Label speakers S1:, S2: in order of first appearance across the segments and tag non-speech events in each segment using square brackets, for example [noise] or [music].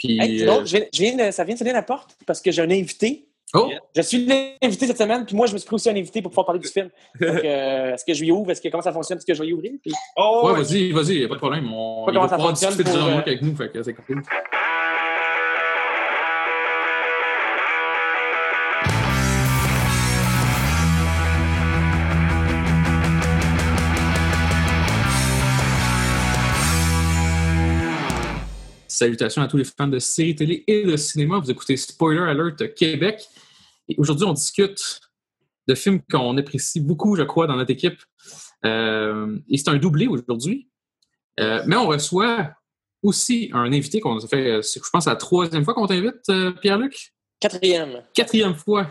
S1: Puis,
S2: Hey, c'est
S1: euh,
S2: drôle, je viens- je viens de- ça vient de sonner la porte parce que j'ai un invité.
S1: oh,
S2: Je suis l'invité cette semaine, puis moi, je me suis pris aussi un invité pour pouvoir parler du film. [laughs] Euh, est-ce que je lui ouvre? Est-ce que comment ça fonctionne? Est-ce que je vais y ouvrir? Puis-
S3: Oh,
S1: ouais, vas-y, vas-y, y a pas de problème. On,
S2: Pas
S1: il
S2: comment
S1: va pouvoir discuter
S2: pour, euh,
S1: avec nous, fait que c'est cool. Salutations à tous les fans de séries télé et de cinéma. Vous écoutez Spoiler Alert Québec. Et aujourd'hui, on discute de films qu'on apprécie beaucoup, je crois, dans notre équipe. Euh, et c'est un doublé aujourd'hui. Euh, mais on reçoit aussi un invité qu'on a fait, euh, je pense, la troisième fois qu'on t'invite, Pierre-Luc?
S2: Quatrième.
S1: Quatrième fois.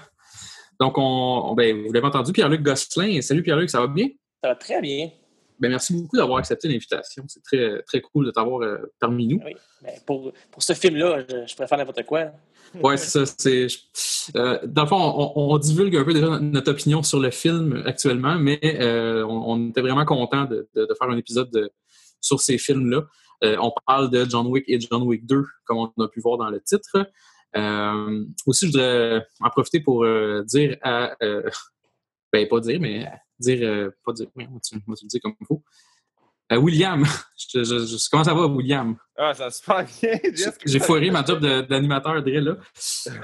S1: Donc, on, on- ben, vous l'avez entendu, Pierre-Luc Gosselin. Salut Pierre-Luc, ça va bien?
S2: Ça va très bien.
S1: Ben, merci beaucoup d'avoir accepté l'invitation. C'est très, très cool de t'avoir euh, parmi nous.
S2: Oui. Ben, pour, pour ce film-là, je, faire n'importe quoi.
S1: Ouais, c'est ça. C'est, euh, dans le fond, on, on divulgue un peu déjà notre opinion sur le film actuellement, mais euh, on, on était vraiment content de, de- de faire un épisode de- sur ces films-là. On parle de John Wick et John Wick 2, comme on a pu voir dans le titre. Aussi, je voudrais en profiter pour dire à... ben, pas dire, mais dire... euh, pas dire... Oui, on va le dire comme il faut? Euh, William, [laughs] je, je- je- comment ça va, William?
S3: Ah, ça se passe bien.
S1: J'ai foiré ma job d'animateur, Dre, là.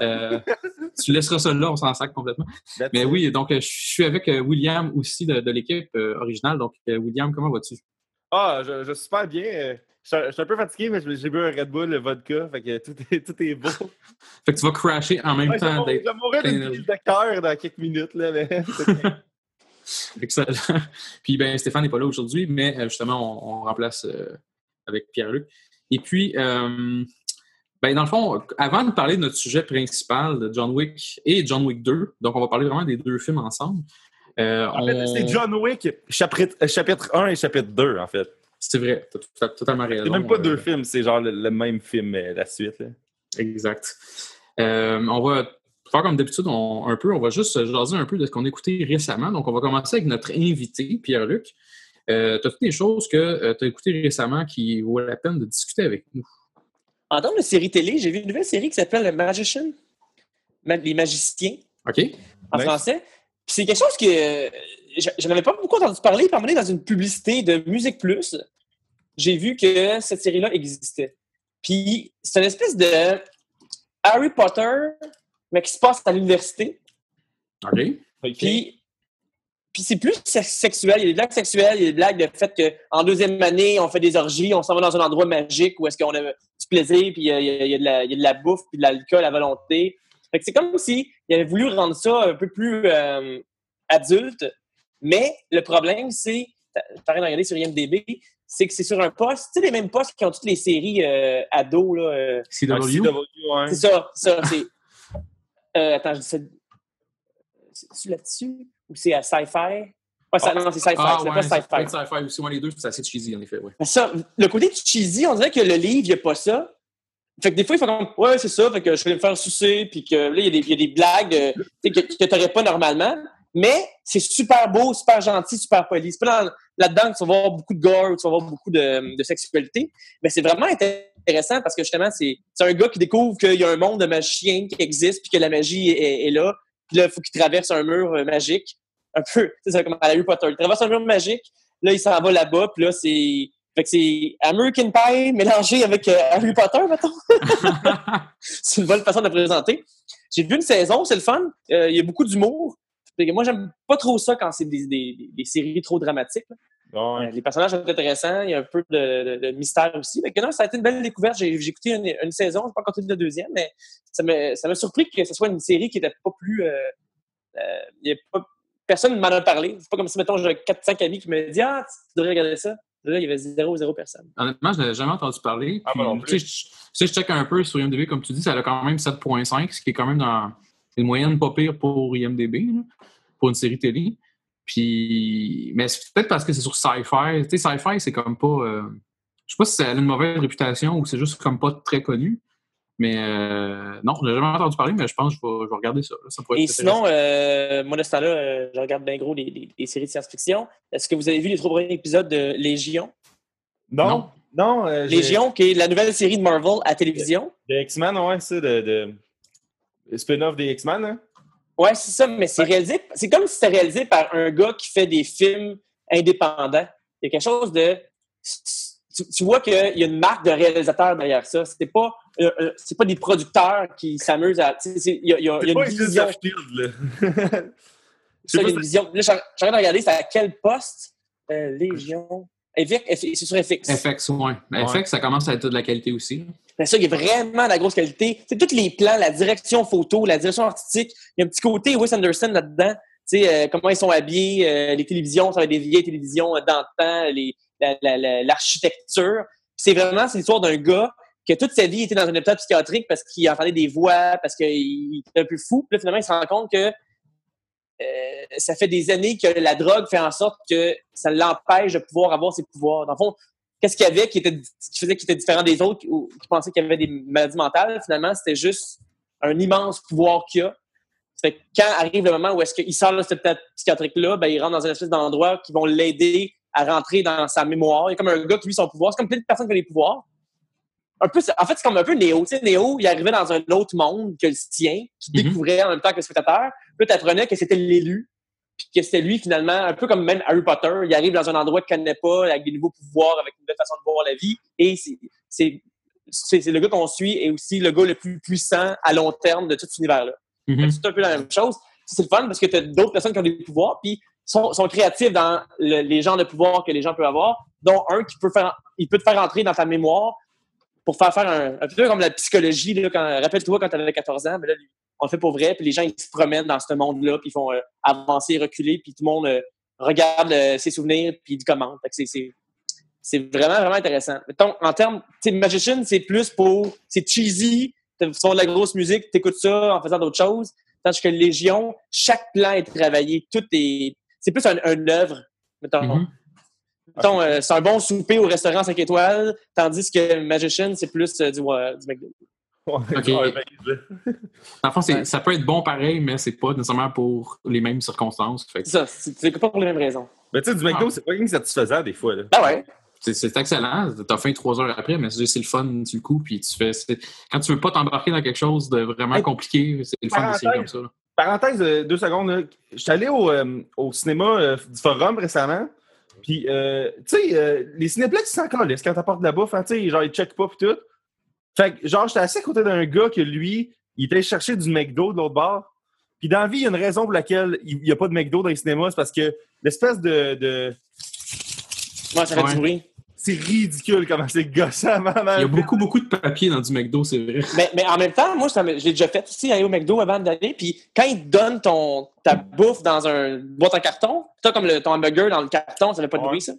S1: Euh, [laughs] tu laisseras ça là, on s'en sac complètement.
S3: That's
S1: Mais oui, donc je suis avec William aussi de, de l'équipe originale. Donc, William, comment vas-tu?
S3: Ah, je, je suis super bien. Je suis- je suis un peu fatigué, mais j'ai bu un Red Bull, le vodka, fait que tout est, tout est beau.
S1: Fait que tu vas crasher en même
S3: Ouais,
S1: temps.
S3: je vais mourir d'une crise de cœur dans quelques minutes, là, mais [laughs]
S1: Excellent. [laughs] Puis, ben, Stéphane n'est pas là aujourd'hui, mais euh, justement, on, on remplace euh, avec Pierre-Luc. Et puis, euh, ben, dans le fond, avant de parler de notre sujet principal de John Wick et John Wick 2, donc on va parler vraiment des deux films ensemble. euh,
S3: en fait, c'est John Wick, chapitre, chapitre 1 et chapitre 2, en fait.
S1: C'est vrai, t'as totalement raison.
S3: C'est même pas
S1: Euh,
S3: deux films, c'est genre le, le même film, la suite. Là.
S1: Exact. Euh, on va faire comme d'habitude, on- un peu, on va juste jaser un peu de ce qu'on a écouté récemment. Donc, on va commencer avec notre invité, Pierre-Luc. Euh, tu as toutes des choses que tu as écoutées récemment qui vaut la peine de discuter avec nous.
S2: En termes de série télé, j'ai vu une nouvelle série qui s'appelle Le Magician. Ma- Les magiciens,
S1: OK?
S2: en
S3: Nice.
S2: français. Puis c'est quelque chose que euh, je je n'avais pas beaucoup entendu parler. Donné, dans une publicité de Musique Plus, j'ai vu que cette série-là existait. Puis c'est une espèce de Harry Potter, mais qui se passe à l'université.
S1: OK?
S2: Puis, puis c'est plus sex- sexuel. Il y a des blagues sexuelles, il y a des blagues de fait qu'en deuxième année, on fait des orgies, on s'en va dans un endroit magique où est-ce qu'on a du plaisir, puis il y a, il y a- de, la, il y a de la bouffe, puis de l'alcool à volonté. Fait que c'est comme si il avait voulu rendre ça un peu plus euh, adulte. Mais le problème, c'est, rien à regarder sur IMDB, c'est que c'est sur un poste, tu sais, les mêmes postes qui ont toutes les séries euh, ados, là. euh,
S1: CW?
S2: C'est ça, c'est ça. C'est... Euh, attends, je dis ça. C'est là-dessus? Ou c'est à sci-fi? Ouais, ça- non, c'est sci-fi.
S1: Ah,
S2: c'est
S1: ouais,
S2: pas
S1: c'est
S2: sci-fi.
S1: peut-être sci-fi aussi. Moi, les deux, c'est assez cheesy, en effet. Ouais.
S2: Ça, le côté cheesy, on dirait que le livre, il n'y a pas ça. Fait que des fois, il faut comme, ouais, c'est ça, fait que je vais me faire sucer, puis que là, il y, a des- il y a des blagues euh, que, que tu n'aurais pas normalement. Mais c'est super beau, super gentil, super poli. C'est pas dans- là-dedans tu vas voir beaucoup de gore ou tu vas voir beaucoup de, de sexualité. Mais c'est vraiment intéressant parce que justement, c'est c'est un gars qui découvre qu'il y a un monde de magiciens qui existe, puis que la magie est, est là. Puis là, il faut qu'il traverse un mur euh, magique. Un peu, tu sais, [laughs] c'est comme à Harry Potter. Il traverse un mur magique, là, il s'en va là-bas, puis là, c'est. Fait que c'est American Pie mélangé avec euh, Harry Potter, mettons. [laughs] [laughs] c'est une bonne façon de le présenter. J'ai vu une saison, c'est le fun. Euh, il y a beaucoup d'humour. Moi, j'aime pas trop ça quand c'est des, des- des séries trop dramatiques.
S3: Ouais.
S2: Euh, Les personnages sont intéressants. Il y a un peu de, de- de mystère aussi. Fait que non, ça a été une belle découverte. J'ai j'ai écouté une, une saison, je n'ai pas encore la deuxième, mais ça m'a surpris que ce soit une série qui n'était pas plus. euh, euh, il y a pas, personne ne m'en a parlé. C'est pas comme si, mettons, j'avais 4-5 amis qui me disaient Ah, tu devrais regarder ça. Là, il y avait zéro, zéro personne.
S1: Honnêtement, je n'avais jamais entendu parler.
S3: Ah,
S1: Puis,
S3: moi non
S1: tu sais, je, tu sais, je check un peu sur IMDb, comme tu dis, ça a quand même 7.5, ce qui est quand même dans une moyenne pas pire pour IMDb, là, pour une série télé. Puis, mais c'est peut-être parce que c'est sur Sci-Fi. Tu sais, Sci-Fi, c'est comme pas. euh, je sais pas si ça a une mauvaise réputation ou c'est juste comme pas très connu. Mais euh, non, je n'ai jamais entendu parler, mais je pense que je vais, je vais regarder ça. là. Ça pourrait
S2: Et
S1: être
S2: sinon, euh, moi, de ce temps-là, euh, je regarde bien gros les, les- les séries de science-fiction. Est-ce que vous avez vu les trois premiers épisodes de Légion?
S3: Non?
S1: Non.
S3: Non, euh,
S2: Légion, qui est la nouvelle série de Marvel à télévision.
S3: De X-Men, ouais, ça, de, de... le spin-off des X-Men, hein?
S2: Ouais, c'est ça, mais c'est réalisé. C'est comme si c'était réalisé par un gars qui fait des films indépendants. Il y a quelque chose de. Tu, tu vois qu'il y a une marque de réalisateur derrière ça. C'est pas, euh, euh, c'est pas des producteurs qui s'amusent à. Il y a, il y a- y a
S3: C'est pas
S2: une
S3: Agents
S2: vision.
S3: of Shield, là.
S2: Ça, il y a
S3: pas
S2: une vision. Là, train de regarder, c'est à quel poste Euh, Légion? FX, c'est sur FX.
S1: FX, ouais. Mais
S3: Ouais.
S1: FX, ça commence à être de la qualité aussi.
S2: Mais ça, il y a vraiment de la grosse qualité. C'est tous les plans, la direction photo, la direction artistique. Il y a un petit côté Wes Anderson là-dedans. Tu sais, euh, comment ils sont habillés, euh, les télévisions, ça va être des vieilles télévisions euh, temps, les- la- la- l'architecture. C'est vraiment, c'est l'histoire d'un gars que toute sa vie était dans un hôpital psychiatrique parce qu'il entendait des voix, parce qu'il était un peu fou. Puis là, finalement, il se rend compte que euh, ça fait des années que la drogue fait en sorte que ça l'empêche de pouvoir avoir ses pouvoirs. Dans le fond, qu'est-ce qu'il y avait qui, était, qui faisait qu'il était différent des autres ou qui pensaient qu'il y avait des maladies mentales? Finalement, c'était juste un immense pouvoir qu'il a. Fait que quand arrive le moment où est-ce qu'il sort de cet hôpital psychiatrique-là, ben, il rentre dans une espèce d'endroit qui vont l'aider à rentrer dans sa mémoire. Il y a comme un gars qui, lui, son pouvoir. C'est comme plein de personnes qui ont des pouvoirs. Un peu, en fait, c'est comme un peu Néo. Tu sais, Néo, il arrivait dans un autre monde que le sien, qui
S1: Mhm.
S2: découvrait en même temps que le spectateur. Puis t'apprenais que c'était l'élu, puis que c'était lui, finalement, un peu comme même Harry Potter. Il arrive dans un endroit qu'il connaît pas, avec des nouveaux pouvoirs, avec une nouvelle façon de voir la vie. Et c'est- le gars qu'on suit et aussi le gars le plus puissant à long terme de tout cet univers-là.
S1: Mhm.
S2: Que C'est un peu la même chose. C'est le fun parce que tu as d'autres personnes qui ont des pouvoirs, puis sont, sont créatifs dans le- les genres de pouvoirs que les gens peuvent avoir, dont un qui peut faire, il peut te faire entrer dans ta mémoire pour faire faire un, un peu comme la psychologie. Rappelle-toi quand tu avais 14 ans, mais là, on le fait pour vrai, puis les gens ils se promènent dans ce monde-là, puis ils font euh, avancer, reculer, puis tout le monde euh, regarde euh, ses souvenirs, puis ils commentent. C'est- c'est c'est vraiment, vraiment intéressant. Mettons, en termes, tu Magician, c'est plus pour, c'est cheesy, tu fais de la grosse musique, tu écoutes ça en faisant d'autres choses. Tandis que Légion, chaque plan est travaillé, tout est, c'est plus un, un œuvre. Mettons,
S1: Mhm.
S2: Mettons, c'est un bon souper au restaurant 5 étoiles, tandis que Magician, c'est plus du, du McDo.
S3: Ouais,
S1: Ok.
S3: ouais, ben, là.
S1: Dans le fond, c'est-
S2: Ouais.
S1: ça peut être bon pareil, mais c'est pas nécessairement pour les mêmes circonstances. Fait que
S2: C'est ça, c'est c'est pas pour les mêmes raisons.
S3: Mais tu sais, du McDo,
S1: Ah.
S3: c'est pas rien que satisfaisant des fois. Là.
S2: Ben ouais.
S1: c'est- c'est excellent. T'as faim trois heures après, mais c'est c'est le fun le coup. Puis tu fais. c'est- Quand tu veux pas t'embarquer dans quelque chose de vraiment
S3: Hey,
S1: compliqué, c'est le fun d'essayer comme
S3: parenthèse.
S1: ça. là.
S3: Parenthèse, deux secondes. là. Je suis allé au, euh, au cinéma euh, du Forum récemment. Puis, euh, tu sais, euh, les cinéplex, ils s'en calissent quand t'apportes de la bouffe. hein, tu sais, genre, ils checkent pas, puis tout. Fait que, genre, j'étais assis à côté d'un gars que lui, il était allé chercher du McDo de l'autre bord. Puis, dans la vie, il y a une raison pour laquelle il n'y a pas de McDo dans les cinémas. C'est parce que l'espèce de. de-
S2: Moi, ça fait
S1: Ouais.
S2: du bruit.
S3: C'est ridicule comment c'est gossant, maman.
S1: Il y a beaucoup, beaucoup de papier dans du McDo, c'est vrai.
S2: Mais, mais en même temps, moi, l'ai déjà fait aussi, aller au McDo avant d'aller. Puis quand ils te donnent ton, ta bouffe dans un boîte en carton, t'as comme le, ton hamburger dans le carton, ça fait pas de
S3: Ouais.
S2: bruit, ça?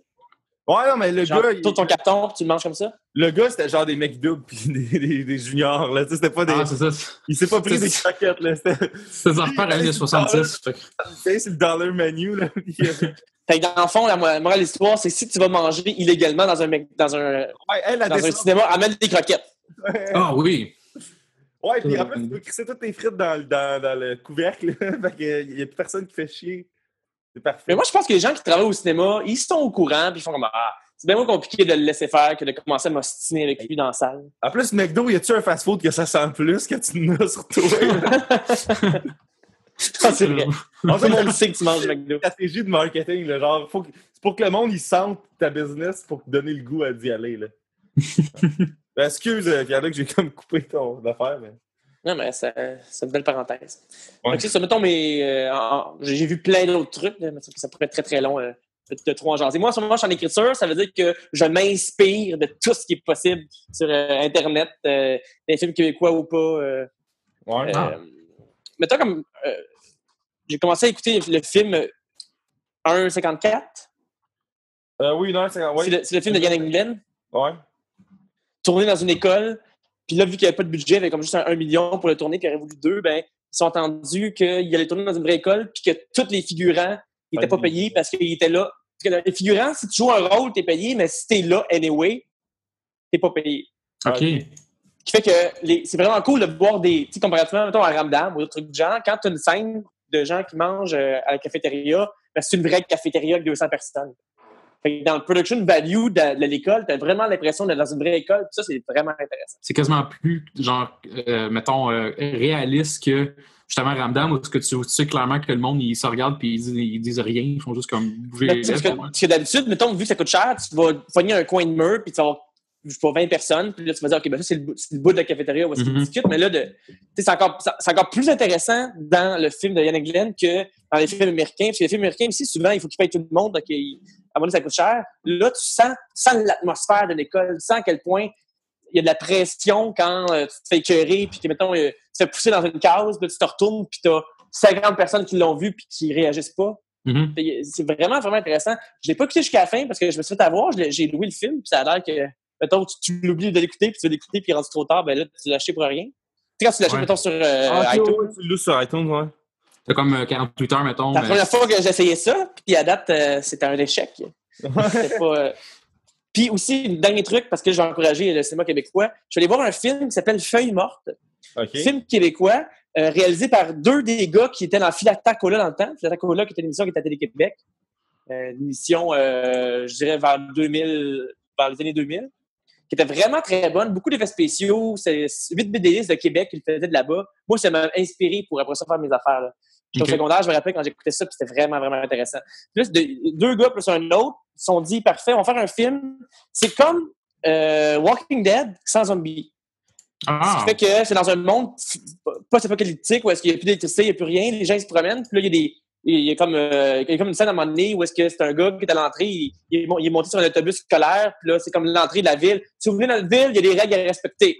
S3: Ouais, non, mais le
S2: Genre,
S3: gars,
S2: tournes ton carton, tu le manges comme ça?
S3: le gars, c'était genre des McDoubles [laughs] puis des, des, des juniors. Là. Tu sais, C'était pas des.
S1: Ah, c'est ça.
S3: il s'est pas pris des croquettes. Là. C'était.
S1: C'est des affaires années 70. fait
S3: C'est le dollar menu. Là. [laughs] Euh,
S2: Fait que dans le fond, la mo- morale de l'histoire, c'est si tu vas manger illégalement dans un, dans un,
S3: ouais, elle, la
S2: dans un cinéma, amène des croquettes.
S1: Ah oui.
S3: Ouais, puis en plus, tu peux crisser toutes tes frites dans, le- dans, dans le couvercle. là. [laughs] fait que, il y a plus personne qui fait chier. C'est parfait.
S2: Mais moi, je pense que les gens qui travaillent au cinéma, ils sont au courant, puis ils font comme Ah, c'est bien moins compliqué de le laisser faire que de commencer à m'ostiner avec lui dans la salle.
S3: En plus, McDo, y a-tu un fast-food que ça sent plus que tu n'as sur toi? [laughs] [laughs]
S2: Ah, c'est vrai.
S3: En
S2: Tout
S3: fait,
S2: le monde sait que tu manges McDo.
S3: stratégie de marketing, là, genre, faut que- c'est pour que le monde il sente ta business pour te donner le goût à d'y aller. Là. [laughs] Ben, excuse, euh, Pierre, que j'ai comme coupé ton affaire, mais.
S2: Non, mais ça- c'est une belle parenthèse.
S3: Ouais.
S2: C'est ça, mettons, mais euh, j'ai vu plein d'autres trucs, mais ça, pourrait être très très long euh, de, trop en jaser. Moi, en ce moment, je suis en écriture, ça veut dire que je m'inspire de tout ce qui est possible sur euh, Internet, euh, des films québécois ou pas. euh,
S3: Ouais.
S1: Ah.
S2: mettons comme. euh, j'ai commencé à écouter le film 1,54.
S3: Euh, oui, non, c'est. Ouais.
S2: C'est le, c'est le film de Yann Englund,
S3: ouais.
S2: tourné dans une école. Puis là, vu qu'il n'y avait pas de budget, il y avait comme juste un, un million pour le tourner, puis il aurait voulu deux, ben, ils sont entendus qu'il allait tourner dans une vraie école, puis que tous les figurants n'étaient pas payés parce qu'ils étaient là. Parce que les figurants, si tu joues un rôle, tu es payé, mais si tu es là anyway, tu pas payé.
S1: OK.
S2: Ce qui fait que c'est vraiment cool de voir des. Tu comparativement, mettons, à Ramdam ou d'autres trucs du genre, quand tu as une scène de gens qui mangent euh, à la cafétéria, ben, c'est une vraie cafétéria avec 200 personnes. Fait que dans le production value de, l'école, tu as vraiment l'impression d'être dans une vraie école. Puis ça, c'est vraiment intéressant.
S1: C'est quasiment plus, genre, euh, mettons, euh, réaliste que justement Ramdam, où que tu, tu sais clairement que le monde, il se regarde puis ils disent, ils disent rien, ils font juste comme bouger les.
S2: Parce que, d'habitude, mettons, vu que ça coûte cher, tu vas pogner un coin de mur, puis tu vas avoir pas, 20 personnes, puis là, tu vas dire, OK, ben ça, c'est le, le bout de la cafétéria où est-ce qu'ils
S1: Mhm.
S2: discutent. Mais là, de, tu sais, c'est encore, encore plus intéressant dans le film de Yann Glenn que dans les films américains. Parce que les films américains, aussi, souvent, il faut qu'ils payent tout le monde, donc ils- à moment donné, ça coûte cher. Là, tu sens, tu sens l'atmosphère de l'école, tu sens à quel point il y a de la pression quand euh, tu te fais écœurer, puis que, mettons, euh, tu te fais pousser dans une case, puis tu te retournes, puis tu as 50 personnes qui l'ont vu, puis qui réagissent pas.
S1: Mhm.
S2: Que C'est vraiment, vraiment intéressant. Je l'ai pas écouté jusqu'à la fin parce que je me suis fait avoir. J'ai loué le film, puis ça a l'air que, mettons, tu, tu l'oublies de l'écouter, puis tu veux l'écouter, puis rendu trop tard, ben là, tu l'as acheté pour rien. Tu sais, quand tu l'achètes,
S1: Ouais.
S2: mettons, sur euh,
S3: Ah,
S2: iTunes,
S3: ouais, tu l'as sur iTunes, ouais.
S1: C'est comme euh, 48 heures, mettons.
S2: la première fois que essayé ça, puis à date, euh, c'était un échec. [laughs] C'était pas, euh, Puis aussi, dernier truc, parce que j'ai encouragé le cinéma québécois, je suis allé voir un film qui s'appelle Feuille morte.
S3: OK.
S2: Film québécois, euh, réalisé par deux des gars qui étaient dans Filata Cola dans le temps. Filata Cola, qui était une émission qui était à Télé-Québec. Euh, une émission, euh, je dirais, vers 2000, vers les années 2000, qui était vraiment très bonne. Beaucoup d'effets spéciaux. C'est 8 BDistes de Québec qui le faisaient de là-bas. Moi, ça m'a inspiré pour après ça faire mes affaires. là. J'étais
S1: Ok.
S2: Au secondaire, je me rappelle quand j'écoutais ça, c'était vraiment, vraiment intéressant. Plus de- deux gars plus un autre se sont dit, parfait, on va faire un film. C'est comme euh, Walking Dead sans zombies.
S1: Ah,
S2: Ce qui fait que c'est dans un monde post-apocalyptique où est-ce qu'il n'y a plus d'électricité, il n'y a plus rien, les gens se promènent, puis là, il y a des. Il y a comme, euh, il y a comme une scène à un moment donné où est-ce que c'est un gars qui est à l'entrée, il, il est monté sur un autobus scolaire, puis là, c'est comme l'entrée de la ville. Si vous venez dans la ville, il y a des règles à respecter.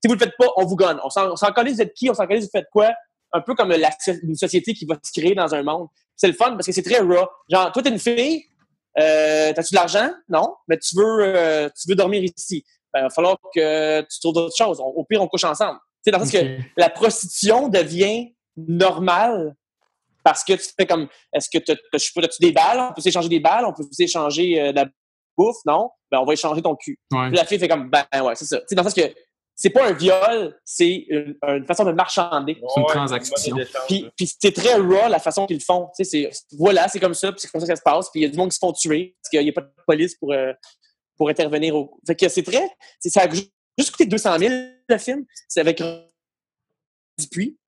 S2: Si vous le faites pas, on vous gonne. On s'en on s'en calisse, vous êtes qui, on s'en calisse, vous faites quoi? Un peu comme la, une société qui va se créer dans un monde. C'est le fun parce que c'est très raw. Genre, toi, t'es une fille, euh, t'as-tu de l'argent? Non. Mais tu veux, euh, tu veux dormir ici. Ben, il va falloir que tu trouves d'autres choses. Au pire, on couche ensemble. Tu sais, dans le sens que la prostitution devient normale parce que tu fais comme est-ce que tu as-tu des balles? On peut s'échanger des balles, on peut s'échanger euh, de la bouffe, non? Ben on va échanger ton cul.
S1: Ouais.
S2: Puis la fille fait comme ben ouais, c'est ça. Tu sais, dans le sens que c'est pas un viol, c'est une, une façon de marchander.
S1: C'est une transaction.
S2: Puis, c'est très raw la façon qu'ils le font. Tu sais, c'est voilà, c'est comme ça, puis c'est comme ça que ça se passe. Puis il y a du monde qui se font tuer parce qu'il n'y a pas de police pour, euh, pour intervenir. Au... Fait que c'est très. c'est- Ça a ju- juste coûté 200 000 le film. C'est avec Dupuis.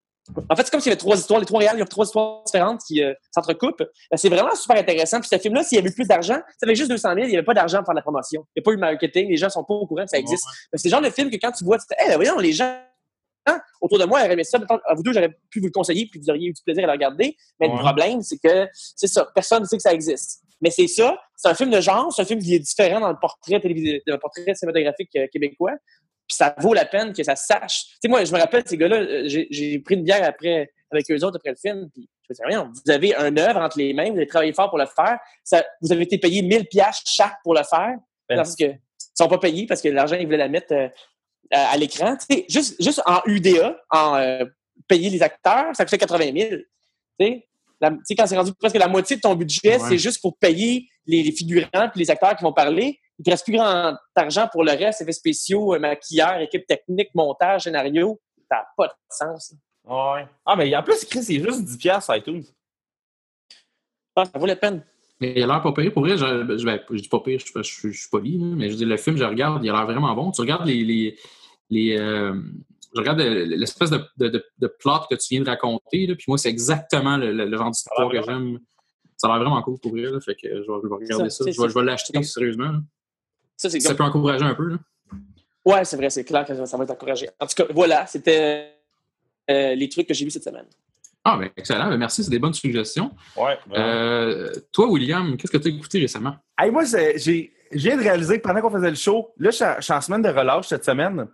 S2: En fait, c'est comme s'il y avait trois histoires, les trois réels, il y a trois histoires différentes qui euh, s'entrecoupent. Ben, c'est vraiment super intéressant. Puis ce film-là, s'il y avait plus d'argent, ça avait juste 200 000, il n'y avait pas d'argent pour faire de la promotion. Il n'y a pas eu de marketing, les gens sont pas au courant que ça existe. Ben, c'est le genre de film que quand tu vois, tu te dis, hey, ben voyons, les gens hein, autour de moi auraient aimé ça. À vous deux, j'aurais pu vous le conseiller, puis vous auriez eu du plaisir à le regarder. Mais
S3: Ouais.
S2: le problème, c'est que c'est ça, personne ne sait que ça existe. Mais c'est ça, c'est un film de genre, c'est un film qui est différent dans le portrait télévisé, dans le portrait cinématographique euh, québécois. Puis ça vaut la peine que ça sache. Tu sais, moi, je me rappelle, ces gars-là, euh, j'ai pris une bière après, avec eux autres après le film. Puis je me disais, rien, vous avez un œuvre entre les mains, vous avez travaillé fort pour le faire. Ça, vous avez été payé 1000 piastres chaque pour le faire.
S3: Ben.
S2: Parce que ils sont pas payés parce que l'argent, ils voulaient la mettre euh, à, à l'écran. Tu sais, juste, juste en UDA, en euh, payer les acteurs, ça coûtait 80 000. Tu sais, la- quand c'est rendu presque la moitié de ton budget,
S1: Ouais.
S2: c'est juste pour payer les, les figurants et les acteurs qui vont parler. Il te reste plus grand argent pour le reste, effets spéciaux, euh, maquilleurs, équipe technique, montage, scénario. Ça n'a pas de sens.
S3: Ouais. Ah, mais en plus, Chris, c'est juste 10$ piastres sur iTunes.
S2: Ah, ça vaut la peine.
S1: Mais il a l'air pas pire. Pour vrai, je, je, ben, je dis pas pire, je, je, je suis poli, mais je dis le film, je regarde, il a l'air vraiment bon. Tu regardes les. les, les euh, je regarde l'espèce de, de, de, de plot que tu viens de raconter, là, puis moi, c'est exactement le, le, le genre d'histoire que j'aime. Ça a l'air vraiment cool pour vrai, là, fait que je vais, regarder
S2: Ça,
S1: Je vais, je vais
S2: c'est-
S1: l'acheter sérieusement. là.
S2: Ça, c'est
S1: Ça
S2: comme...
S1: peut encourager un peu. Là.
S2: Ouais, c'est vrai, c'est clair que ça, va t'encourager. En tout cas, voilà, c'était euh, les trucs que j'ai vus cette semaine.
S1: Ah, ben excellent. Ben, merci, c'est des bonnes suggestions.
S3: Ouais.
S1: Euh, toi, William, qu'est-ce que tu as écouté récemment?
S3: Hey, moi, j'ai, je viens de réaliser que pendant qu'on faisait le show, là, je suis en- semaine de relâche cette semaine.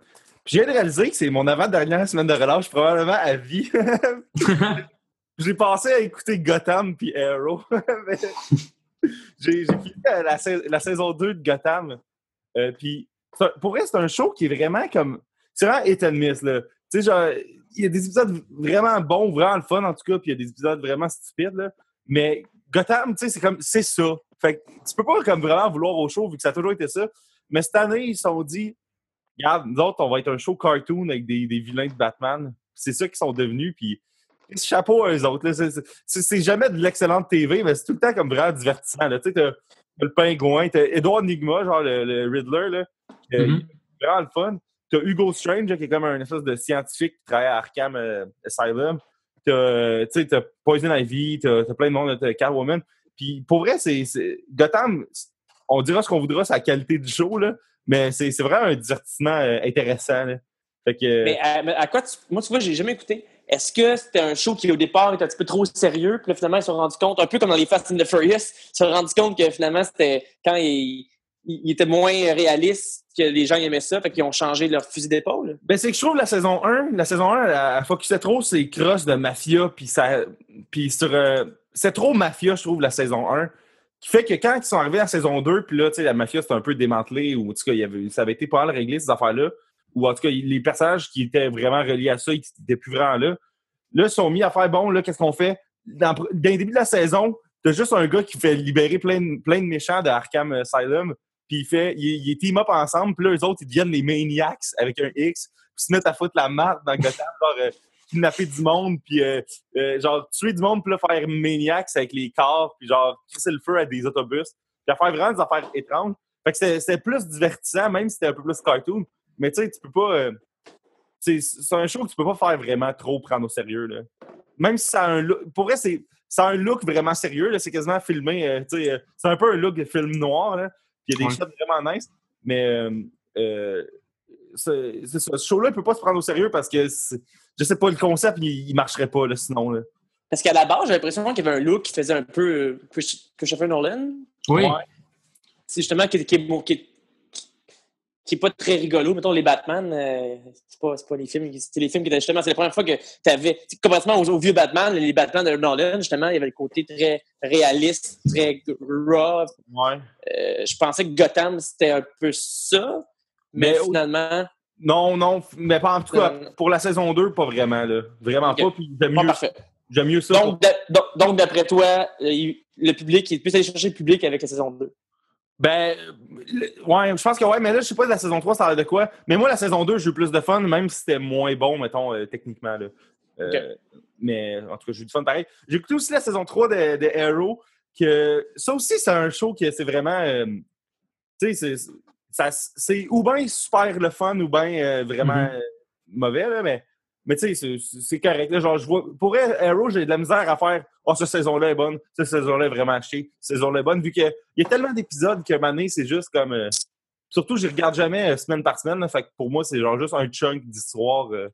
S3: Puis je viens de réaliser que c'est mon avant-dernière semaine de relâche, probablement à vie. [laughs] j'ai passé à écouter Gotham puis Arrow. [laughs] J'ai, j'ai fini la, la saison 2 de Gotham. Euh, puis pour vrai, c'est un show qui est vraiment comme. C'est vraiment hit miss, là. Tu sais, genre, il y a des épisodes vraiment bons, vraiment le fun, en tout cas, puis il y a des épisodes vraiment stupides, là. Mais Gotham, tu sais, c'est comme, c'est ça. Fait que tu peux pas comme vraiment vouloir au show vu que ça a toujours été ça. Mais cette année, ils se sont dit, regarde, nous autres, on va être un show cartoon avec des, des vilains de Batman. C'est ça qu'ils sont devenus, puis chapeau à eux autres. C'est- jamais de l'excellente TV, mais c'est tout le temps comme vraiment divertissant. Tu sais, le pingouin, t'as Edward Nigma, genre le, le Riddler, là. est
S1: Mhm.
S3: vraiment le fun. T'as Hugo Strange, là, qui est comme un espèce de scientifique qui travaille à Arkham euh, Asylum. T'as, tu sais, t'as Poison Ivy, t'as plein de monde, t'as Catwoman. Puis pour vrai, c'est c'est- Gotham, on dira ce qu'on voudra, c'est la qualité du show, là, mais c'est c'est vraiment un divertissement euh, intéressant. là. Fait que,
S2: Mais à, mais à quoi tu. Moi, tu vois, j'ai jamais écouté. Est-ce que c'était un show qui, au départ, était un petit peu trop sérieux, puis là, finalement, ils se sont rendus compte, un peu comme dans les Fast and the Furious, ils se sont rendus compte que finalement, c'était quand il, il- il était moins réaliste, que les gens aimaient ça, fait qu'ils ont changé leur fusil d'épaule.
S3: Ben, c'est que je trouve la saison 1, la saison 1, elle, elle focusait trop sur les crosses de mafia, puis ça. Puis sur. euh, c'est trop mafia, je trouve, la saison 1. Qui fait que quand ils sont arrivés à la saison 2, puis là, tu sais, la mafia c'était un peu démantelée, ou en tout cas, avait, ça avait été pas mal réglé, ces affaires-là. Ou en tout cas, les personnages qui étaient vraiment reliés à ça, ils n'étaient plus vraiment là. Là, ils sont mis à faire bon, là, qu'est-ce qu'on fait? Dans, le début de la saison, t'as juste un gars qui fait libérer plein, plein de méchants de Arkham Asylum, puis il fait, il, il team up ensemble, puis là, eux autres, ils deviennent les Maniacs avec un X, puis mettent à foutre la marde dans Gotham, [laughs] genre, euh, kidnapper du monde, puis euh, euh, genre, tuer du monde, puis là, faire Maniacs avec les corps, puis genre, crisser le feu à des autobus, puis à faire vraiment des affaires étranges. Fait que c'était plus divertissant, même si c'était un peu plus cartoon, mais tu sais, tu peux pas... euh, c'est c'est un show que tu peux pas faire vraiment trop prendre au sérieux, là. Même si ça a un look... Pour vrai, c'est ça a un look vraiment sérieux, là. C'est quasiment filmé, euh, tu sais, euh, c'est un peu un look de film noir, là. Puis il y a des
S1: Ouais.
S3: shots vraiment nice, mais euh, euh, ça. Ce show-là, il peut pas se prendre au sérieux parce que, je sais pas, le concept, il, il marcherait pas, là, sinon, là.
S2: Parce qu'à la base, j'ai l'impression qu'il y avait un look qui faisait un peu euh, Chris- Christopher Nolan.
S1: Oui.
S3: Ouais.
S2: C'est justement qui, qui, est- qui, est- qui est pas très rigolo. Mettons, les Batman, euh, c'est pas, les films. C'est les films qui étaient justement, c'est la première fois que tu avais, complètement aux, aux vieux Batman, les Batman de Nolan, justement, il y avait le côté très réaliste, très raw.
S3: Ouais.
S2: Euh, je pensais que Gotham, c'était un peu ça. Mais,
S3: Mais-
S2: finalement,
S3: Non, non, mais pas en tout cas,
S2: Euh,
S3: pour la saison 2, pas vraiment, là. Vraiment pas, puis j'aime mieux,
S2: parfait.
S3: j'aime mieux ça.
S2: Donc, d'a- donc, donc, d'après toi, le public, il est plus allé chercher le public avec la saison 2.
S3: Ben, ouais, je pense que ouais, mais là, je sais pas de la saison 3, ça a l'air de quoi. Mais moi, la saison 2, j'ai eu plus de fun, même si c'était moins bon, mettons, euh, techniquement. Là. Euh, Mais en tout cas, j'ai eu du fun pareil. J'ai écouté aussi la saison 3 de, de Arrow, que ça aussi, c'est un show que c'est vraiment. euh, tu sais, c'est- ça- c'est ou bien super le fun, ou bien vraiment
S1: Mhm.
S3: euh, mauvais, là, mais. Mais tu sais, c'est- correct. Là, genre, je vois, pour Arrow, j'ai de la misère à faire Oh, cette saison-là est bonne, cette saison-là est vraiment chier, cette saison-là est bonne, vu qu'il y a tellement d'épisodes que Mané, c'est juste comme. euh, surtout, je regarde jamais euh, semaine par semaine. là, fait que pour moi, c'est genre juste un chunk d'histoire, euh,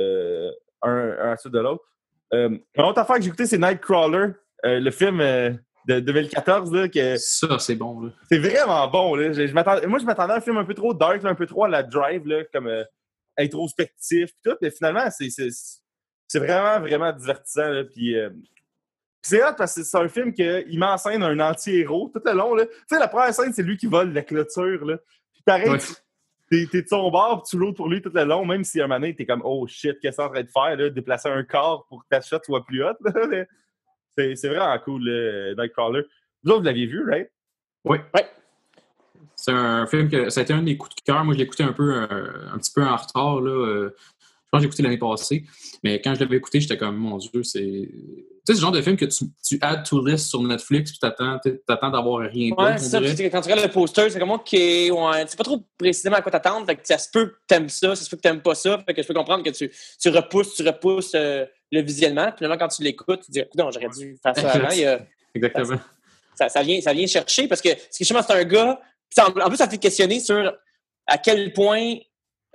S3: euh, un, un à suite de l'autre. Euh, une autre affaire que j'ai écouté, c'est Nightcrawler, euh, le film euh, de 2014, là, que
S1: Ça, c'est bon. Là.
S3: c'est vraiment bon. Là. Je, moi, je m'attendais à un film un peu trop dark, là, un peu trop à la drive, là, comme euh, introspectif, pis tout, mais finalement, c'est, c'est, c'est vraiment, vraiment divertissant. Là, puis, euh, puis c'est hot parce que c'est un film qu'il met en scène un anti-héros tout le long. là. Tu sais, la première scène, c'est lui qui vole la clôture. Là. Puis pareil,
S1: Ouais.
S3: t'es, de son bord, puis tu l'autres pour lui tout le long, même si à un moment donné, t'es comme, oh shit, qu'est-ce que en train de faire? Là? Déplacer un corps pour que ta shot soit plus haute. [laughs] c'est, c'est vraiment cool, là, Nightcrawler. Vous autres, vous l'aviez vu, right?
S1: Oui.
S2: Ouais.
S1: C'est un film que ça a été un des coups de cœur. Moi, je l'ai écouté un peu euh, un petit peu en retard. Là. euh, je pense que j'ai écouté l'année passée. Mais quand je l'avais écouté, j'étais comme mon Dieu, c'est. Tu sais, ce genre de film que tu, tu add to list sur Netflix puis t'attends, t'attends d'avoir rien
S2: Ouais, c'est ça. Puis, quand tu regardes le poster, c'est comme, OK, ouais, tu sais pas trop précisément à quoi t'attendre. Fait que ça se peut que t'aimes ça, ça se peut que t'aimes pas ça. Fait que je peux comprendre que tu, tu repousses, tu repousses euh, le visionnement. Puis finalement, quand tu l'écoutes, tu te dis, écoute, non, j'aurais dû faire ça avant. Il y a-
S1: Exactement.
S2: ça, ça vient, ça vient chercher parce que, parce que justement, c'est un gars. En, plus, ça fait questionner sur à quel point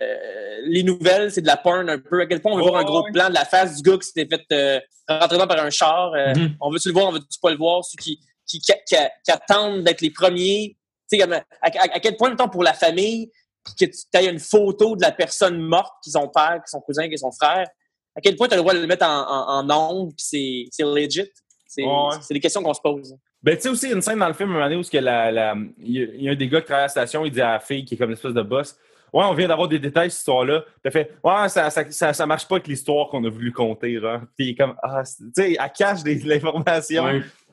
S2: euh, les nouvelles, c'est de la porn un peu. À quel point on veut voir un gros plan de la face du gars qui s'était fait euh, rentrer par un char. euh,
S1: Mhm.
S2: On veut-tu le voir, on veut-tu pas le voir? Ceux qui, qui, qui, attendent d'être les premiers. À, à- à quel point, mettons, pour la famille, que tu aies une photo de la personne morte, qui son père, qui son cousin, qui son frère, à quel point tu as le droit de le mettre en, en, en ondes, puis c'est- legit? C'est
S3: Ouais.
S2: c'est des questions qu'on se pose.
S3: Ben, tu sais aussi, il y a une scène dans le film, un moment donné, où ce que la, la- il y a- il un des gars qui travaille à la station, il dit à la fille, qui est comme l'espèce de boss, Ouais, on vient d'avoir des détails, cette histoire-là. Elle fait, Ouais, ça, ça, ça, ça marche pas avec l'histoire qu'on a voulu compter, genre. Puis il est comme, ah, tu sais, elle cache des, de [laughs] l'information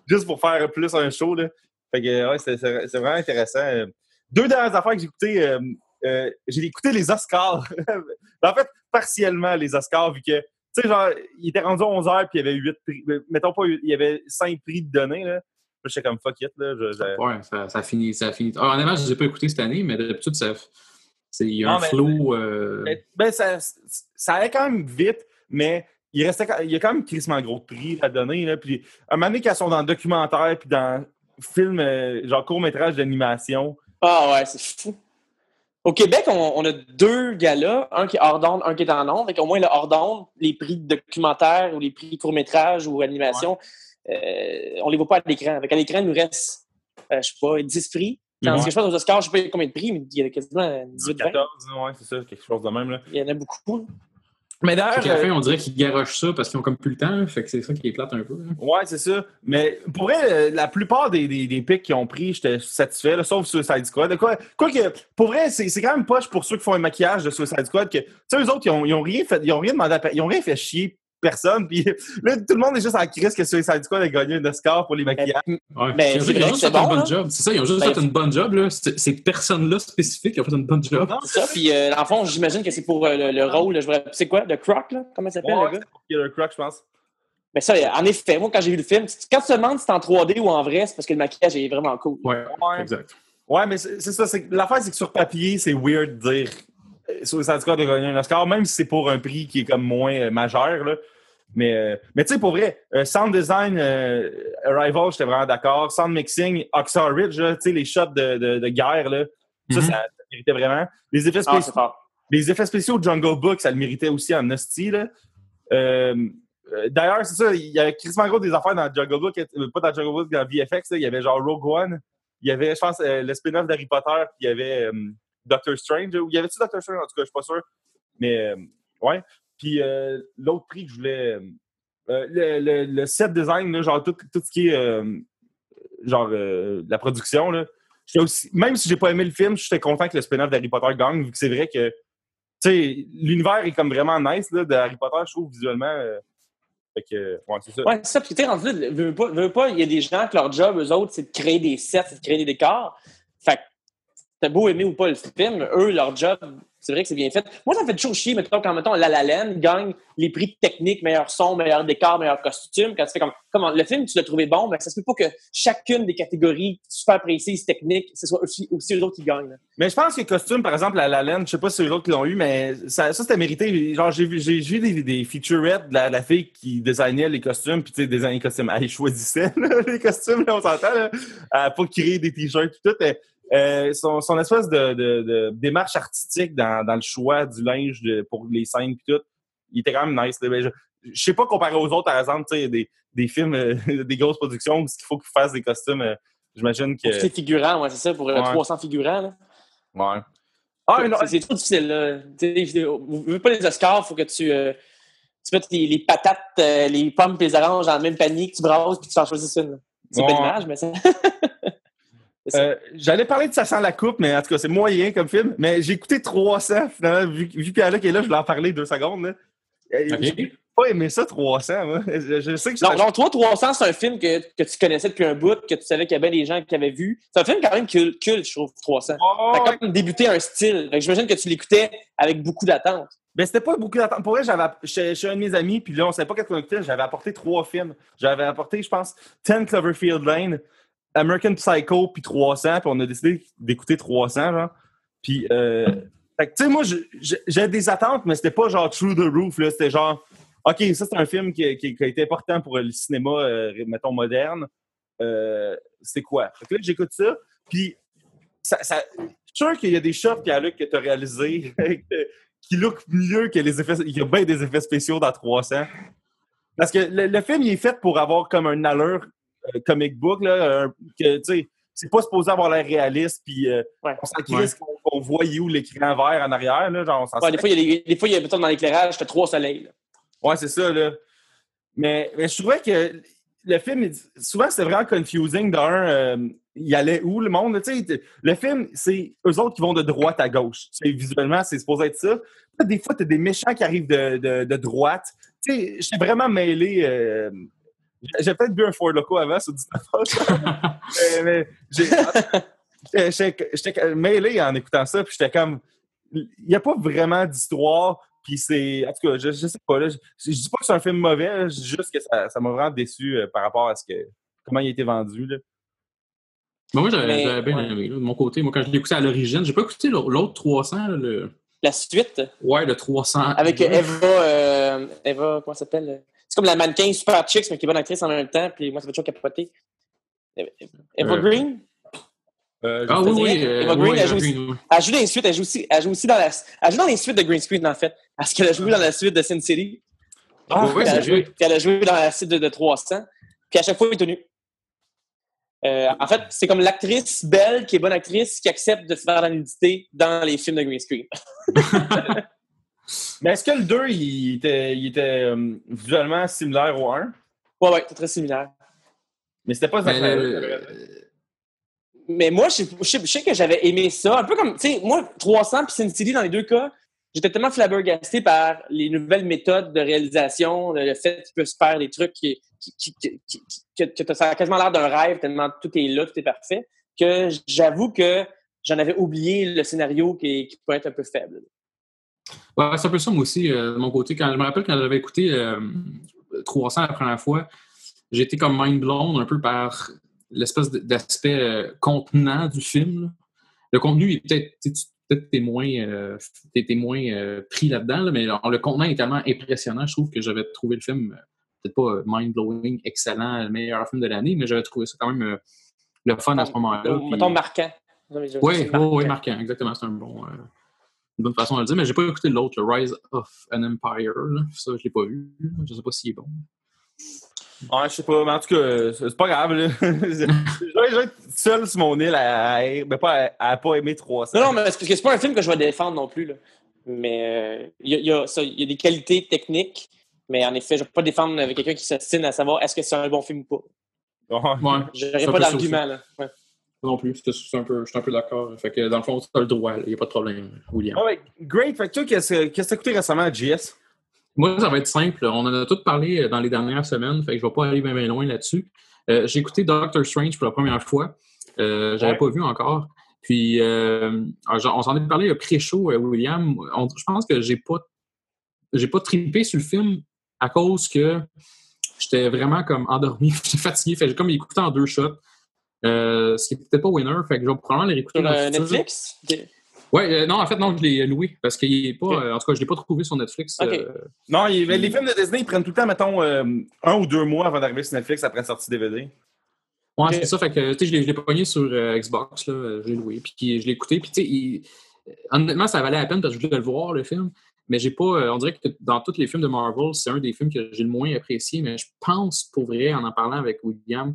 S3: juste pour faire plus un show, là. Fait que, ouais, c'est c'est- c'est vraiment intéressant. Euh, Deux dernières affaires que j'ai écoutées, euh, euh, j'ai écouté les Oscars. [laughs] en fait, partiellement les Oscars, vu que, tu sais, genre, il était rendu à 11 h puis il y avait 8 prix. euh, Mettons pas, huit, il y avait 5 prix de données, là. J'étais comme fuck it. Là, je- je-
S1: Ouais, ça, ça finit. Ça finit. Ah, honnêtement, je ne les ai pas écoutés cette année, mais d'habitude, ça. c'est- Il y a
S3: Non,
S1: un
S3: mais-
S1: flow. euh,
S3: Mais, ben, ça, ça allait quand même vite, mais il, restait, il y a quand même crissement gros de prix à donner. Là, puis, un moment donné, qu'elles sont dans le documentaire puis dans film, euh, genre court-métrage d'animation,
S2: Ah ouais, c'est fou. Au Québec, on, on a deux galas, un qui est hors d'onde, un qui est en onde. Fait qu'au moins, le hors d'onde, les prix de documentaire ou les prix court-métrage ou animation, on les voit pas à l'écran. Qu'à l'écran, il nous reste, euh, je sais pas, 10 prix. Tandis
S3: Ouais.
S2: que je pense aux Oscars, je sais pas combien de prix, mais il y a quasiment 18, 20.
S3: 14, ouais, c'est ça, quelque chose de même. Là.
S2: Il y en a beaucoup.
S3: Mais d'ailleurs,
S1: la
S3: euh,
S1: fin, on dirait qu'ils garochent ça parce qu'ils ont comme plus le temps. là. Fait que c'est ça qui est plate un peu. hein.
S3: Ouais, c'est ça. Mais pour vrai, euh, la plupart des, des, des picks qu'ils ont pris, j'étais satisfait, là, sauf Suicide Squad. Quoi, quoi que, pour vrai, c'est c'est quand même poche pour ceux qui font un maquillage de Suicide Squad que, tu sais, eux autres, ils ont, ils ont rien fait, ils ont rien demandé à ils ont rien fait chier personne. Puis [laughs] là, tout le monde est juste en crise que Suicide Squad a gagné un Oscar pour les maquillages.
S1: Ouais.
S2: Ben,
S1: ils ont ils juste fait une
S2: bon, là.
S1: job. C'est ça, ils ont juste
S2: Ben,
S1: fait une bonne job. Là. C'est- Ces personnes-là spécifiques qui ont fait une bonne job.
S2: C'est ça. Puis, euh, dans le fond, j'imagine que c'est pour euh, le, le rôle. C'est quoi? Le Croc, là? Comment il s'appelle,
S3: Ouais,
S2: le gars?
S3: Killer Croc, je pense.
S2: Mais ça, en effet, moi, quand j'ai vu le film, quand tu te demandes si c'est en 3D ou en vrai, c'est parce que le maquillage est vraiment cool.
S1: Ouais,
S3: Ouais.
S1: exact.
S3: Ouais, mais c'est ça. c'est- L'affaire, c'est que sur papier, c'est weird de dire Suicide Squad a gagné un Oscar, même si c'est pour un prix qui est comme moins euh, majeur. Là. Mais, euh, mais tu sais, pour vrai, euh, sound design, euh, Arrival, j'étais vraiment d'accord. Sound mixing, Oxar Ridge, tu sais, les shots de, de, de guerre, là, ça,
S1: Mhm.
S3: ça, ça méritait vraiment. Les effets
S2: Ah,
S3: spéciaux, les effets spéciaux de Jungle Book, ça le méritait aussi en hostie. Euh, euh, D'ailleurs, c'est ça, il y avait Chris gros des affaires dans Jungle Book, euh, pas dans Jungle Book, dans VFX, il y avait genre Rogue One, il y avait, je pense, euh, le spin-off d'Harry Potter, puis il y avait euh, Doctor Strange, il y avait-tu Doctor Strange, en tout cas, je suis pas sûr, mais euh, ouais. Puis euh, l'autre prix que je voulais, euh, le, set design, genre tout, tout ce qui est, genre, la production, là, aussi, même si j'ai pas aimé le film, j'étais content que le spin-off d'Harry Potter gagne, vu que c'est vrai que tu sais, l'univers est comme vraiment nice là, de Harry Potter, je trouve, visuellement. fait que, ouais, c'est ça.
S2: Ouais, c'est ça. Puis, tu rendu veux pas, veux pas, il y a des gens que leur job, eux autres, c'est de créer des sets, c'est de créer des décors. Fait que, t'as beau aimer ou pas le film, eux, leur job, c'est vrai que c'est bien fait. Moi, ça me fait toujours chier, mettons, quand, mettons, La La Land gagne les prix techniques, meilleur son, meilleur décor, meilleur costume, quand tu fais comme, comment, le film, tu l'as trouvé bon, mais ça se peut pas que chacune des catégories super précises, techniques, ce soit aussi, aussi eux autres qui gagnent.
S3: Mais je pense que costume, par exemple, à la laine, je sais pas si eux autres qui l'ont eu, mais ça, ça c'était mérité. Genre, j'ai vu, j'ai des, des featurettes de la, la fille qui designait les costumes, puis tu sais, designait les costumes. [laughs] Elle choisissait les costumes, là, on s'entend, là. Pas créer des t-shirts, tout. Euh, son, son espèce de, de- de démarche artistique dans, dans le choix du linge de- pour les scènes, puis tout, il était quand même nice. là. Mais je, je sais pas comparé aux autres, par exemple, des, des films, euh, [laughs] des grosses productions où il faut qu'ils fassent des costumes. euh, J'imagine que.
S2: Pour figurants, ouais, c'est ça, pour euh,
S3: Ouais.
S2: 300 figurants, là.
S3: Ouais. Ah,
S2: C'est- trop difficile, là. Vous veux pas les Oscars, il faut que tu, euh, tu mettes les, les patates, les pommes et les oranges dans le même panier, que tu brasses puis tu en choisisses une. C'est
S3: Ouais.
S2: pas l'image, mais ça. [laughs]
S3: Euh, J'allais parler de Ça sent la coupe, mais en tout cas, c'est moyen comme film. Mais j'ai écouté 300, finalement. Vu, vu Pierre qui est là, je voulais en parler deux secondes. Là. Euh. J'ai pas aimé ça, 300. Moi. [laughs] Je, je sais que
S2: Non, non, toi, 300, c'est un film que, que tu connaissais depuis un bout, que tu savais qu'il y avait des gens qui avaient vu. C'est un film quand même culte, culte, je trouve, 300.
S3: Oh,
S2: Ça
S3: ouais.
S2: a comme débuté un style. J'imagine que tu l'écoutais avec beaucoup d'attente.
S3: Ben, c'était pas beaucoup d'attente. Pour vrai, j'avais, chez, chez un de mes amis, puis là, on savait pas qu'est-ce qu'on écoutait. J'avais apporté trois films. J'avais apporté, je pense, 10 Cloverfield Lane, American Psycho, puis 300. Puis on a décidé d'écouter 300, genre. Puis, euh, tu sais, moi, j'avais des attentes, mais c'était pas genre Through the Roof, là. C'était genre, OK, ça, c'est un film qui, a été important pour le cinéma, euh, mettons, moderne. Euh, c'est quoi? Fait que là, j'écoute ça, puis ça, ça, sûr qu'il y a des shots, Pierre-Luc, que tu as réalisés [laughs] qui look mieux que les effets. Il y a bien des effets spéciaux dans 300. Parce que le, film, il est fait pour avoir comme un allure comic book, là, un- que, tu sais, c'est pas supposé avoir l'air réaliste, puis euh,
S2: Ouais.
S3: on s'en crisse qu'on qu'on voit où l'écran vert en arrière, là, genre, on s'en
S2: Ouais, des fois, il y a des, des fois, il y a, dans l'éclairage, t'as trois soleils. là.
S3: Ouais, c'est ça, là. Mais, mais je trouvais que le film, il- souvent, c'était vraiment confusing. D'un, euh, il allait où, le monde? Tu sais, t- le film, c'est eux autres qui vont de droite à gauche. Tu sais, visuellement, c'est supposé être ça. Là, des fois, tu as des méchants qui arrivent de, de, de droite. Tu sais, j'étais vraiment mêlé. euh, j'ai peut-être bu un Ford Loco avant, ça dit [laughs] mais, mais j'étais- mêlé en écoutant ça, puis j'étais comme... Il n'y a pas vraiment d'histoire, puis c'est... En tout cas, je, je sais pas, là, je, je dis pas que c'est un film mauvais, là, je dis juste que ça ça m'a vraiment déçu euh, par rapport à ce que comment il a été vendu, là.
S1: Ben, moi, j'avais bien
S2: ouais.
S1: aimé. là, de mon côté, moi, quand je l'ai écouté à l'origine, j'ai pas écouté l'autre l'autre 300. là, le...
S2: La suite,
S1: Ouais, le 300.
S2: avec Eva, euh, Eva, comment ça s'appelle? C'est comme la mannequin super chicks, mais qui est bonne actrice en même temps, puis moi, ça fait toujours capoter. Eva
S1: Euh,
S2: Green?
S3: Euh,
S1: Ah
S3: je
S1: oui, oui. euh,
S2: Eva Green,
S1: oui,
S2: elle
S1: Eva
S2: joue aussi-
S1: Green, oui.
S2: Elle joue dans les suites, elle joue aussi, elle joue aussi dans la, elle joue dans les suites de Green Screen, en fait. Parce qu'elle a joué dans la suite de Sin City.
S3: Ah,
S2: puis, elle a joué, puis elle a joué dans la suite de, de 300. Puis à chaque fois, elle est tenue. Euh, en fait, c'est comme l'actrice belle, qui est bonne actrice, qui accepte de faire la nudité dans les films de Green Screen. [laughs] [laughs]
S3: Mais est-ce que le 2, il était, il était euh, visuellement similaire au 1?
S2: Ouais, ouais, c'est très similaire.
S3: Mais c'était pas
S1: Mais, euh,
S2: Mais moi, je, je- je sais que j'avais aimé ça. Un peu comme, tu sais, moi, 300 puis Sin City, dans les deux cas, j'étais tellement flabbergasté par les nouvelles méthodes de réalisation, le, le fait qu'il peut se faire des trucs qui, qui, qui, qui- qui- que, que ça a quasiment l'air d'un rêve, tellement tout est là, tout est parfait, que j'avoue que j'en avais oublié le scénario qui, qui pourrait être un peu faible.
S1: Ouais, c'est un peu ça, moi aussi, euh, de mon côté. Quand, je me rappelle quand j'avais écouté euh, 300 la première fois, été comme mind blown un peu par l'espèce d'aspect euh, contenant du film. là. Le contenu est peut-être peut-être t'es moins, euh, moins euh, pris là-dedans, là, mais le, contenant est tellement impressionnant. Je trouve que j'avais trouvé le film, peut-être pas mind blowing, excellent, le meilleur film de l'année, mais j'avais trouvé ça quand même euh, le fun à ce moment-là. Puis-
S2: Mettons marquant.
S1: oui, oui, marquant, exactement. C'est un bon, une bonne façon de le dire. Mais j'ai pas écouté l'autre, le Rise of an Empire. là. Ça, je l'ai pas vu. Je sais pas s'il est bon.
S3: Ouais, je sais pas, mais en tout cas, c'est pas grave. Là. [laughs] je vais être seul sur mon île à, à- pas à, à pas aimer 300.
S2: Non, non, mais c'est parce que c'est pas un film que je vais défendre non plus. Là. Mais euh, il y, a- il y a y a des qualités techniques, mais en effet, je ne vais pas défendre avec quelqu'un qui s'ostine à savoir est-ce que c'est un bon film ou pas.
S3: Ouais.
S1: Un
S2: pas d'argument. là. Ouais.
S1: Non plus. C'était- c'est un peu- Je suis un peu d'accord. Fait que dans le fond, tu as le droit. Il n'y a pas de problème, William.
S3: Ah great. Fait que toi, qu'est-ce que qu'est-ce que t'as écouté récemment à JS?
S1: Moi, ça va être simple. On en a tous parlé euh, dans les dernières semaines. Fait que je ne vais pas aller bien, bien loin là-dessus. Euh, j'ai écouté Doctor Strange pour la première fois. Euh, J'avais
S3: Ouais.
S1: pas vu encore. Puis, euh, alors, on s'en est parlé pré-show, euh, William. On- je pense que j'ai pas, j'ai pas trippé sur le film à cause que j'étais vraiment comme endormi, [laughs] j'étais fatigué. Fait j'ai comme écouté en deux shots. Euh, ce qui n'est peut-être pas winner. Fait que je vais probablement les réécouter
S2: Sur
S1: dans le
S2: euh. Netflix?
S1: Ouais, euh, non, en fait, non, je l'ai loué parce qu'il est pas. Euh, en tout cas, je l'ai pas trouvé sur Netflix. Euh,
S3: Non, il- les films de Disney, ils prennent tout le temps, mettons, euh, un ou deux mois avant d'arriver sur Netflix après la sortie DVD.
S1: Ouais, c'est ça. Fait que, tu sais, je l'ai- pogné sur euh, Xbox, là. Je l'ai loué. Puis je l'ai écouté. Puis, tu sais, il- honnêtement, ça valait la peine parce que je voulais le voir, le film. Mais j'ai pas. on dirait que dans tous les films de Marvel, c'est un des films que j'ai le moins apprécié. Mais je pense, pour vrai, en en parlant avec William,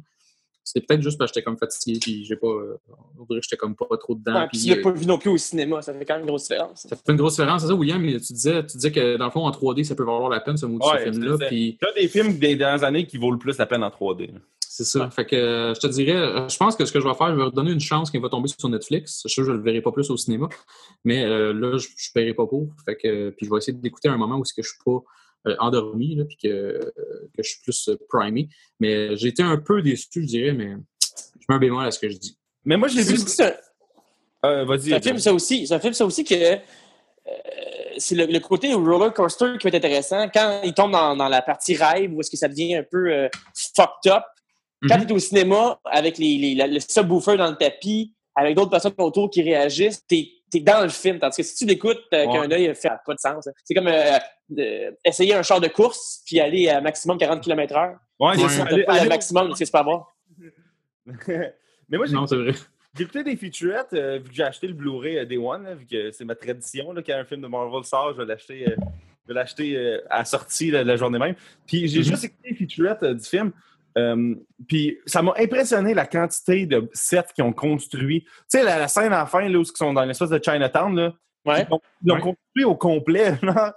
S1: c'était peut-être juste parce que j'étais comme fatigué. Puis j'ai pas. euh, on dirait que j'étais comme pas trop dedans.
S2: Ouais,
S1: puis,
S2: tu l'as
S1: euh,
S2: pas vu non plus au cinéma, ça fait quand même une grosse différence.
S1: ça fait une grosse différence, c'est ça, William? mais Tu disais, tu disais que dans le fond, en 3D, ça peut valoir la peine, ce maudit
S3: Ouais,
S1: film-là.
S3: c'est-
S1: Puis
S3: Il y a des films des dernières années qui vaut le plus la peine en 3D. là.
S1: C'est ça. Fait que euh, je te dirais, je pense que ce que je vais faire, je vais redonner une chance qu'il va tomber sur Netflix. Je suis sûr que je ne le verrai pas plus au cinéma. Mais euh, là, je ne paierai pas pour. Fait que, puis je vais essayer d'écouter un moment où est-ce que je suis pas endormi, là, puis que, euh, que je suis plus euh, primé. Mais j'ai été un peu déçu, je dirais, mais je mets un bémol à ce que je dis.
S3: Mais moi, je l'ai vu.
S2: Un,
S3: Euh, Vas-y.
S2: c'est un film, ça aussi. C'est un film, ça aussi, que euh, c'est le, le côté roller coaster qui va être intéressant. Quand il tombe dans, dans la partie rêve, où est-ce que ça devient un peu euh, fucked up, quand
S1: Mhm.
S2: tu es au cinéma avec les, les- la- le subwoofer dans le tapis, avec d'autres personnes autour qui réagissent, tu dans le film. Tandis que si tu l'écoutes avec
S3: Ouais.
S2: un œil, ça n'a pas de sens. C'est comme euh, de- essayer un char de course puis aller à maximum 40 km/h.
S3: Ouais, c'est
S1: Ouais.
S2: pas le
S3: allez-
S2: maximum de ce que tu peux avoir. [laughs]
S3: Mais moi, j'ai
S1: Non, c'est vrai.
S3: j'ai écouté des featurettes, euh, vu que j'ai acheté le Blu-ray euh, Day One, là, vu que c'est ma tradition, là, quand un film de Marvel sort, je vais l'acheter euh, je vais l'acheter euh, à la sortie la, la journée même. Puis j'ai
S1: Mhm.
S3: juste écouté les featurettes euh, du film. Euh, puis ça m'a impressionné la quantité de sets qu'ils ont construit. Tu sais, la, la scène à la fin, là, où ils sont dans l'espèce de Chinatown, là,
S2: Ouais.
S3: ils l'ont-
S1: Ouais.
S3: construit au complet. [laughs]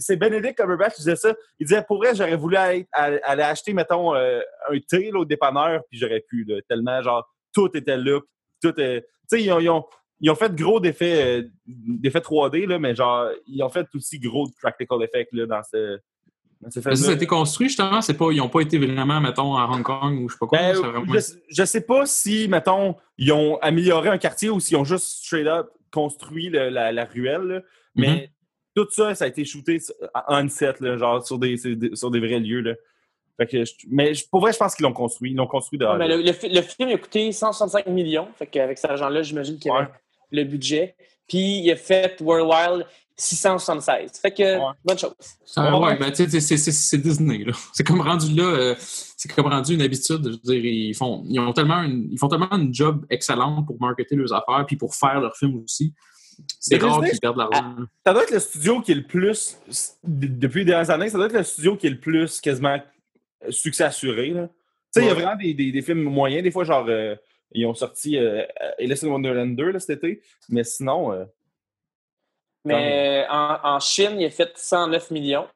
S3: C'est Benedict Cumberbatch qui disait ça. Il disait, pour vrai, j'aurais voulu aller, acheter, mettons, euh, un thé là, au dépanneur, puis j'aurais pu, là, tellement, genre, tout était là. Tout est... Tu sais, ils ont, ils, ont, ils ont fait gros d'effets, euh, d'effets 3D, là, mais genre, ils ont fait aussi gros de practical effects là, dans ce,
S1: Ça, ça a été construit, justement. C'est pas, ils n'ont pas été vraiment, mettons, à Hong Kong ou je sais pas quoi.
S3: Ben,
S1: vraiment-
S3: je, je sais pas si, mettons, ils ont amélioré un quartier ou s'ils ont juste straight up construit le- la, la ruelle, là. mais
S1: Mhm.
S3: tout ça, ça a été shooté on set, là, genre sur des, sur des- vrais lieux. Là. Fait que je- mais pour vrai, je pense qu'ils l'ont construit. Ils l'ont construit de A à
S2: Ouais, mais
S3: Z.
S2: le, le fi- le film a coûté 165 millions. Fait qu'avec cet argent-là, j'imagine qu'il y avait
S3: Ouais.
S2: Le budget. Puis il a fait World Wild 676. Fait que,
S3: Ouais.
S2: bonne chose.
S1: Euh,
S3: Ouais.
S1: ouais, ben, c'est- c'est c'est Disney, là. C'est comme rendu là, euh, c'est comme rendu une habitude. Je veux dire, ils font, ils ont tellement une, ils font tellement une job excellente pour marketer leurs affaires puis pour faire leurs films aussi. C'est rare
S3: Disney,
S1: qu'ils perdent de l'argent. là.
S3: Ça doit être le studio qui est le plus, depuis les dernières années, ça doit être le studio qui est le plus quasiment euh, succès assuré. là. Tu sais, il y a vraiment des, des- des films moyens. Des fois, genre, euh, ils ont sorti euh, Alice in Wonderland 2 là, cet été. Mais sinon, euh,
S2: Mais en, en Chine, il a fait 109 millions.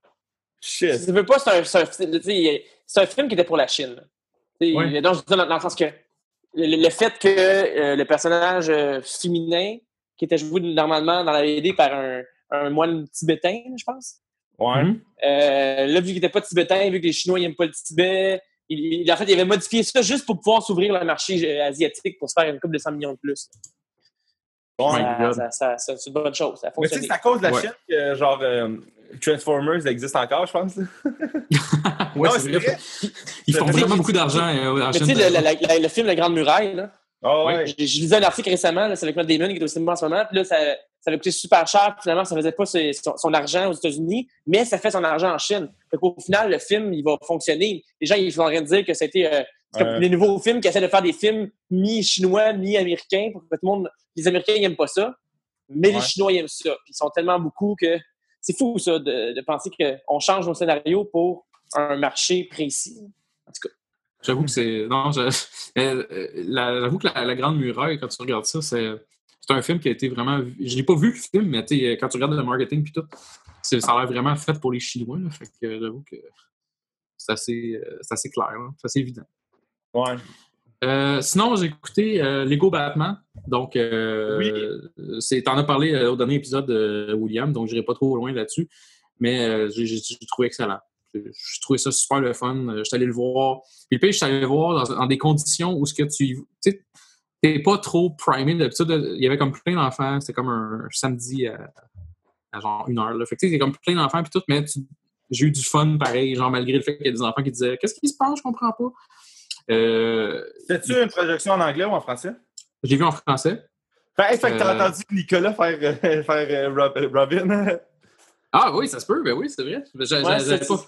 S2: Si
S3: shit.
S2: tu veux pas, c'est un, film qui était pour la Chine. là. Tu sais,
S1: Ouais.
S2: Donc, je dis dans, dans le sens que le, le fait que euh, le personnage euh, féminin, qui était joué normalement dans la BD par un, un moine tibétain, je pense,
S3: Ouais.
S1: Mhm.
S2: Euh, là, vu qu'il n'était pas tibétain, vu que les Chinois n'aiment pas le Tibet, il, il- en fait, il avait modifié ça juste pour pouvoir s'ouvrir le marché euh, asiatique pour se faire une coupe de 100 millions de plus.
S1: Oh my
S2: Ça-
S1: God.
S2: ça- ça- ça- c'est une bonne chose. Ça
S3: Mais tu sais,
S2: fonctionné.
S3: c'est à cause de la
S1: Ouais.
S3: Chine que, genre, euh, Transformers existe encore, je pense. [laughs]
S1: Ouais,
S3: Non,
S1: c'est vrai. Ils font vraiment
S3: vrai.
S1: beaucoup d'argent euh, en
S2: tu sais, le, la- la- le film La Grande Muraille, là,
S3: Ah
S1: Ouais.
S2: j'ai lisé un article récemment, là, c'est avec Matt Damon qui est au cinéma en ce moment, puis là, ça, ça avait coûté super cher, finalement, ça faisait pas ses- son, son argent aux États-Unis, mais ça fait son argent en Chine. Fait qu'au final, le film, il va fonctionner. Les gens, ils sont en train de dire que c'était euh,
S3: Ouais.
S2: les nouveaux films qui essaient de faire des films mi-chinois, mi-américains, pour que tout le monde... Les Américains, ils aiment pas ça, mais les. Chinois, ils aiment ça. Puis ils sont tellement beaucoup que c'est fou, ça, de, de penser qu'on change nos scénarios pour un marché précis. En tout cas,
S1: J'avoue que c'est. Non, je- [laughs] euh, la- j'avoue que la, la Grande Muraille, quand tu regardes ça, c'est c'est un film qui a été vraiment. Je n'ai pas vu le film, mais tu sais, quand tu regardes le marketing puis tout, ça a l'air vraiment fait pour les Chinois. Là, fait que j'avoue que c'est assez, euh, assez clair, c'est assez évident.
S3: Ouais.
S1: Euh, sinon, j'ai écouté euh, Lego Batman. Donc, euh, c'est, t'en as parlé euh, au dernier épisode de William, donc je n'irai pas trop loin là-dessus. Mais euh, j'ai, trouvé excellent. J'ai j'ai trouvé ça super le fun. Euh, Je suis allé le voir. Puis le pire, je suis allé le voir dans, dans des conditions où ce que tu. T'es pas trop primé. D'habitude, il y avait comme plein d'enfants. C'était comme un samedi à, à genre une heure. Là. Fait que comme plein d'enfants puis tout, mais tu- j'ai eu du fun pareil, genre malgré le fait qu'il y a des enfants qui disaient Qu'est-ce qui se passe, je comprends pas. Euh,
S3: Fais-tu une projection en anglais ou en français?
S1: j'ai vu en français.
S3: Fait, hey, fait que t'as
S1: Euh.
S3: entendu Nicolas faire, euh, [laughs] faire euh, euh, Robin.
S1: Ah oui, ça se peut, ben oui, c'est vrai. J'a- j'a-
S2: Ouais,
S1: j'avais
S2: c'est-
S1: pas-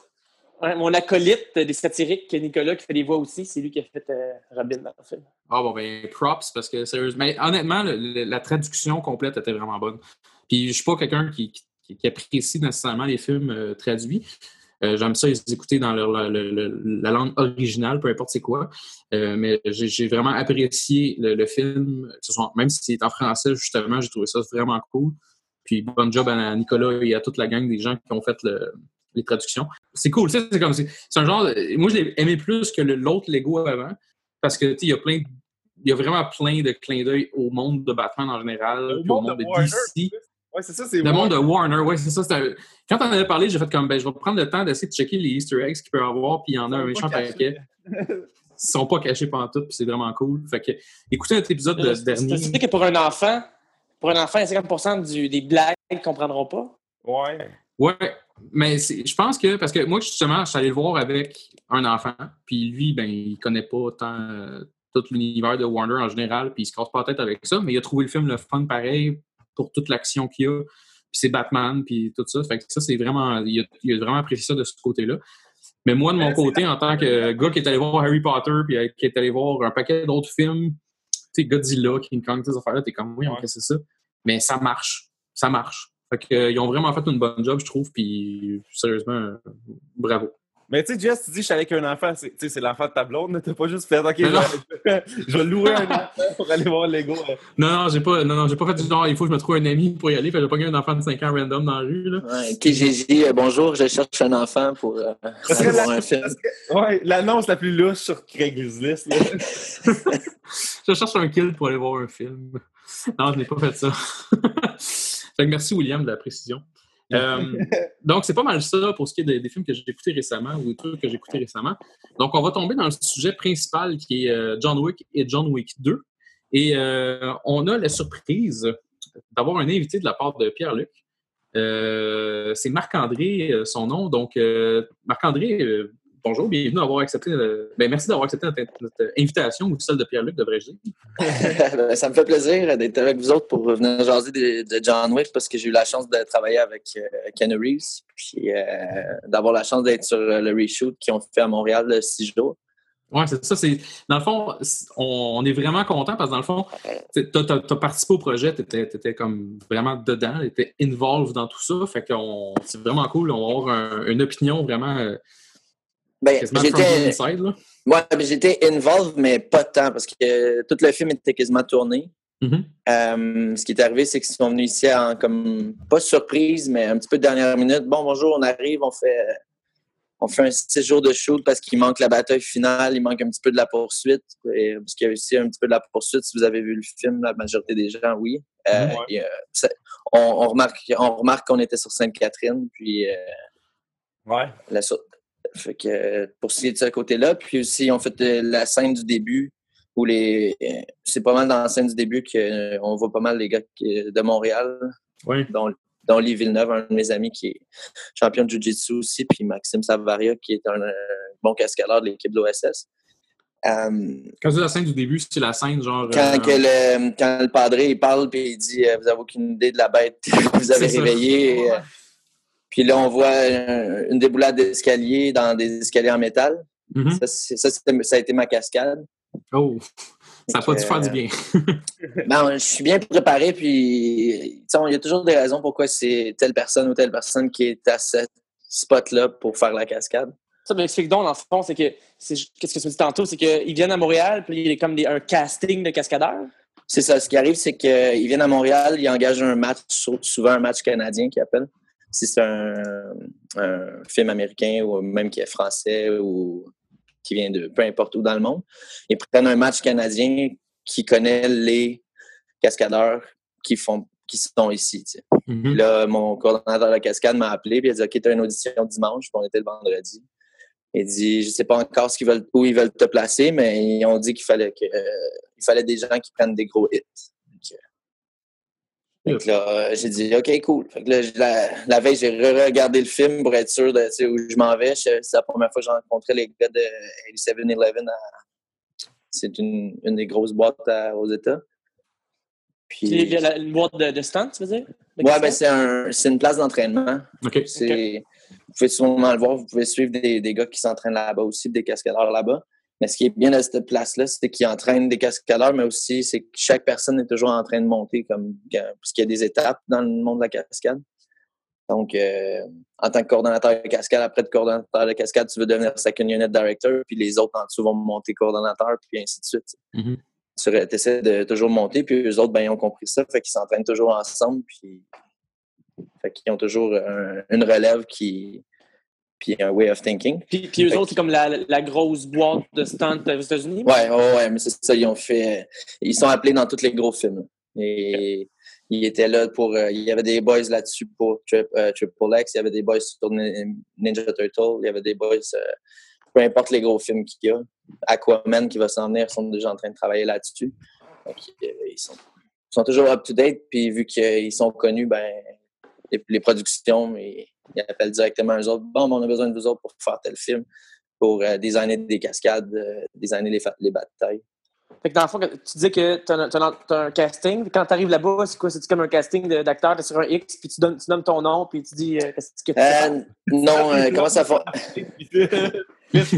S2: Mon acolyte des satiriques, Nicolas, qui fait des voix aussi, c'est lui qui a fait euh, Robin dans le film.
S1: Ah bon, ben props, parce que sérieusement, mais honnêtement, la traduction complète était vraiment bonne. Puis je suis pas quelqu'un qui, apprécie nécessairement les films euh, traduits. Euh, J'aime ça les écouter dans la, la- la- la langue originale, peu importe c'est quoi. Mais j'ai vraiment apprécié le, film, que ce soit, même si c'est en français, justement, j'ai trouvé ça vraiment cool. Puis bon job à Nicolas et à toute la gang des gens qui ont fait le- les traductions. C'est cool, tu sais, c'est comme c'est c'est un genre. de- moi, je l'ai aimé plus que le- l'autre Lego avant, parce que tu sais, il y a plein, de- il y a vraiment plein de clins d'œil au monde de Batman en général,
S3: Au
S1: puis au
S3: monde de Warner,
S1: DC.
S3: Ouais, c'est ça, c'est
S1: Le monde de Warner, ouais, c'est ça. un- Quand on en avait parlé, j'ai fait comme, ben, je vais prendre le temps d'essayer de checker les Easter eggs qu'il peut y avoir, puis il y en a un méchant paquet. [laughs] Ils sont pas cachés pendant tout, puis c'est vraiment cool. Fait que, écoutez notre épisode de,
S2: C'est-
S1: dernier.
S2: C'est que pour un enfant, pour un enfant, il y a 50 du, des blagues qu'ils ne comprendront pas.
S3: Ouais.
S1: Ouais, mais je pense que, parce que moi, justement, je suis allé le voir avec un enfant, puis lui, ben, il connaît pas tant euh, tout l'univers de Warner en général, puis il se casse pas la tête avec ça, mais il a trouvé le film le fun pareil pour toute l'action qu'il y a, puis c'est Batman, puis tout ça. Fait que ça, c'est vraiment, il a, il a vraiment apprécié ça de ce côté-là. Mais moi, de mon
S3: c'est
S1: côté, en tant que gars qui est allé voir Harry Potter, puis euh, qui est allé voir un paquet d'autres films, tu sais, Godzilla, King Kong, ces affaires-là, t'es comme, oui, qu'est-ce que c'est ça? Mais ça marche. Ça marche. Fait que, euh, ils ont vraiment fait une bonne job, je trouve, puis sérieusement, euh, bravo.
S3: Mais tu sais, Jess, tu dis, je suis avec un enfant, c'est tu sais, c'est l'enfant de ta blonde, t'as pas juste fait, OK, je vais, [laughs] je vais louer un enfant pour aller voir Lego. euh.
S1: Non, non, j'ai pas, non, non, j'ai pas fait du genre, il faut que je me trouve un ami pour y aller, fait que j'ai pas gagné un enfant de 5 ans random dans la rue, là.
S4: Ouais, KGJ, euh, bonjour, je cherche un enfant pour euh, aller voir
S3: la-
S4: un film.
S3: Ouais, l'annonce la plus louche sur Craigslist. là. [laughs]
S1: Je cherche un kill pour aller voir un film. Non, je n'ai pas fait ça. [laughs] fait que merci, William, de la précision. Euh, donc, c'est pas mal ça pour ce qui est des, des films que j'ai écoutés récemment ou des trucs que j'ai écoutés récemment. Donc, on va tomber dans le sujet principal qui est euh, John Wick et John Wick 2. Et euh, on a la surprise d'avoir un invité de la part de Pierre-Luc. C'est Marc-André, son nom. Donc, Marc-André, bonjour, bienvenue d'avoir accepté. euh, ben, merci d'avoir accepté notre, notre invitation ou celle de Pierre-Luc, devrais-je dire. [laughs]
S4: Ben, ça me fait plaisir d'être avec vous autres pour venir jaser de, de John Wick parce que j'ai eu la chance de travailler avec euh, Keanu Reeves puis euh, d'avoir la chance d'être sur euh, le reshoot qu'ils ont fait à Montréal le six jours.
S1: Oui, c'est ça. C'est, dans le fond, on, on est vraiment content parce que dans le fond, tu as, participé au projet, tu étais, comme vraiment dedans, tu étais involved dans tout ça. Fait que c'est vraiment cool. On va avoir un- une opinion vraiment euh,
S4: Ben, j'étais ouais, ben, j'étais involved, mais pas tant parce que euh, tout le film était quasiment tourné.
S1: Mhm.
S4: Euh, ce qui est arrivé, c'est qu'ils sont venus ici en comme pas surprise, mais un petit peu de dernière minute. Bon, bonjour, on arrive, on fait on fait un six jours de shoot parce qu'il manque la bataille finale, il manque un petit peu de la poursuite. Et, parce qu'il y a aussi un petit peu de la poursuite. Si vous avez vu le film, la majorité des gens, oui. Euh,
S3: Ouais.
S4: et, euh, ça- on, on remarque on remarque qu'on était sur Sainte-Catherine, puis euh,
S3: Ouais.
S4: la fait que euh, pour ce qui est de ce côté-là, puis aussi on fait euh, la scène du début où les euh, c'est pas mal dans la scène du début qu'on voit pas mal les gars de Montréal,
S1: Ouais.
S4: dont, dont Lee Villeneuve, un de mes amis qui est champion de Jiu-Jitsu aussi, puis Maxime Savaria qui est un euh, bon cascadeur de l'équipe de l'OSS. Euh,
S1: Quand tu dis la scène du début, c'est la scène genre.
S4: quand,
S1: euh,
S4: que le, quand le padré il parle puis il dit euh, Vous avez aucune idée de la bête que vous avez réveillée. Euh, Puis là, on voit euh, une déboulade d'escalier dans des escaliers en métal.
S1: mhm.
S4: Ça, ça, a été ma cascade.
S1: Oh, ça n'a pas dû
S4: Fait
S1: faire du bien. [laughs]
S4: Ben, je suis bien préparé, puis tu sais, il y a toujours des raisons pourquoi c'est telle personne ou telle personne qui est à ce spot-là pour faire la cascade.
S2: Ça m'explique donc, dans le fond, c'est que, c'est- qu'est-ce que tu me dis tantôt, c'est qu'ils viennent à Montréal, puis il y a comme des, un casting de cascadeurs?
S4: C'est ça. Ce qui arrive, c'est qu'ils viennent à Montréal, ils engagent un match, sou- souvent un match canadien qu'ils appellent. Si c'est un, un film américain ou même qui est français ou qui vient de peu importe où dans le monde, ils prennent un match canadien qui connaît les cascadeurs qui font qui sont ici. tu sais.
S1: Mhm.
S4: Puis là, mon coordonnateur de cascade m'a appelé et il a dit OK, tu as une audition dimanche, puis on était le vendredi. Il dit Je sais pas encore ce qu'ils veulent, où ils veulent te placer, mais ils ont dit qu'il fallait que euh, il fallait des gens qui prennent des gros hits. Fait que- là, euh, j'ai dit OK, cool. Fait que là, je- la, la veille, j'ai re-regardé le film pour être sûr de où je m'en vais. C'est la première fois que j'ai rencontré les gars de 87-Eleven. à- C'est une, une des grosses boîtes à- aux États.
S2: Puis il y a la- une boîte de, de stunt, tu veux dire? Cascade?
S4: ben c'est un, c'est une place d'entraînement.
S1: OK.
S4: C'est, Vous pouvez souvent le voir, vous pouvez suivre des, des gars qui s'entraînent là-bas aussi, des cascadeurs là-bas. Mais ce qui est bien à cette place-là, c'est qu'ils entraînent des cascadeurs, mais aussi c'est que chaque personne est toujours en train de monter, comme parce qu'il y a des étapes dans le monde de la cascade. Donc, euh, en tant que coordonnateur de cascade, après de coordonnateur de cascade, tu veux devenir second unit director, puis les autres en dessous vont monter coordonnateur, puis ainsi de suite.
S1: Mhm.
S4: Tu essaies de toujours monter, puis eux autres, ben, ils ont compris ça, fait qu'ils s'entraînent toujours ensemble, puis fait qu'ils ont toujours un- une relève qui puis un way of thinking.
S2: Puis, puis eux
S4: Fait
S2: autres, c'est comme la, la grosse boîte de stunt aux États-Unis?
S4: Ouais, ouais, ouais, mais c'est ça, ils ont fait. Ils sont appelés dans tous les gros films. Et ils étaient là pour. euh, il y avait des boys là-dessus pour Trip- euh, Triple X, il y avait des boys sur Nin- Ninja Turtle, il y avait des boys. euh, peu importe les gros films qu'il y a. Aquaman qui va s'en venir, sont déjà en train de travailler là-dessus. Donc, euh, ils sont, ils sont toujours up-to-date, puis vu qu'ils sont connus, ben, les, les productions, mais ils appellent directement eux autres. Bon, on a besoin de vous autres pour faire tel film, pour euh, designer des cascades, euh, designer les, les batailles.
S2: Fait que dans le fond, tu dis que tu as, un casting. Quand tu arrives là-bas, c'est quoi? C'est comme un casting d'acteur, tu es sur un X, puis tu, donnes, tu nommes ton nom, puis tu dis euh, qu'est-ce que tu fais?
S4: Euh, non, euh, [laughs] comment ça fait? [laughs]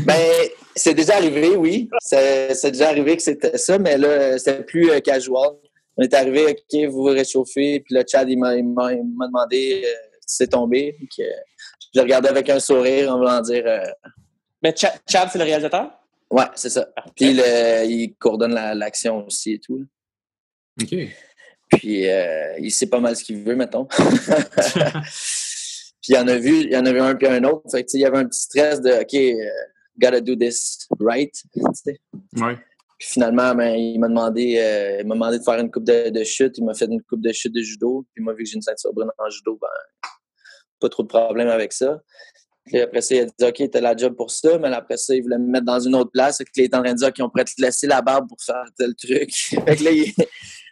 S4: Ben, c'est déjà arrivé, oui. C'est c'est déjà arrivé que c'était ça, mais là, c'était plus euh, casual. On est arrivé, OK, vous vous réchauffez, puis le Chad, il m'a demandé euh, si c'est tombé. Puis que je le regardais avec un sourire en voulant dire euh,
S2: Mais Chad, Chad, c'est le réalisateur?
S4: Ouais, c'est ça. Puis le- il coordonne la- l'action aussi et tout.
S1: OK.
S4: Puis euh, il sait pas mal ce qu'il veut, mettons. [laughs] puis il en a vu, il y en a vu un puis un autre. Fait que, il y avait un petit stress de OK, gotta do this right. tu sais.
S1: Ouais.
S4: Puis finalement, ben, il m'a demandé, euh, m'a demandé de faire une coupe de, chute. Il m'a fait une coupe de chute de judo. Puis moi, vu que j'ai une ceinture brune en judo, ben, pas trop de problème avec ça. Puis après ça, il a dit OK, t'as la job pour ça, mais après ça, il voulait me mettre dans une autre place. Il était en train de dire qu'on pourrait te laisser la barbe pour faire tel truc. [laughs] fait que là,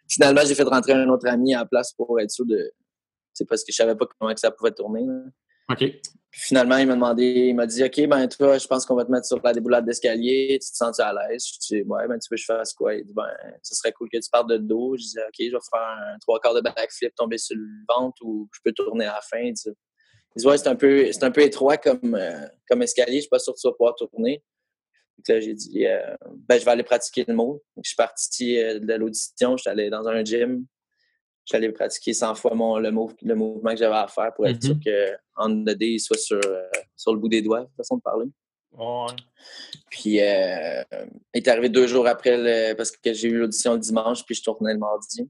S4: finalement, j'ai fait rentrer un autre ami à la place pour être sûr de. C'est parce que je savais pas comment que ça pouvait tourner.
S1: OK.
S4: Finalement, il m'a demandé, il m'a dit, OK, ben, toi, je pense qu'on va te mettre sur la déboulade d'escalier. Tu te sens à l'aise? Je dis, ouais, ben, tu veux que je fasse quoi? Il dit, ben, ce serait cool que tu partes de dos. Je dis, OK, je vais faire un trois quarts de backflip, tomber sur le ventre ou je peux tourner à la fin. Il dit, ouais, c'est un peu, c'est un peu étroit comme, euh, comme escalier. Je suis pas sûr que tu vas pouvoir tourner. Donc là, j'ai dit, euh, ben, je vais aller pratiquer le mot. je suis parti euh, de l'audition. Je suis allé dans un gym j'allais pratiquer 100 fois mon, le, le mouvement que j'avais à faire pour être sûr mm-hmm. que the day soit sur, euh, sur le bout des doigts, façon de parler. Puis, euh, il est arrivé deux jours après, le, parce que j'ai eu l'audition le dimanche, puis je tournais le mardi.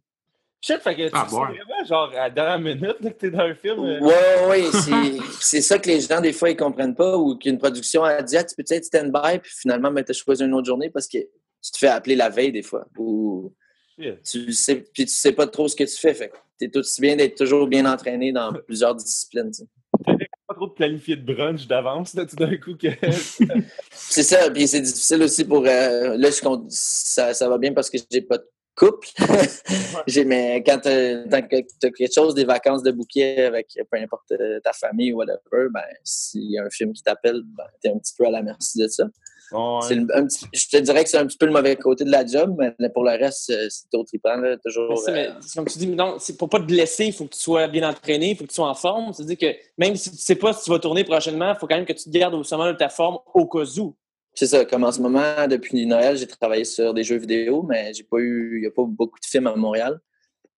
S3: Shit, fait que ah, tu vraiment, genre, à la dernière minute que t'es dans un film.
S4: Euh... Ouais, ouais, c'est ça que les gens, des fois, ils comprennent pas, ou qu'une production a dit, ah, tu peux être stand-by, puis finalement, ben, t'as choisi une autre journée parce que tu te fais appeler la veille, des fois. Ou tu sais, puis tu sais pas trop ce que tu fais. Fait tu es aussi bien d'être toujours bien entraîné dans [laughs] plusieurs disciplines. Tu
S3: pas trop de planifier de brunch d'avance, tout d'un coup. Que... [laughs]
S4: c'est ça, puis c'est difficile aussi pour. Euh, là, je ça, ça, va bien parce que j'ai pas de couple. [laughs] [laughs] mais quand tu as, quelque chose, des vacances de bouquet avec peu importe euh, ta famille ou whatever, ben, s'il y a un film qui t'appelle, ben, tu es un petit peu à la merci de ça je te dirais que c'est un petit peu le mauvais côté de la job, mais pour le reste, c'est au trippant. Là, toujours,
S2: mais, euh, comme tu dis, non, pour pas te blesser, il faut que tu sois bien entraîné, il faut que tu sois en forme. C'est-à-dire que même si tu sais pas si tu vas tourner prochainement, il faut quand même que tu te gardes au sommet de ta forme au cas où.
S4: C'est ça. Comme en ce moment, depuis Noël, j'ai travaillé sur des jeux vidéo, mais j'ai pas eu, il n'y a pas beaucoup de films à Montréal.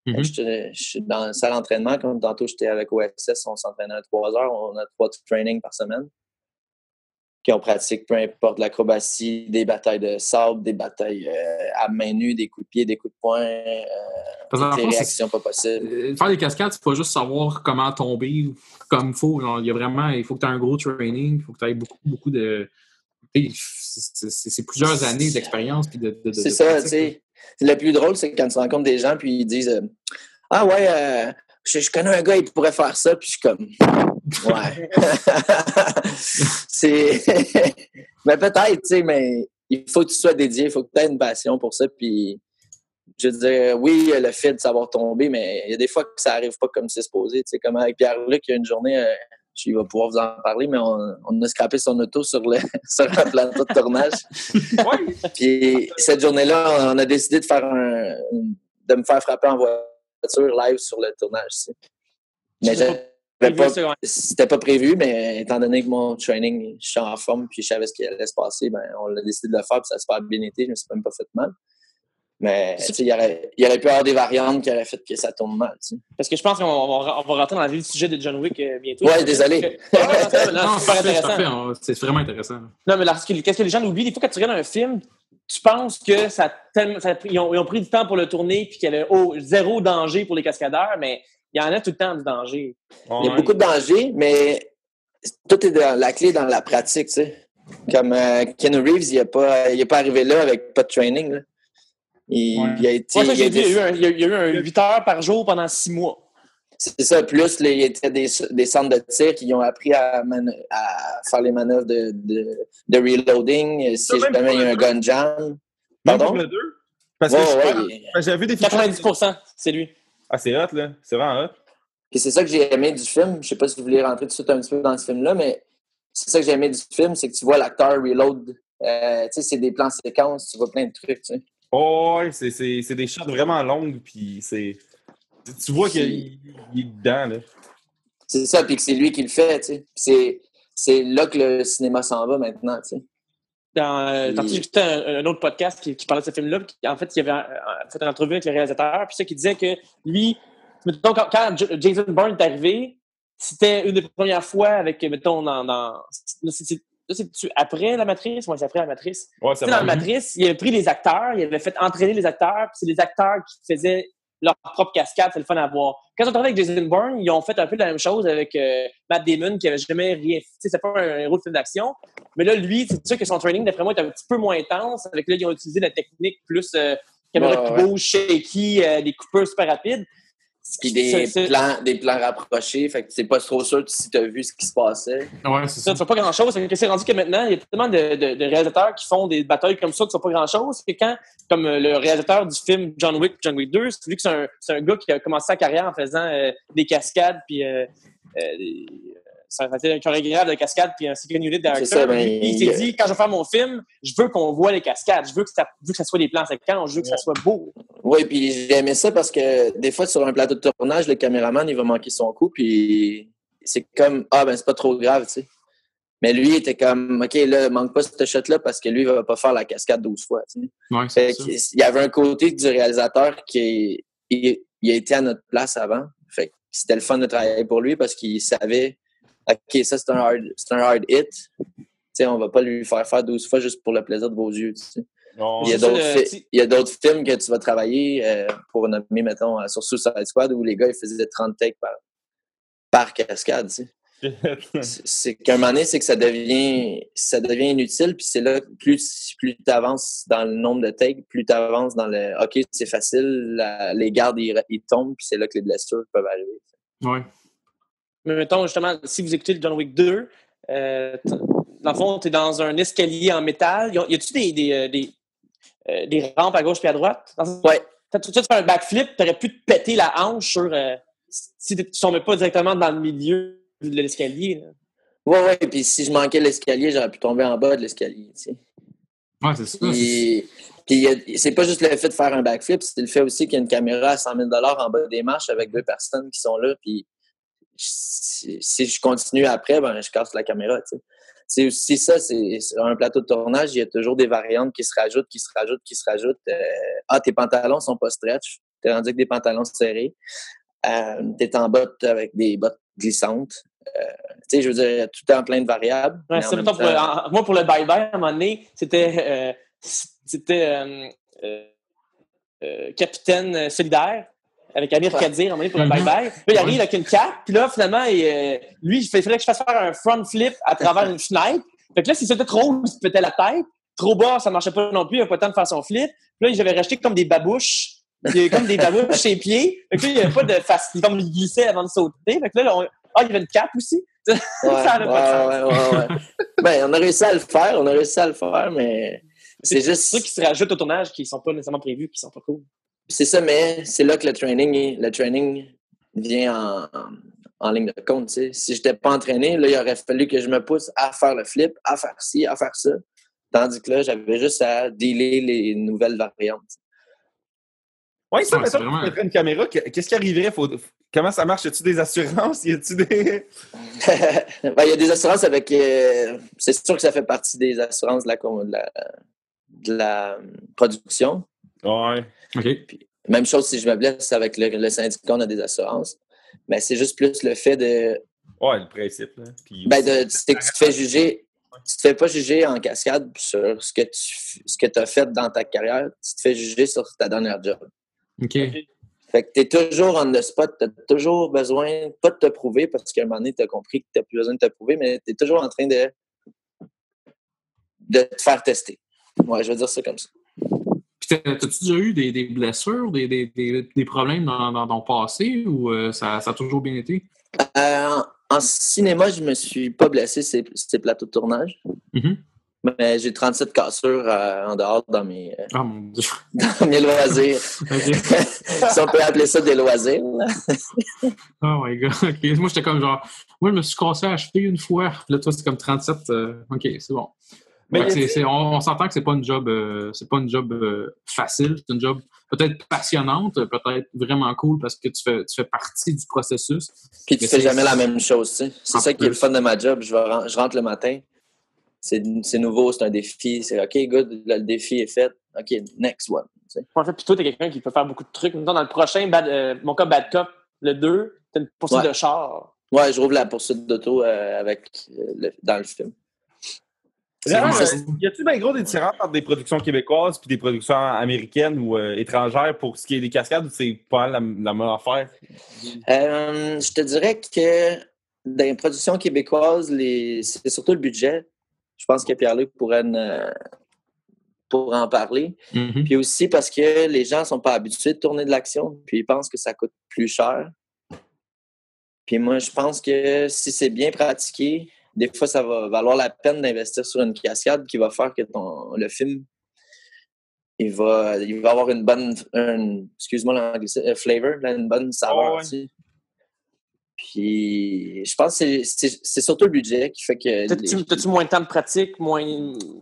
S4: Mm-hmm. Je suis dans la salle d'entraînement. Comme tantôt, j'étais avec OSS, on s'entraînait à trois heures. On a trois trainings par semaine qu'on pratique peu importe l'acrobatie, des batailles de sable, des batailles euh, à main nue, des coups de pied, des coups de poing, euh, des réactions pas possibles.
S1: Euh, faire des cascades, c'est pas juste savoir comment tomber comme il faut. il y a vraiment, il faut que tu aies un gros training, il faut que tu aies beaucoup, beaucoup de. C'est plusieurs années d'expérience. De,
S4: c'est ça, tu sais. Le plus drôle, c'est quand tu rencontres des gens puis ils disent Ah ouais, je, connais un gars, il pourrait faire ça, puis je suis comme Ouais. [laughs] c'est. [laughs] mais peut-être, tu sais, mais il faut que tu sois dédié, il faut que tu aies une passion pour ça. Puis, je veux dire, oui, le fait de savoir tomber, mais il y a des fois que ça arrive pas comme c'est supposé. Tu sais, comme avec Pierre-Luc, il y a une journée, je vais pouvoir vous en parler, mais on, a scrapé son auto sur le, [laughs] sur plateau de tournage. Puis, cette journée-là, on a décidé de faire un, de me faire frapper en voiture live sur le tournage. Mais c'était pas prévu, mais étant donné que mon training, je suis en forme puis je savais ce qui allait se passer, ben, on a décidé de le faire puis ça s'est pas bien été. Je me suis même pas fait mal. Mais il y aurait, il aurait pu y avoir des variantes qui auraient fait que ça tombe mal.
S2: Parce que je pense qu'on va, on va rentrer dans la vie du sujet de John Wick euh, bientôt.
S4: Ouais, désolé.
S1: c'est vraiment intéressant.
S2: Non, mais qu'est-ce que les gens oublient? Des fois, quand tu regardes un film, tu penses que ça, ça ils, ont, pris du temps pour le tourner puis qu'il y avait zéro danger pour les cascadeurs, mais il y en a tout le temps du danger.
S4: il y a beaucoup de danger, mais tout est dans la clé dans la pratique, tu sais. Comme euh, Ken Reeves, il n'est pas, pas arrivé là avec pas de training. Il, a été.
S2: il, y a eu un, 8 heures par jour pendant 6 mois.
S4: C'est ça. Plus, il y a des, des centres de tir qui ont appris à, faire les manœuvres de, de, reloading. Si jamais il y a un gun jam.
S3: Pardon? Même le deux? Parce que j'ai vu des
S2: 90 c'est lui.
S3: Ah, c'est hot, là. C'est vraiment hot.
S4: Et c'est ça que j'ai aimé du film. Je sais pas si vous voulez rentrer tout de suite un petit peu dans ce film-là, mais c'est ça que j'ai aimé du film, c'est que tu vois l'acteur reload. Euh, tu sais, c'est des plans séquences, tu vois plein de trucs, tu sais.
S3: Oh, ouais, c'est des shots vraiment longues, puis c'est. Tu vois qu'il est dedans, là.
S4: C'est ça, puis que c'est lui qui le fait, tu sais. C'est là que le cinéma s'en va maintenant, tu sais.
S2: Dans, euh, j'ai écouté un, autre podcast qui, parlait de ce film-là. En fait, il y avait fait une entrevue avec le réalisateur, puis ça qui disait que lui, mettons, quand, Jason Bourne est arrivé, c'était une des premières fois avec, mettons, dans. dans c'est après la matrice? Oui, c'est après la matrice. Ouais, dans la matrice, il avait pris les acteurs, il avait fait entraîner les acteurs, puis c'est les acteurs qui faisaient leur propre cascade, c'est le fun à voir. Quand on travaille avec Jason Bourne, ils ont fait un peu la même chose avec euh, Matt Damon, qui avait jamais rien fait. C'est pas un héros de film d'action. Mais là, lui, c'est sûr que son training, d'après moi, est un petit peu moins intense. Avec là, ils ont utilisé la technique plus euh, caméra qui bouge, shaky, euh, des coupeurs super rapides.
S4: Puis des plans, des plans rapprochés, fait que c'est pas trop sûr si tu as vu ce qui se passait.
S1: Ouais, c'est ça.
S2: Tu pas grand-chose. C'est rendu que maintenant, il y a tellement de, réalisateurs qui font des batailles comme ça qui sont pas grand-chose. que quand, comme euh, le réalisateur du film John Wick, John Wick 2, c'est vu que c'est un, un, gars qui a commencé sa carrière en faisant euh, des cascades puis euh, des, ça a été un chorégraphe de cascade puis un second director.
S4: ben,
S2: il s'est dit, quand je vais faire mon film, je veux qu'on voit les cascades. Je veux que ça, veux que ça soit des plans séquences. Je veux que ça soit beau.
S4: Oui, puis j'ai aimé ça parce que des fois, sur un plateau de tournage, le caméraman, il va manquer son coup, puis c'est comme, ah, ben, c'est pas trop grave, tu sais. Mais lui, il était comme, OK, là, manque pas ce shot-là parce que lui, il va pas faire la cascade 12 fois.
S1: Ouais,
S4: Fait Il y avait un côté du réalisateur qui il, il a été à notre place avant. Fait c'était le fun de travailler pour lui parce qu'il savait, OK, ça, c'est un hard, c'est un hard hit. Tu sais, on va pas lui faire faire 12 fois juste pour le plaisir de vos yeux.
S3: Non,
S4: Il y a d'autres fi- films que tu vas travailler euh, pour nommer, mettons, euh, sur Suicide Squad où les gars, ils faisaient 30 takes par, par cascade, tu sais. [laughs] C'est- C'est qu'à un moment donné, c'est que ça devient, ça devient inutile, puis c'est là, que plus, plus tu avances dans le nombre de takes, plus tu avances dans le OK, c'est facile, la- les gardes, ils, ils tombent, puis c'est là que les blessures peuvent arriver.
S1: Ouais.
S2: Mais mettons, justement, si vous écoutez le John Wick 2, euh, dans le fond, tu es dans un escalier en métal. Y a-tu des, des, euh, des, euh, des rampes à gauche et à droite? Dans-
S4: Ouais.
S2: Tu fais un backflip, tu aurais pu te péter la hanche sur. euh, si tu ne tombais pas directement dans le milieu de l'escalier. là.
S4: Ouais, ouais, puis si je manquais l'escalier, j'aurais pu tomber en bas de l'escalier.
S1: Ouais, c'est ça. c'est-
S4: Puis, puis c'est pas juste le fait de faire un backflip, c'est le fait aussi qu'il y a une caméra à 100 000 en bas des marches avec deux personnes qui sont là. Puis si, si je continue après, ben je casse la caméra. C'est aussi ça, c'est sur un plateau de tournage, il y a toujours des variantes qui se rajoutent, qui se rajoutent, qui se rajoutent. Euh, ah, tes pantalons sont pas stretch, t'es rendu avec des pantalons serrés. Euh, t'es en bottes avec des bottes glissantes. Euh, tu sais, je veux dire, tout est en plein de variables.
S2: Ouais,
S4: en
S2: pour- en- moi, pour le bye-bye, à un moment donné, c'était euh, c'était Capitaine Solidaire avec Amir
S4: Ouais.
S2: Kadir, moment donné, pour le
S1: Mhm.
S2: bye-bye. Là, il arrive
S1: Ouais.
S2: avec une cape, puis là, finalement, il, euh, lui, il fallait que je fasse faire un front flip à travers une fenêtre. Fait que là, si c'était trop haut, il se pétait la tête. Trop bas, ça marchait pas non plus, il avait pas le temps de faire son flip. Puis là, j'avais racheté comme des babouches. Il y avait comme des babouches sur ses pieds. Fait que là, il n'y avait pas de face. Comme il glissait avant de sauter. Fait que là, on- ah, il y avait une cape aussi. [laughs]
S4: Ouais,
S2: Ça avait pas de
S4: ouais, ouais, ouais, ouais. ben, on a réussi à le faire, on a réussi à le faire, mais c'est
S2: C'est
S4: juste.
S2: ceux qui se rajoutent au tournage qui sont pas nécessairement prévus, qui sont pas cool.
S4: C'est ça, mais c'est là que le training, le training vient en, en, en ligne de compte. tu. Si je n'étais pas entraîné, là, il aurait fallu que je me pousse à faire le flip, à faire ci, à faire ça. Tandis que là, j'avais juste à dealer les nouvelles variantes.
S3: Ouais, ça, mettons tu
S1: vraiment-
S3: mettrais une caméra, que- qu'est-ce qui arriverait? Faut- Comment ça marche? Y a-tu des assurances? Y a-tu des. [laughs]
S4: Ben, Il y a des assurances avec. euh, c'est sûr que ça fait partie des assurances de la, de la, de la euh, production.
S3: Ouais.
S1: OK.
S4: Même chose si je me blesse avec le, le syndicat, on a des assurances. Mais c'est juste plus le fait de.
S3: Ouais, le principe. Là. Puis,
S4: Ben, de c'est que tu te fais juger. Tu te fais pas juger en cascade sur ce que tu ce que as fait dans ta carrière. Tu te fais juger sur ta dernière job.
S1: OK.
S4: Fait que tu es toujours on the spot. Tu as toujours besoin, pas de te prouver, parce qu'à un moment donné, tu as compris que tu n'as plus besoin de te prouver, mais tu es toujours en train de, de te faire tester. Ouais, je vais dire ça comme ça.
S1: T'as-tu déjà eu des, des blessures, des, des, des, des problèmes dans, dans ton passé ou euh, ça, ça a toujours bien été?
S4: Euh, en, en cinéma, je me suis pas blessé ces, ces plateaux de tournage.
S1: Mhm.
S4: Mais j'ai 37 cassures euh, en dehors dans mes,
S1: Ah mon Dieu. [laughs]
S4: dans mes loisirs. [laughs] Si on peut appeler ça des loisirs. [laughs]
S1: Oh my god. Moi, j'étais comme genre, moi, je me suis cassé la cheville une fois. Puis là, toi, c'est comme 37. euh, OK, c'est bon. On, on s'entend que c'est pas une job, euh, c'est pas une job euh, facile. C'est une job peut-être passionnante, peut-être vraiment cool parce que tu fais, tu fais partie du processus.
S4: Puis tu
S1: Mais
S4: fais jamais la même chose. tu sais. C'est ça qui est le fun de ma job. Je, vais ren- je rentre le matin. C'est c'est nouveau, c'est un défi. C'est OK, good, le défi est fait. OK, next one. tu sais.
S2: En fait, plutôt, t'es quelqu'un qui peut faire beaucoup de trucs. Dans le prochain, Bad- euh, mon cas Bad Cop, le 2, t'as une poursuite
S4: Ouais.
S2: de char.
S4: Ouais, je rouvre la poursuite d'auto euh, avec euh, le- dans le film.
S3: Euh, y a-tu bien gros des différences entre des productions québécoises puis des productions américaines ou euh, étrangères pour ce qui est des cascades ou c'est pas la, la même affaire?
S4: Euh, je te dirais que dans les productions québécoises, les... c'est surtout le budget. Je pense que Pierre-Luc pourrait en, pourrait en parler.
S1: Mhm.
S4: Puis aussi parce que les gens sont pas habitués de tourner de l'action, puis ils pensent que ça coûte plus cher. Puis moi, je pense que si c'est bien pratiqué, des fois, ça va valoir la peine d'investir sur une cascade qui va faire que ton, le film, il va, il va avoir une bonne, excuse-moi l'anglicisme, euh, flavor, une bonne saveur.
S3: Ouais.
S4: sais. Puis je pense que c'est- c'est c'est surtout le budget qui fait que.
S2: T'as-tu moins de temps de pratique, moins.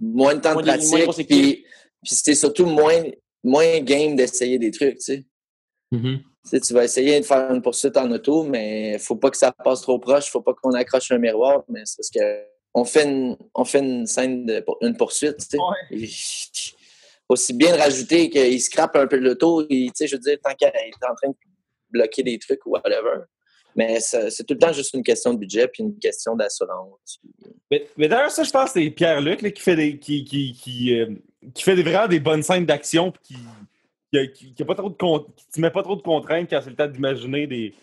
S4: moins de temps
S2: moins
S4: de pratique, puis, puis c'était surtout moins, moins game d'essayer des trucs, tu sais.
S1: Mhm.
S4: Tu sais, tu vas essayer de faire une poursuite en auto, mais faut pas que ça passe trop proche, faut pas qu'on accroche un miroir, mais c'est parce que on fait une, on fait une scène de une poursuite, tu sais.
S3: Ouais.
S4: Et- [laughs] Aussi bien de rajouter qu'il scrape un peu l'auto, et, tu sais, je veux dire, tant qu'il est en train de bloquer des trucs ou whatever. Mais ça- c'est tout le temps juste une question de budget puis une question d'assurance.
S3: Mais, mais d'ailleurs, ça, je pense que c'est Pierre-Luc là, qui fait des. qui, qui, qui, euh, qui fait des, vraiment des bonnes scènes d'action puis qui, qui, qui, qui a pas trop de con- qui te met pas trop de contraintes quand c'est le temps d'imaginer des.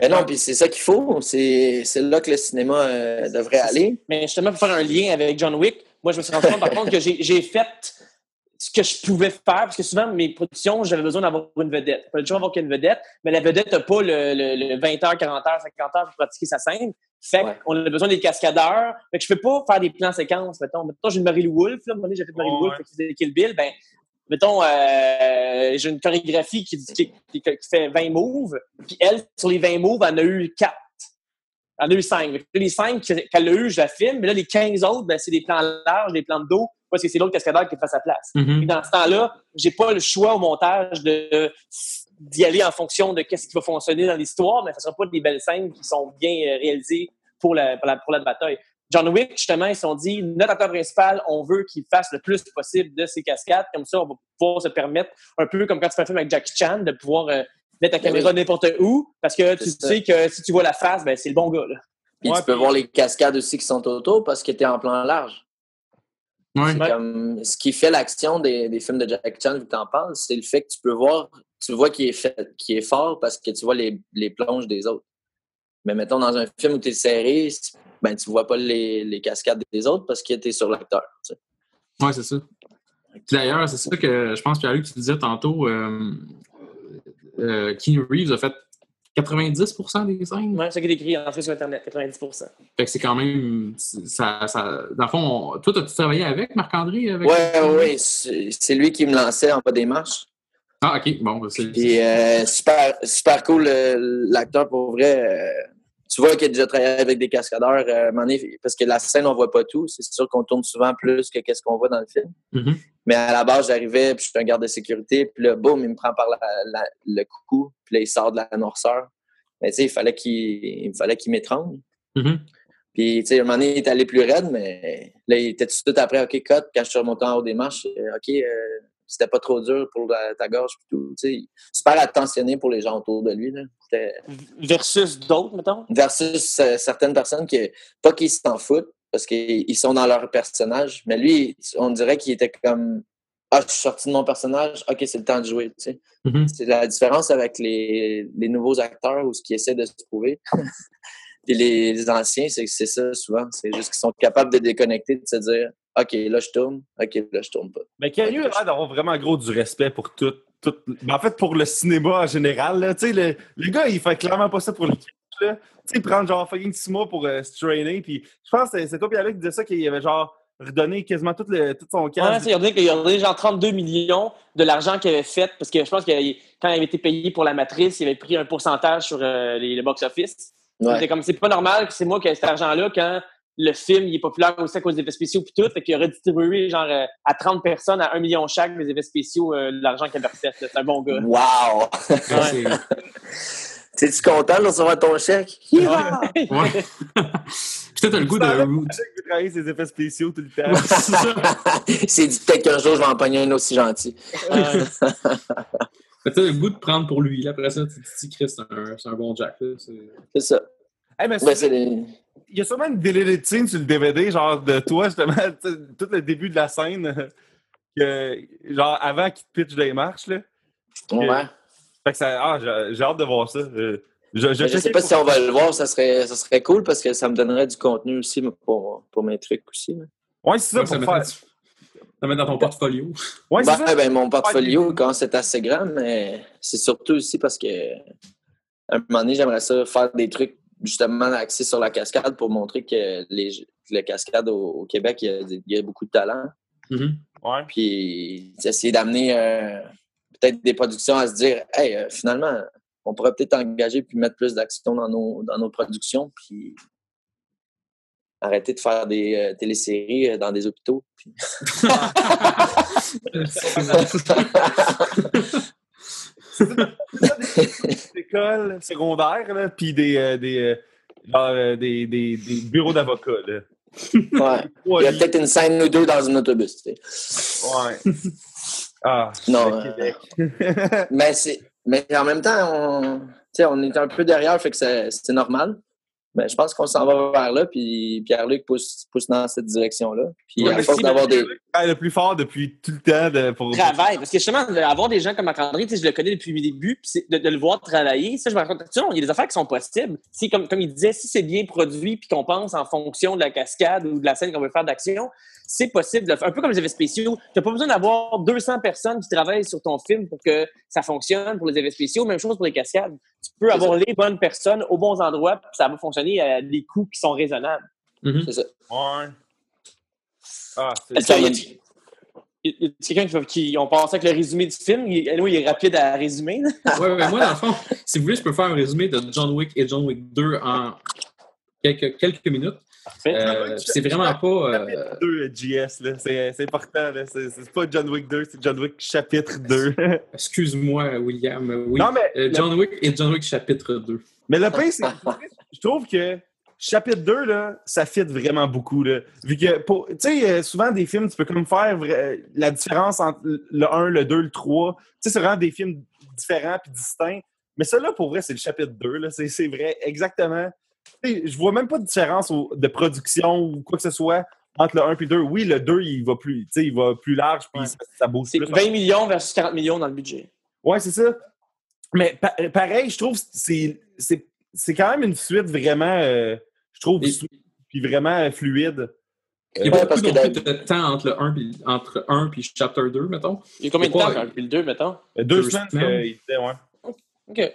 S4: Mais non, puis c'est ça qu'il faut. C'est c'est là que le cinéma euh, devrait aller.
S2: Mais justement, pour faire un lien avec John Wick, moi, je me suis rendu compte, par contre, que j'ai fait ce que je pouvais faire, parce que souvent, mes productions, j'avais besoin d'avoir une vedette. Il fallait toujours avoir qu'une vedette, mais la vedette n'a pas le, le, le 20 h 40 h 50 heures pour pratiquer sa scène. Fait
S4: Ouais.
S2: qu'on a besoin des cascadeurs. Fait que je peux pas faire des plans séquences. Mettons, mettons j'ai une Marie-Lou Wolfe, là, à un moment donné, j'ai fait Marie-Lou
S3: Ouais,
S2: Wolfe,
S3: ouais.
S2: faisait Kill Bill, ben, mettons, euh, j'ai une chorégraphie qui, qui, fait 20 moves, puis elle, sur les 20 moves, elle en a eu 4. Elle en a eu 5. Les 5 qu'elle a eu, je la filme, mais là, les 15 autres, ben, c'est des plans larges, des plans de dos, parce que c'est l'autre cascadeur qui fait sa place.
S1: Mhm.
S2: Puis dans ce temps-là, j'ai pas le choix au montage de d'y aller en fonction de qu'est-ce qui va fonctionner dans l'histoire, mais ça sera pas des belles scènes qui sont bien euh, réalisées pour la, pour la, pour la bataille. John Wick, justement, ils se sont dit, notre acteur principal, on veut qu'il fasse le plus possible de ses cascades. Comme ça, on va pouvoir se permettre, un peu comme quand tu fais un film avec Jackie Chan, de pouvoir euh, mettre ta caméra
S4: oui.
S2: n'importe où, parce que tu
S4: ça.
S2: sais que si tu vois la face, ben, c'est le bon gars. Là.
S4: Puis
S3: Ouais,
S4: tu peux
S3: puis-
S4: voir les cascades aussi qui sont autour parce que tu es en plan large.
S1: Ouais.
S4: C'est
S2: Ouais.
S4: comme ce qui fait l'action des, des films de Jack Chan, vu que tu en parles, c'est le fait que tu peux voir, tu vois qu'il est fait, qu'il est fort parce que tu vois les, les plonges des autres. Mais mettons dans un film où tu es serré, c'est- ben tu vois pas les, les cascades des autres parce que tu es sur l'acteur. tu sais.
S1: Ouais, c'est ça. Puis D'ailleurs, c'est ça que je pense, Pierre-Luc, tu disais tantôt, euh, euh, Keanu Reeves a fait 90% des scènes.
S2: Ouais, c'est ça qui est écrit en fait sur Internet, 90
S1: Fait que c'est quand même. Ça, ça, dans le fond, on- toi, as-tu travaillé avec Marc-André?
S4: Ouais, ouais, c'est lui qui me lançait en bas des marches.
S1: Ah, ok. Bon, c'est.
S4: Puis euh, super, super cool, euh, l'acteur pour vrai. Tu vois qu'il a déjà travaillé avec des cascadeurs, euh, parce que la scène, on voit pas tout. C'est sûr qu'on tourne souvent plus que qu'est-ce qu'on voit dans le film.
S1: Mhm.
S4: Mais à la base, j'arrivais, puis je suis un garde de sécurité, puis là, boum, il me prend par la- la- le cou, puis là, il sort de la noirceur. Mais tu sais, il fallait qu'il il fallait qu'il m'étrangle.
S1: Mhm.
S4: Puis, tu sais, à un moment donné, il est allé plus raide, mais là, il était tout de suite après, OK, cut, quand je suis remonté en haut des marches, OK, euh, c'était pas trop dur pour la- ta gorge, puis tout. Tu sais, super attentionné pour les gens autour de lui, là.
S2: Versus d'autres, mettons?
S4: versus euh, certaines personnes qui, pas qu'ils s'en foutent, parce qu'ils sont dans leur personnage, mais lui, on dirait qu'il était comme, ah, je suis sorti de mon personnage, OK, c'est le temps de jouer, tu sais.
S1: Mhm.
S4: C'est la différence avec les, les nouveaux acteurs ou ce qui essaient de se prouver. [laughs] Puis les, les anciens, c'est que c'est ça souvent. C'est juste qu'ils sont capables de déconnecter, de se dire OK, là je tourne, OK, là je tourne pas.
S3: Mais Keanu a l'air d'avoir vraiment gros du respect pour tout. tout ben, en fait, pour le cinéma en général. Là. Tu sais, Le, le gars, il fait clairement pas ça pour le cash, là. Tu sais, il prend genre fucking six mois pour euh, se trainer. Puis je pense que c'est- c'est toi, Pierre, qui disait ça, qu'il avait genre redonné quasiment tout, le, tout son
S2: Ouais,
S3: cash.
S2: c'est, il a donné qu'il a donné genre 32 millions de l'argent qu'il avait fait, parce que je pense que quand il avait été payé pour la matrice, il avait pris un pourcentage sur euh, les, le box-office.
S4: Ouais.
S2: C'était comme, c'est pas normal que c'est moi qui ai cet argent-là quand le film il est populaire aussi à cause des effets spéciaux puis tout, fait qu'il aurait distribué genre euh, à 30 personnes à 1 million chaque les effets spéciaux euh, l'argent qu'il avait refait. là. C'est un bon gars.
S4: Wow! [laughs]
S1: Ouais,
S4: T'es-tu content de recevoir ton chèque?
S1: c'est- ouais. [laughs] Puis t'as le goût de.
S3: Il travailler ses effets spéciaux tout le temps.
S1: C'est ça. [laughs]
S4: c'est dit peut-être qu'un jour je vais en pogner un aussi gentil.
S2: Ouais.
S1: Fait que T'as le goût de prendre pour lui. Là, après ça, tu te dis, Chris, c'est un, bon Jack. C'est-
S4: C'est ça.
S3: Hey, mais
S4: Ben, c'est les-
S3: Il y a sûrement une deleted scene sur le DVD, genre de toi, justement, tout le début de la scène, [laughs] que, genre avant qu'il te pitch des marches. Là.
S4: Ouais.
S3: Fait que ça, ah, j'ai j'ai hâte de voir ça. Euh, Je, je,
S4: Je sais pas
S3: pour-
S4: si on va le voir, ça serait, ça serait cool parce que ça me donnerait du contenu aussi pour, pour mes trucs aussi. là.
S3: Ouais, c'est ça,
S1: Ouais, ça
S3: pour
S1: mettrait
S3: faire.
S1: ça met dans ton portfolio.
S3: Ouais, c'est
S4: Ben,
S3: ça.
S4: ben, mon portfolio, quand c'est assez grand, mais c'est surtout aussi parce que à un moment donné, j'aimerais ça faire des trucs justement axés sur la cascade pour montrer que les, le cascade au, au Québec, il y, a, des- il y a beaucoup de talent.
S1: Mhm.
S3: Ouais.
S4: Puis essayer d'amener euh, peut-être des productions à se dire Hey, euh, finalement, on pourrait peut-être engager puis mettre plus d'action dans nos, dans nos productions, puis arrêter de faire des euh, téléséries euh, dans des hôpitaux. Puis... [laughs] [laughs]
S3: des écoles secondaires, là, puis des, euh, des, euh, genre, euh, des, des, des bureaux d'avocats. là.
S4: Ouais. [laughs] Il y a peut-être une scène ou deux dans un autobus. tu sais.
S3: Ouais. Ah,
S4: Non, euh. [laughs] Mais, c'est, mais en même temps, on, on est un peu derrière, fait que c'est normal. Mais je pense qu'on s'en va vers là, puis Pierre-Luc pousse, pousse dans cette direction-là. Puis
S2: Ouais,
S4: à
S2: mais
S4: force
S2: si
S4: d'avoir des...
S3: Le plus fort depuis tout le temps de, pour.
S2: travail. Parce que justement, avoir des gens comme Marc-André, tu sais, je le connais depuis le début, puis de, de le voir travailler, ça, je me rends compte. Tu sais, non, il y a des affaires qui sont possibles. Si, comme, comme il disait, si c'est bien produit, puis qu'on pense en fonction de la cascade ou de la scène qu'on veut faire d'action, c'est possible. de le faire. Un peu comme les effets spéciaux. Tu n'as pas besoin d'avoir 200 personnes qui travaillent sur ton film pour que ça fonctionne pour les effets spéciaux. Même chose pour les cascades. Tu peux avoir les bonnes personnes aux bons endroits, puis ça va fonctionner à des coûts qui sont raisonnables.
S1: Mhm.
S4: C'est ça.
S3: Ouais. Ah, c'est
S2: il y a quelqu'un qui, on passe avec le résumé du film. Il, il est rapide à résumer.
S1: Ouais, ouais, moi, dans le fond, si vous voulez, je peux faire un résumé de John Wick et John Wick 2 en quelques, quelques minutes. Euh, c'est vraiment pas. euh,
S3: chapitre 2 JS, là. C'est, c'est important, là. C'est, pas John Wick 2, c'est John Wick chapitre 2. [laughs]
S1: Excuse-moi, William. euh, Oui.
S3: Non, mais,
S1: Euh, John Wick et John Wick chapitre 2.
S3: mais le pire, c'est je trouve que chapitre 2, là, ça fit vraiment beaucoup, là. Vu que, tu sais, euh, souvent, des films, tu peux comme faire la différence entre le 1, le 2, le 3. Tu sais, c'est vraiment des films différents puis distincts. Mais celui-là, pour vrai, c'est le chapitre 2, là. C'est, c'est vrai, exactement. Je vois même pas de différence au- de production ou quoi que ce soit entre le 1 et le 2. Oui, le 2, il va plus, tu sais, il va plus large puis
S2: Ouais.
S3: ça, ça bouge
S2: C'est
S3: plus.
S2: 20 millions versus 40 millions dans le budget.
S3: Ouais, c'est ça. Mais pa- pareil, je trouve que c'est, c'est, c'est quand même une suite vraiment, euh, je trouve,
S1: Et-
S3: puis vraiment euh, fluide.
S1: Il y a
S4: Ouais,
S1: pas
S4: parce
S1: beaucoup
S4: que
S1: non plus de temps entre le 1 puis, entre 1 puis chapter 2, mettons.
S2: Il y a combien de temps depuis le 2, mettons?
S3: Euh, Deux,
S1: Deux
S3: semaines,
S1: semaines.
S3: euh, il disait, ouais.
S2: OK.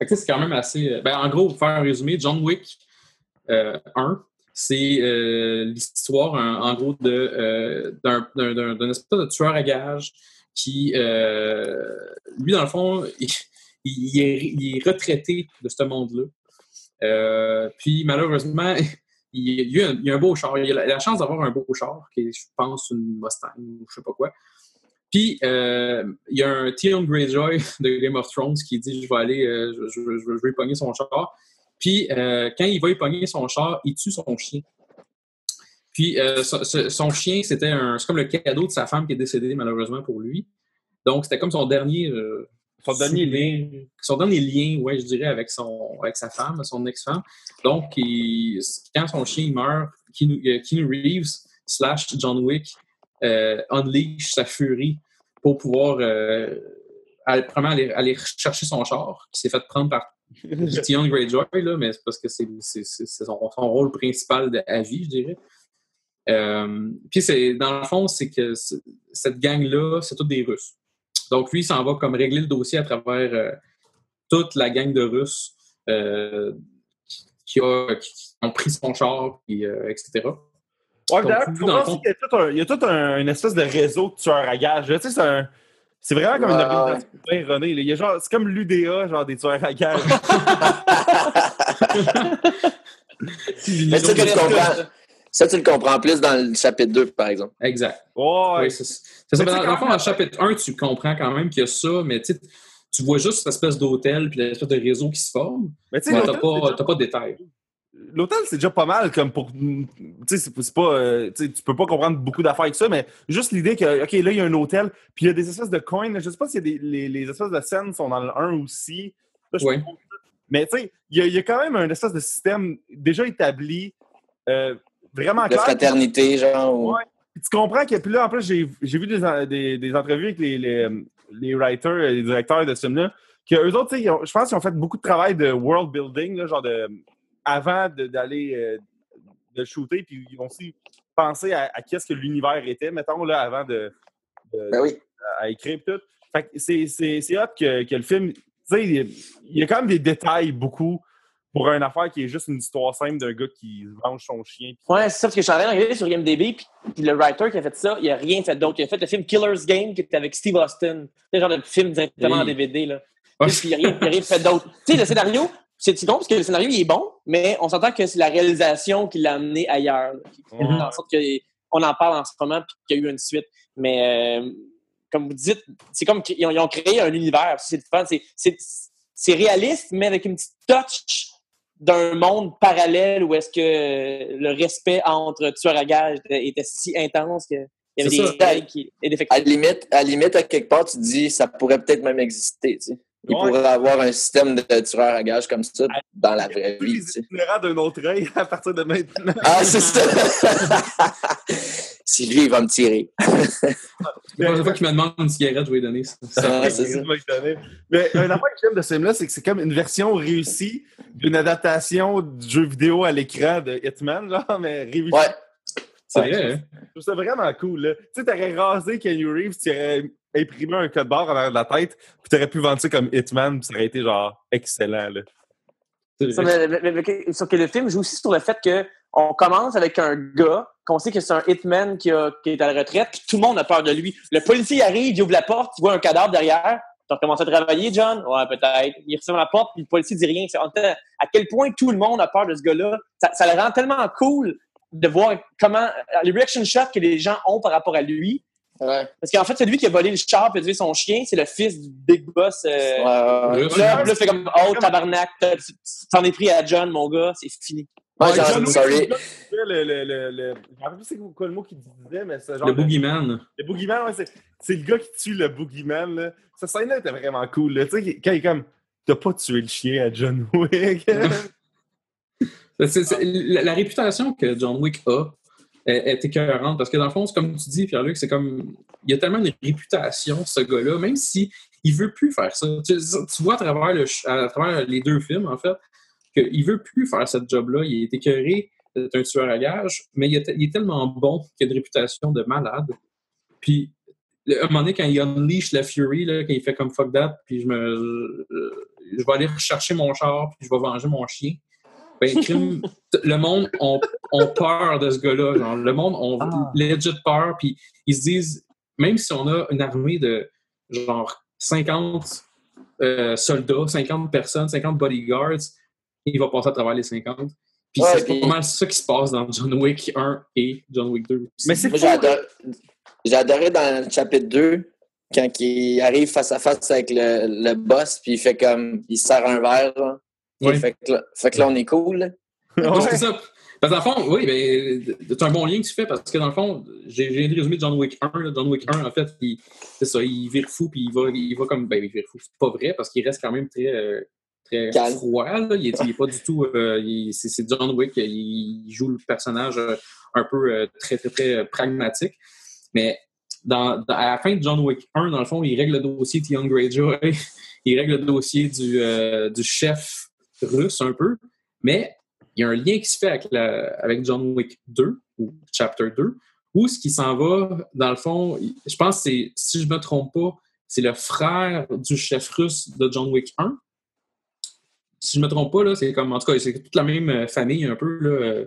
S1: C'est quand même assez. euh, Ben, en gros, pour faire un résumé, John Wick euh, 1, c'est euh, l'histoire, en, gros, euh, d'un, espèce de tueur à gages qui, euh, lui, dans le fond, [laughs] il, est, retraité de ce monde-là. Euh, puis, malheureusement, [laughs] il, y a a un beau char. Il a la, la chance d'avoir un beau char, qui est, je pense, une Mustang ou je sais pas quoi. Puis, euh, il y a un Theon Greyjoy [laughs] de Game of Thrones qui dit Je vais aller, euh, je, je, je, je vais pogner son char. Puis, euh, quand il va y pogner son char, il tue son chien. Puis, son, chien, c'était un, c'est comme le cadeau de sa femme qui est décédée, malheureusement, pour lui. Donc, c'était comme son dernier.
S3: Son dernier
S1: souvenir- Son dernier lien, ouais, je dirais, avec, son, avec sa femme, son ex-femme. Donc, il- quand son chien meurt, Keanu, Keanu Reeves slash John Wick unleash sa furie pour pouvoir euh, aller, premièrement, aller, aller chercher son char, qui s'est fait prendre par [laughs] Theon Greyjoy, là, mais c'est parce que c'est son, son rôle principal de, à vie, je dirais. Euh, puis c'est dans le fond, c'est que cette gang-là, c'est tous des Russes. Donc lui, il s'en va comme régler le dossier à travers euh, toute la gang de Russes euh, qui, a- qui ont pris son char, puis, etc.
S3: Ouais, d'ailleurs, il y a tout un, une espèce de réseau de tueurs à gages. Tu sais, c'est un- C'est vraiment comme une organisation erronée. Il y a genre, c'est comme l'UDA, genre des tueurs à gages. [laughs]
S4: Mais ça, tu le comprends. Ça, tu le comprends plus dans le chapitre 2, par exemple.
S1: Exact.
S3: Ouais.
S1: Oui, c'est c'est ça.
S3: Mais
S1: Dans, dans le fond,
S3: quand
S1: dans le chapitre 1, tu comprends quand même qu'il y a ça, mais tu sais, tu vois juste cette espèce d'hôtel puis l'espèce de réseau qui se forme.
S3: Mais tu c'est
S1: pas, pas de détails.
S3: L'hôtel, c'est déjà pas mal comme pour. Tu sais, c'est pas. euh, tu peux pas comprendre beaucoup d'affaires avec ça, mais juste l'idée que, OK, là, il y a un hôtel, puis il y a des espèces de coins. Je sais pas si des, les, les espèces de scènes sont dans le 1 aussi. Là, pas. Mais tu sais, il y, a- il y a quand même un espèce de système déjà établi, euh, vraiment
S4: De
S3: clair.
S4: fraternité, genre. ou-
S3: Ouais. Puis tu comprends que, puis là, en plus, j'ai vu des, des, des entrevues avec les, les, les writers, et les directeurs de ce film-là, qu'eux autres, tu sais, ils ont- je pense qu'ils ont fait beaucoup de travail de world building, là, genre de, avant d'aller euh, de shooter, puis ils ont aussi pensé à, à qu'est-ce que l'univers était, mettons, là, avant de, de-
S4: Ben oui.
S3: à écrire pis tout. Fait que c'est- c'est hot que, que le film, tu sais, il y a- quand même des détails beaucoup pour une affaire qui est juste une histoire simple d'un gars qui venge son chien. puis-
S2: Ouais, c'est ça, parce que je suis en train de regarder sur IMDb, puis, le writer qui a fait ça, il a rien fait d'autre. Il a fait le film Killer's Game, qui était avec Steve Austin. C'est le genre de film directement
S1: Oui.
S2: en DVD, là. Puis il n'a rien, rien fait d'autre. Tu sais, le scénario, c'est con parce que le scénario, il est bon, mais on s'entend que c'est la réalisation qui l'a amené ailleurs. là,
S3: Mhm.
S2: en sorte qu'on en parle en ce moment puis qu'il y a eu une suite. Mais euh, comme vous dites, c'est comme qu'ils ont, ils ont créé un univers. C'est. C'est- réaliste, mais avec une petite touch d'un monde parallèle où est-ce que le respect entre tueurs à gages était, si intense qu'il y avait des
S1: ça.
S2: qui et
S4: À la limite, à la limite, à quelque part, tu te dis, ça pourrait peut-être même exister, tu sais. Il
S3: Ouais.
S4: pourrait avoir un système de tueurs à gages comme ça dans la vraie vie,
S3: itinérants d'un autre œil [laughs] à partir de maintenant.
S4: Ah, c'est ça! [laughs] si lui, il va me tirer.
S1: La prochaine fois qu'il me demande une cigarette, je vais lui donner ça.
S4: Ah, c'est ça.
S3: Mais un affaire que j'aime de ce film-là, c'est que c'est comme une version réussie d'une adaptation du jeu vidéo à l'écran de Hitman, genre, mais réussie.
S4: Ouais.
S1: C'est
S4: Ouais.
S1: vrai, hein?
S3: Je trouve ça vraiment cool. là. Tu sais, t'aurais rasé Kenny Reeves, tu aurais imprimé un code barre en arrière de la tête, puis t'aurais pu vendre ça comme Hitman, puis ça aurait été genre excellent. Là.
S1: C'est
S2: Ça,
S1: vrai.
S2: mais- mais- mais- mais- Sauf que le film joue aussi sur le fait que on commence avec un gars qu'on sait que c'est un hitman qui, a- qui est à la retraite, puis tout le monde a peur de lui. Le policier arrive, il ouvre la porte, il voit un cadavre derrière. T'as recommencé à travailler, John? Ouais, peut-être. Il reçoit la porte, puis le policier dit rien. À quel point tout le monde a peur de ce gars-là? Ça, ça le rend tellement cool de voir comment les reaction shots que les gens ont par rapport à lui.
S4: Ouais.
S2: Parce qu'en fait, c'est lui qui a volé le char et tué son chien. C'est le fils du big boss. euh,
S4: Ouais, ouais.
S2: Là, là, c'est comme, oh, tabarnak, t'en es pris à John, mon gars, c'est fini.
S4: Ouais,
S3: John
S4: sorry.
S3: le Le, le, le. Je me rappelle plus c'est quoi le mot qu'il disait, mais c'est genre.
S1: Le Boogeyman.
S3: Le boogeyman, ouais, c'est, c'est le gars qui tue le boogeyman. Là. Cette scène-là était vraiment cool. Là. Tu sais, quand il est comme T'as pas tué le chien à John Wick. [laughs]
S1: La, réputation que John Wick a est, est écœurante parce que dans le fond, comme tu dis, Pierre-Luc, c'est comme. Il a tellement de réputation, ce gars-là, même si il veut plus faire ça. Tu, vois à travers, le, à travers les deux films, en fait, qu'il veut plus faire cette job-là. Il est écœuré d'être un tueur à gages, mais il est, tellement bon qu'il a une réputation de malade. Puis, à un moment donné, quand il unleash la Fury, là, quand il fait comme fuck that, puis je me. Je vais aller rechercher mon char, puis je vais venger mon chien. Ben, crime, le monde ont, ont peur de ce gars-là. Le monde ont
S3: Ah.
S1: legit peur, puis ils se disent, même si on a une armée de genre 50 euh, soldats, 50 personnes, 50 bodyguards, il va passer à travers les 50. Puis
S4: Ouais,
S1: c'est pas mal ça qui se passe dans John Wick 1 et John Wick 2 aussi.
S3: Mais c'est
S4: Moi, j'ai adoré, dans le chapitre 2, quand il arrive face à face avec le, le boss, puis il fait comme. Il se sert un verre, là.
S1: Ouais.
S4: Fait, que là, fait que là, on est cool. [laughs]
S1: Ouais, c'est ça. Parce que dans le fond, oui, ben, c'est un bon lien que tu fais parce que dans le fond, j'ai résumé John Wick 1. là. John Wick 1, en fait, il- c'est ça, il vire fou, puis il va, il va comme. Ben, il vire fou. C'est pas vrai parce qu'il reste quand même très, euh, très
S4: Calme.
S1: froid. Là. Il, est, il est pas du tout. euh, c'est John Wick, il, joue le personnage euh, un peu euh, très, très, très pragmatique. Mais dans, dans- à la fin de John Wick 1, dans le fond, il règle le dossier de Young Greyjoy, [laughs] il règle le dossier du, euh, du chef russe un peu, mais il y a un lien qui se fait avec, John Wick 2, ou Chapter 2, où ce qui s'en va, dans le fond, je pense que c'est, si je me trompe pas, c'est le frère du chef russe de John Wick 1. Si je me trompe pas, c'est comme, en tout cas, c'est toute la même euh, famille un peu, euh,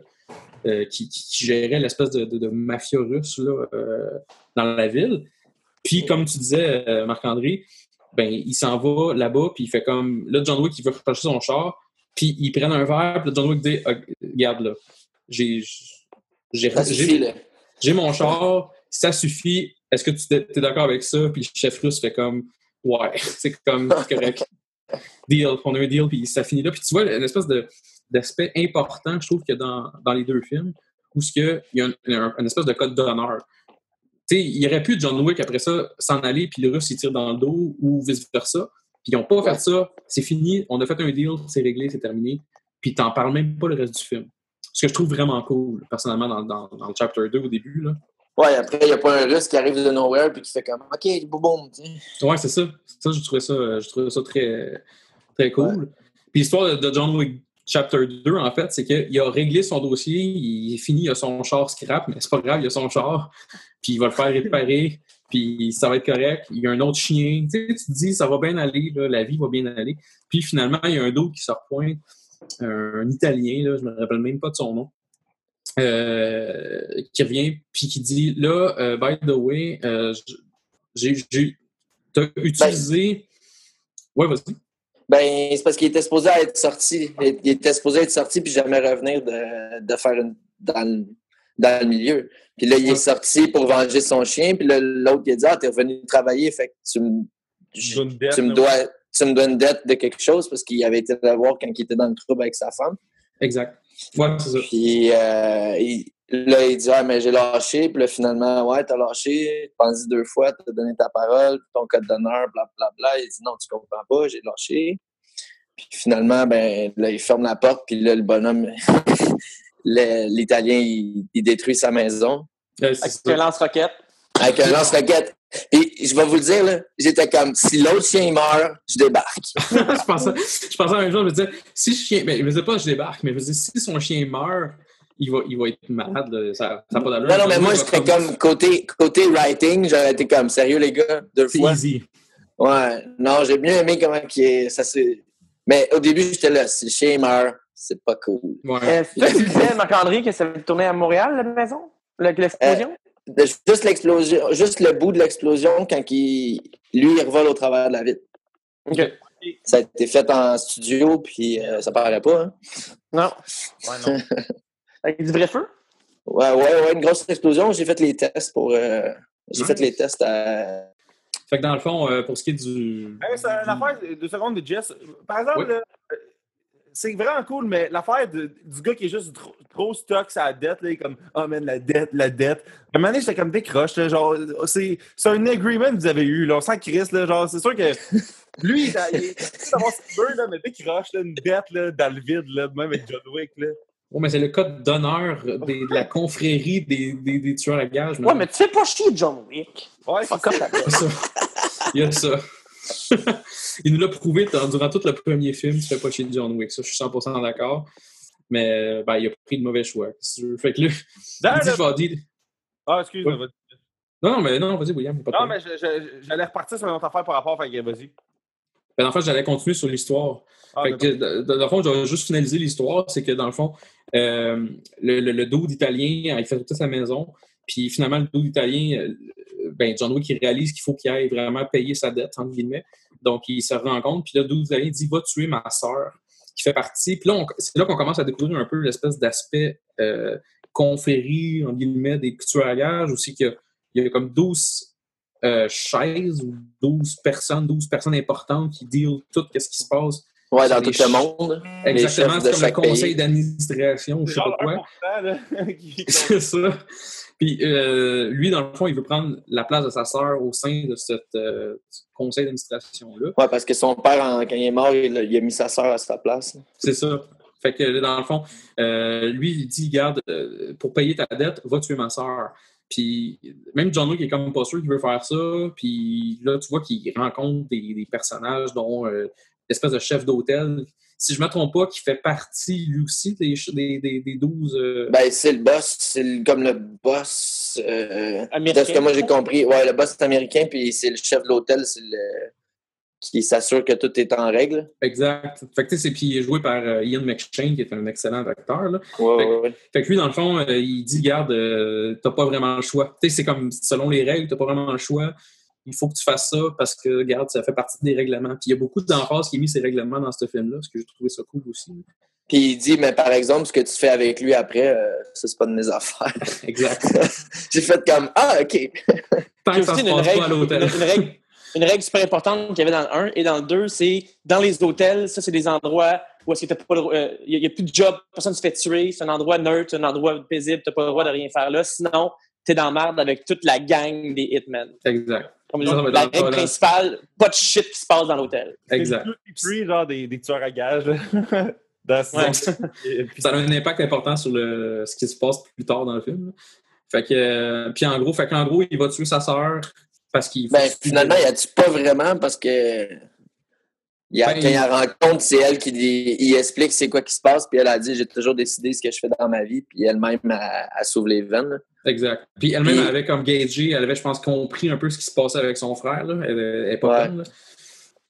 S1: euh, qui, gérait l'espèce de, mafia russe là, dans la ville. Puis, comme tu disais, Marc-André, ben, il s'en va là-bas, puis il fait comme. Là, John Wick, il veut reprocher son char, puis ils prennent un verre, puis John Wick dit Ah, Regarde, là, j'ai. J'ai mon char, ça suffit. Est-ce que tu es d'accord avec ça? Puis le chef russe fait comme Ouais, [laughs] c'est comme correct. Deal, on a un deal, puis ça finit là. Puis tu vois, une espèce de- d'aspect important, je trouve, a dans, dans les deux films, où que, il y a un, un- une espèce de code d'honneur. Tu sais, il aurait pu, John Wick, après ça, s'en aller, puis le russe, il tire dans le dos, ou vice-versa. Puis ils n'ont pas fait ça, c'est fini, on a fait un deal, c'est réglé, c'est terminé. Puis t'en parles même pas le reste du film. Ce que je trouve vraiment cool, personnellement, dans, dans, dans le chapter 2 au début. Là.
S4: Ouais, après, il n'y a pas un russe qui arrive de nowhere puis qui fait comme OK, boum, boum.
S1: Ouais, c'est ça. Ça, je trouvais ça, je trouvais ça très, très cool. Puis l'histoire de, de John Wick Chapter 2, en fait, c'est qu'il a réglé son dossier, il est fini, il a son char scrap, mais c'est pas grave, il a son char, puis il va le faire réparer, puis ça va être correct. Il y a un autre chien. Tu sais, tu te dis, ça va bien aller, là, la vie va bien aller. Puis finalement, il y a un d'autre qui se repointe, un Italien, là, je me rappelle même pas de son nom. euh, qui revient puis qui dit là, euh, by the way, euh, j'ai, t'as utilisé Ouais, vas-y.
S4: Ben, c'est parce qu'il était supposé être sorti. Il était supposé être sorti puis jamais revenir de, de faire une, dans, le, dans le milieu. Puis là, il est sorti pour venger son chien. Puis là, l'autre, il a dit Ah, t'es revenu travailler, fait que tu me,
S3: Tu dois une dette,
S4: tu me dois, tu me dois une dette de quelque chose parce qu'il avait été le voir quand il était dans le trouble avec sa femme.
S1: Exact. Ouais, c'est ça.
S4: Puis euh, il- là, il dit Ah, mais j'ai lâché. Puis là, finalement, ouais, t'as lâché. Pense-y deux fois, t'as donné ta parole, ton code d'honneur, blablabla. Il dit Non, tu comprends pas, j'ai lâché. Puis finalement, ben là, il ferme la porte. Puis là, le bonhomme, [laughs] l'Italien, il, il détruit sa maison
S2: Avec un lance-roquette.
S4: avec un lance-roquette. Puis je vais vous le dire, là, j'étais comme Si l'autre chien meurt, je débarque. [laughs]
S1: je, pensais, je pensais à la même chose. Je me disais, si le chien. Ben, je me disais pas, je débarque, mais je me disais, si son chien meurt, il va, il va être malade. là. Ça n'a pas d'allure.
S4: Non, non, mais moi, je
S1: va
S4: serais comme côté, côté writing, j'aurais été comme Sérieux, les gars, deux
S1: C'est
S4: fois.
S1: easy.
S4: Ouais, non, j'ai bien aimé comment qui est, ça c'est. Mais au début, j'étais là, chien meurt, c'est pas cool.
S1: Ouais.
S2: Euh, ça, tu disais, Marc-André, que ça avait tourné à Montréal, la maison? Le- L'explosion?
S4: De- Juste l'explosion, juste le bout de l'explosion quand il, lui, il revole au travers de la vitre.
S2: OK.
S4: Ça a été fait en studio, puis euh, ça paraît pas. Hein?
S2: Non. [laughs]
S3: Ouais, non.
S2: Avec du vrai feu?
S4: Ouais, ouais, ouais, une grosse explosion. J'ai fait les tests pour. euh, j'ai
S1: Nice.
S4: fait les tests à.
S1: Fait que dans le fond, euh, pour ce qui est du.
S3: Hey, c'est une affaire de deux secondes de Jess. Par exemple,
S1: Oui.
S3: euh, c'est vraiment cool, mais l'affaire de- du gars qui est juste trop, trop stock sa dette, là, il est comme Oh man, la dette, la dette. À un moment donné, j'étais comme décroche, là, genre, c'est c'est un agreement que vous avez eu, là, on sent Chris, là, genre, c'est sûr que lui, il a- il est d'avoir ce qu'il veut, là, mais décroche, là, une dette, là, dans le vide, là, même avec John Wick, là.
S1: Oh, mais c'est le code d'honneur des- de la confrérie des, des, des tueurs à gages.
S2: Ouais, mais tu fais pas chier John Wick.
S3: Ouais,
S1: a [laughs] ça. Il y a ça. [laughs] Il nous l'a prouvé dans- durant tout le premier film, tu fais pas chier John Wick. Ça, je suis 100% d'accord. Mais ben, il a pris de mauvais choix. Fait que là, [laughs]
S3: Dans
S1: il dit,
S3: le-
S1: je vais dire-
S3: Ah, excuse-moi.
S1: Ouais. Non, non, mais non, vas-y, William. pas
S3: Non, mais j'allais repartir sur une autre affaire par rapport, que vas-y.
S1: Ben, en fait, j'allais continuer sur l'histoire.
S3: Ah,
S1: Fait que,
S3: d'accord.
S1: dans dans le fond, je vais juste finaliser l'histoire. C'est que, dans le fond, euh, le, le, le dude italien, il fait toute sa maison. Puis finalement, le dude italien, euh, ben, John Wick, il réalise qu'il faut qu'il aille vraiment payer sa dette, entre guillemets. Donc, il se rend compte. Puis le dude italien dit Va tuer ma sœur, qui fait partie. Puis là, c'est là qu'on commence à découvrir un peu l'espèce d'aspect euh, entre guillemets, des tueurs à. Aussi, qu'il y a, comme 12 euh, chaises ou 12 personnes, 12 personnes importantes qui deal tout ce qui se passe
S4: Ouais, dans tout le monde.
S1: Exactement, c'est comme le conseil d'administration, je sais pas quoi.
S3: 1%, là, [laughs] qui- [laughs]
S1: C'est ça. Puis euh, lui, dans le fond, il veut prendre la place de sa sœur au sein de ce conseil d'administration-là.
S4: Ouais, parce que son père, en- quand il est mort, il, a- il a mis sa sœur à sa place.
S1: C'est ça. Fait que là, dans le fond, euh, lui, il dit, garde, euh, pour payer ta dette, va tuer ma sœur. Puis même John Wick est comme pas sûr qu'il veut faire ça. Puis là, tu vois qu'il rencontre des, des personnages dont euh, l'espèce de chef d'hôtel. Si je ne me trompe pas, qui fait partie lui aussi des, des, des, des 12. euh,
S4: Ben, c'est le boss, c'est le- comme le boss. Euh,
S2: Américain.
S4: de ce que moi j'ai compris. Ouais, le boss est américain, puis c'est le chef de l'hôtel, c'est le qui s'assure que tout est en règle.
S1: Exact. Fait que tu sais, c'est puis il est joué par euh, Ian McShane, qui est un excellent acteur. Là.
S4: Ouais,
S1: Fait que-
S4: ouais, ouais.
S1: Fait que lui, dans le fond, euh, il dit Garde, euh, t'as pas vraiment le choix. Tu sais, c'est comme selon les règles, t'as pas vraiment le choix. Il faut que tu fasses ça parce que, regarde, ça fait partie des règlements. Puis il y a beaucoup d'emphase qui est mis ces règlements dans ce film-là, ce que j'ai trouvé ça cool aussi.
S4: Puis il dit, mais par exemple, ce que tu fais avec lui après, euh, ça, c'est pas de mes affaires. [laughs]
S1: Exact. [laughs]
S4: j'ai fait comme, ah, OK. [laughs]
S1: Tant que ça se
S2: une
S1: passe pas à
S2: règle,
S1: l'hôtel.
S2: une, une règle, une règle super importante qu'il y avait dans le 1 et dans le 2, c'est dans les hôtels, ça, c'est des endroits où est-ce que pas euh, il n'y a, plus de job, personne ne se fait tuer, c'est un endroit neutre, un endroit paisible, t'as pas le droit de rien faire là, sinon, t'es dans la merde avec toute la gang des hitmen.
S1: Exact.
S2: Comme
S1: va
S2: la règle principale, pas de shit qui se passe dans l'hôtel.
S1: Exact.
S3: C'est genre des, des tueurs à gages. [laughs] Dans ce
S2: Ouais.
S3: sens- Et puis-
S1: Ça a un impact important sur le, ce qui se passe plus tard dans le film. Fait que, euh, puis en gros, fait qu'en gros, il va tuer sa sœur parce qu'il.
S4: Ben, finalement, il a tu pas vraiment parce que. Il a,
S1: Ben,
S4: quand il la rencontre, c'est elle qui dit- il explique c'est quoi qui se passe, puis elle a dit J'ai toujours décidé ce que je fais dans ma vie, puis elle-même, elle, elle s'ouvre les veines. là.
S1: Exact. Puis elle-même
S4: Puis-
S1: avait comme gagé, elle avait, je pense, compris un peu ce qui se passait avec son frère. Là. Elle, elle est pas
S4: Ouais.
S1: conne. Là.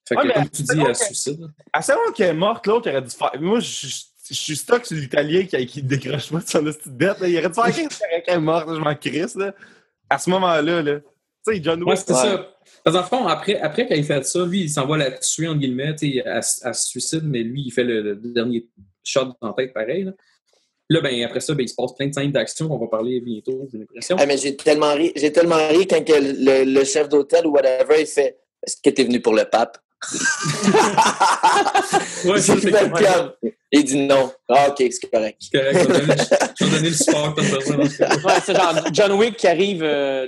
S1: Fait que,
S3: Ouais,
S1: comme tu dis,
S3: c'est
S1: elle se suicide.
S3: À savoir qu'elle est morte, l'autre, il aurait dû faire. Moi, je, je, je suis stock sur l'Italien qui, qui décroche pas de son petite dette. là. Il aurait dû faire [laughs] quelque chose qu'elle est morte, là, je m'en crisse. Là. À ce moment-là, là. Tu sais, John
S1: Ouais,
S3: Wick.
S1: c'est
S4: Ouais.
S1: ça. Dans le fond, après, après qu'il ait fait ça, lui, il s'en va la tuer, entre guillemets, tu sais, elle, elle se suicide, mais lui, il fait le, le dernier shot en tête pareil. Là, Là, ben, après ça, ben, il se passe plein de scènes d'action qu'on va parler bientôt, j'ai l'impression.
S4: Ah, mais j'ai tellement ri, j'ai tellement ri quand que le, le chef d'hôtel ou whatever, il fait Est-ce que t'es venu pour le pape? [laughs]
S1: Ouais, ça,
S4: Il
S1: c'est
S4: fait
S1: correct.
S4: comme- Il dit non. Ah, ok, c'est correct.
S1: C'est correct, je vais donner, le support.
S2: Ouais, c'est genre John Wick qui arrive, euh,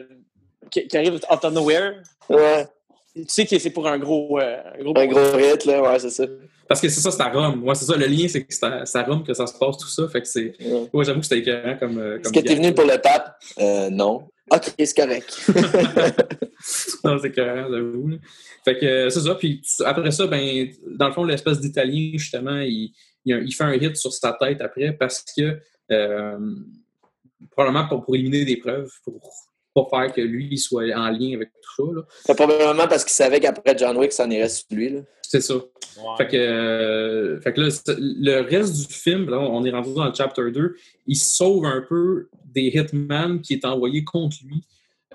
S2: qui, qui arrive out of nowhere.
S4: Ouais,
S2: Tu sais que c'est pour un gros. euh, un gros
S4: un gros hit, là, ouais, c'est ça.
S1: Parce que c'est ça, c'est à Rome. Ouais, c'est ça, le lien, c'est que c'est à, Rome que ça se passe, tout ça. Fait que c'est.
S4: Ouais.
S1: Ouais, j'avoue que c'était écœurant comme. euh,
S4: Est-ce que t'es venu pour le pape? Euh, non. Ok, c'est correct. [laughs]
S1: non, c'est écœurant, j'avoue. Fait que euh, c'est ça. Puis après ça, ben, dans le fond, l'espèce d'Italien, justement, il, il, fait un hit sur sa tête après parce que. euh, probablement pour, pour éliminer des preuves, pour pas faire que lui il soit en lien avec tout ça. là.
S4: C'est probablement parce qu'il savait qu'après John Wick, ça en irait sur lui. Là.
S1: C'est ça. Fait que, euh, fait que là, le reste du film, là, on est rendu dans le chapter 2, il sauve un peu des hitman qui est envoyé contre lui.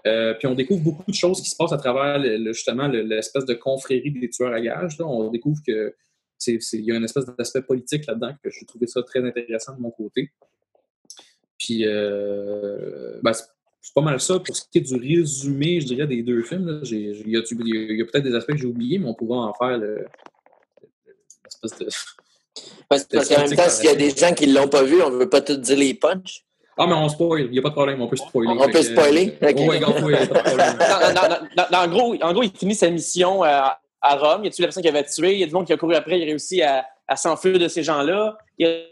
S1: Euh, puis on découvre beaucoup de choses qui se passent à travers le- le- justement le- l'espèce de confrérie des tueurs à gages. là. On découvre que c'est- c'est- il y a une espèce d'aspect politique là-dedans que j'ai trouvé ça très intéressant de mon côté. Puis euh, ben, c'est c'est pas mal ça pour ce qui est du résumé, je dirais, des deux films. Il y a, il y a- il y a peut-être des aspects que j'ai oubliés, mais on pourra en faire le, l'espèce de.
S4: Parce, parce qu'en même temps, s'il y a des gens qui l'ont pas vu, on veut pas tout dire les punchs.
S1: Ah, mais on spoil, il n'y a pas de problème, on peut spoiler.
S4: On peut
S1: que,
S4: spoiler?
S1: euh, ouais, pas de problème. [laughs]
S2: en, gros, en gros, il finit sa mission euh, à Rome. Il a tué la personne qu'il avait tuée. Il y a du monde qui a couru après. Il a réussi à, à s'enfuir de ces gens-là. Il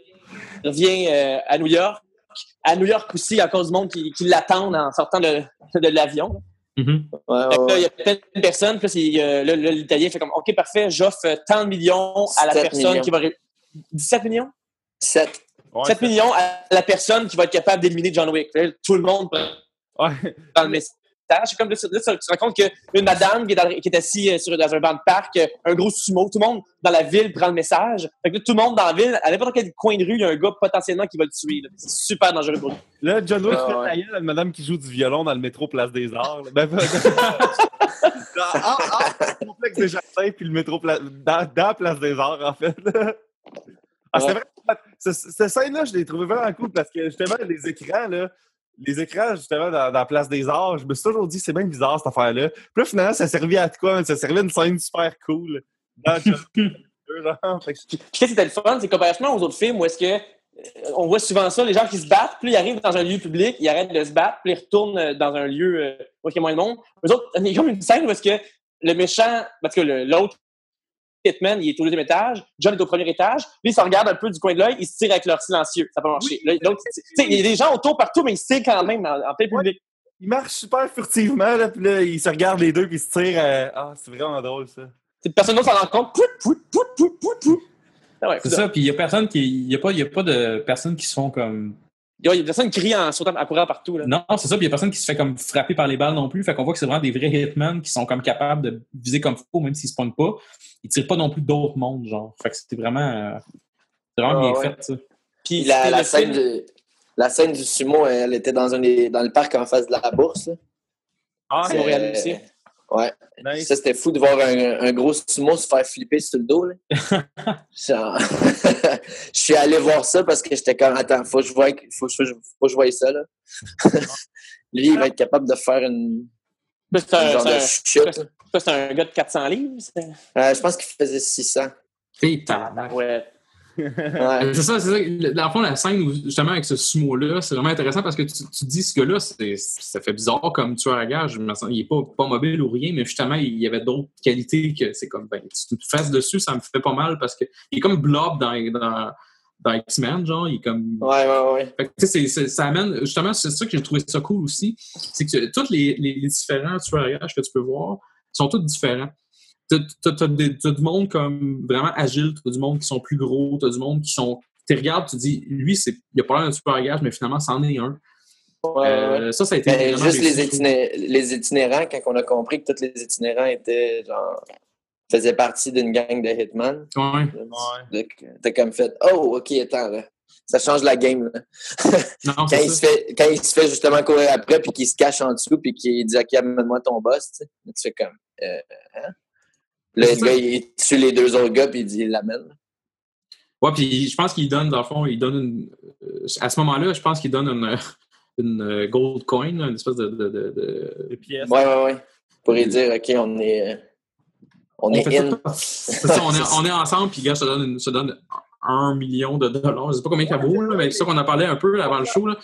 S2: revient euh, à New York. À New York aussi, il y a encore du monde qui, qui l'attendent en sortant de, de l'avion.
S1: Mhm.
S4: Ouais, ouais,
S2: là, il y a plein de personnes. Puis là, c'est, euh, là, l'Italien fait comme OK, parfait, j'offre tant de millions à la
S4: 17
S2: personne
S4: millions.
S2: qui va. ré- 17 millions?
S4: Sept.
S3: Ouais,
S2: 7 millions à la personne qui va être capable d'éliminer John Wick. Tout le monde
S3: Ouais.
S2: dans le message. C'est comme là, là, tu te rends compte qu'une madame qui est, dans- qui est assise euh, sur, dans un banc de parc, euh, un gros sumo, tout le monde dans la ville prend le message. Fait que là, tout le monde dans la ville, à n'importe quel coin de rue, il y a un gars potentiellement qui va le tuer. C'est super dangereux pour lui.
S3: Là, John Wick
S4: Ah,
S3: fait
S4: ouais.
S3: la gueule à une madame qui joue du violon dans le métro Place des Arts. là. Ben, [laughs] [laughs] ah, ah, le complexe des jardins, puis le métro Pla- dans, dans Place des Arts, en fait. là. Ah, c'est
S4: Ouais.
S3: vrai. ce- Cette scène-là, je l'ai trouvé vraiment cool parce que justement, les écrans, là, les écrans, justement, dans, dans Place des Arts, je me suis toujours dit, c'est bien bizarre cette affaire-là. Puis là, finalement, ça servait à quoi? Ça servait à une scène super cool. Dans John [laughs] Wick 2, genre. Fait que-
S2: Puis qu'est-ce qui était le fun, c'est comparativement aux autres films où est-ce que euh, on voit souvent ça, les gens qui se battent, puis ils arrivent dans un lieu public, ils arrêtent de se battre, puis ils retournent euh, dans un lieu euh, où il y a moins de monde. Eux autres, il y a comme une scène où est-ce que le méchant, parce que l'autre Hitman, il est au deuxième étage, John est au premier étage, lui, il se regarde un peu du coin de l'œil, il se tire avec leur silencieux. Ça peut marcher. Il y a des gens autour partout, mais il se tire quand même en, en plein public.
S3: Il marche super furtivement, là, puis là, ils se regardent les deux, puis ils se tirent. euh, Ah, c'est vraiment drôle, ça.
S2: C'est personne d'autre s'en rend compte. Pout, pout, pout, pout, pout, pout. Ah ouais,
S5: C'est ça, puis il n'y a personne qui. Il n'y a, pas- y a pas de personnes qui se font comme.
S2: Il y a des personnes qui crient en sautant, en courant partout. Là.
S5: Non, c'est ça, puis il n'y a personne qui se fait comme frapper par les balles non plus. Fait qu'on voit que c'est vraiment des vrais hitmen qui sont comme capables de viser comme faut, même s'ils ne se pognent pas. Ils tirent pas non plus d'autres mondes, genre. Fait que c'était vraiment. euh, vraiment
S4: Ah,
S5: bien
S4: ouais.
S5: fait, ça.
S2: Puis
S4: La, scène la scène du sumo, elle était dans, un, dans le parc en face de la bourse. là.
S3: Ah,
S2: C'est Montréal
S4: Euh,
S2: aussi.
S4: Ouais.
S3: nice.
S4: Ça, c'était fou de voir un, un gros sumo se faire flipper sur le dos. Là. [laughs] Genre, [laughs] je suis allé voir ça parce que j'étais comme, attends, faut que je voie, faut, que je- faut que je voie ça. Là. [laughs] Lui, il va être capable de faire une,
S2: C'est un,
S4: genre
S2: c'est
S4: de
S2: un-
S4: chute. là.
S2: ça, c'est un gars de 400 livres. c'est-
S4: Euh, je pense qu'il faisait 600.
S1: T'es tabarnak.
S2: Ouais.
S4: Ouais.
S1: C'est ça, c'est ça. Dans le fond, la scène, où, justement, avec ce sumo-là, c'est vraiment intéressant parce que tu, tu dis ce gars-là, c'est- ça fait bizarre comme tueur à gage. Il n'est pas, pas mobile ou rien, mais justement, il y avait d'autres qualités que c'est comme, ben, si tu te fasses dessus, ça me fait pas mal parce qu'il est comme Blob dans, dans, dans X-Men, genre, il est comme.
S4: Ouais, ouais, ouais.
S1: Fait que, ça amène, justement, c'est ça que j'ai trouvé ça cool aussi, c'est que tous les, les- les différents tueurs à gages que tu peux voir sont tous différents. T'as du monde comme vraiment agile, t'as du monde qui sont plus gros, t'as du monde qui sont. Tu regardes, tu dis, lui, c'est, il a pas l'air d'un tueur à gages, mais finalement, c'en est un.
S4: Ouais.
S1: Euh, ça, ça a été.
S4: Ben, juste les, itiné- les itinérants, quand on a compris que tous les itinérants étaient genre faisaient partie d'une gang de hitman,
S1: Ouais.
S4: t'as comme fait Oh, ok, attends là. ça change la game. là.
S1: Non, [laughs]
S4: quand, il se fait, quand il se fait justement courir après, puis qu'il se cache en dessous, puis qu'il dit Ok, amène-moi ton boss, tu sais. Tu fais comme euh, hein? Le
S1: ça.
S4: gars, il tue les deux autres gars, puis il dit il l'amène.
S1: Ouais, puis je pense qu'il donne, dans le fond, il donne une. euh, À ce moment-là, je pense qu'il donne une, une euh, gold coin, une espèce de. de, de-
S3: pièces.
S4: Ouais, ouais, ouais. Pour lui dire Ok, on est, euh, on
S1: On
S4: est in.
S1: ça. C'est ça, on est, on est ensemble, puis gars, ça donne, une- ça donne un million de dollars. Je sais pas combien ça vaut, là, mais c'est ça qu'on a parlé un peu avant le show. Là.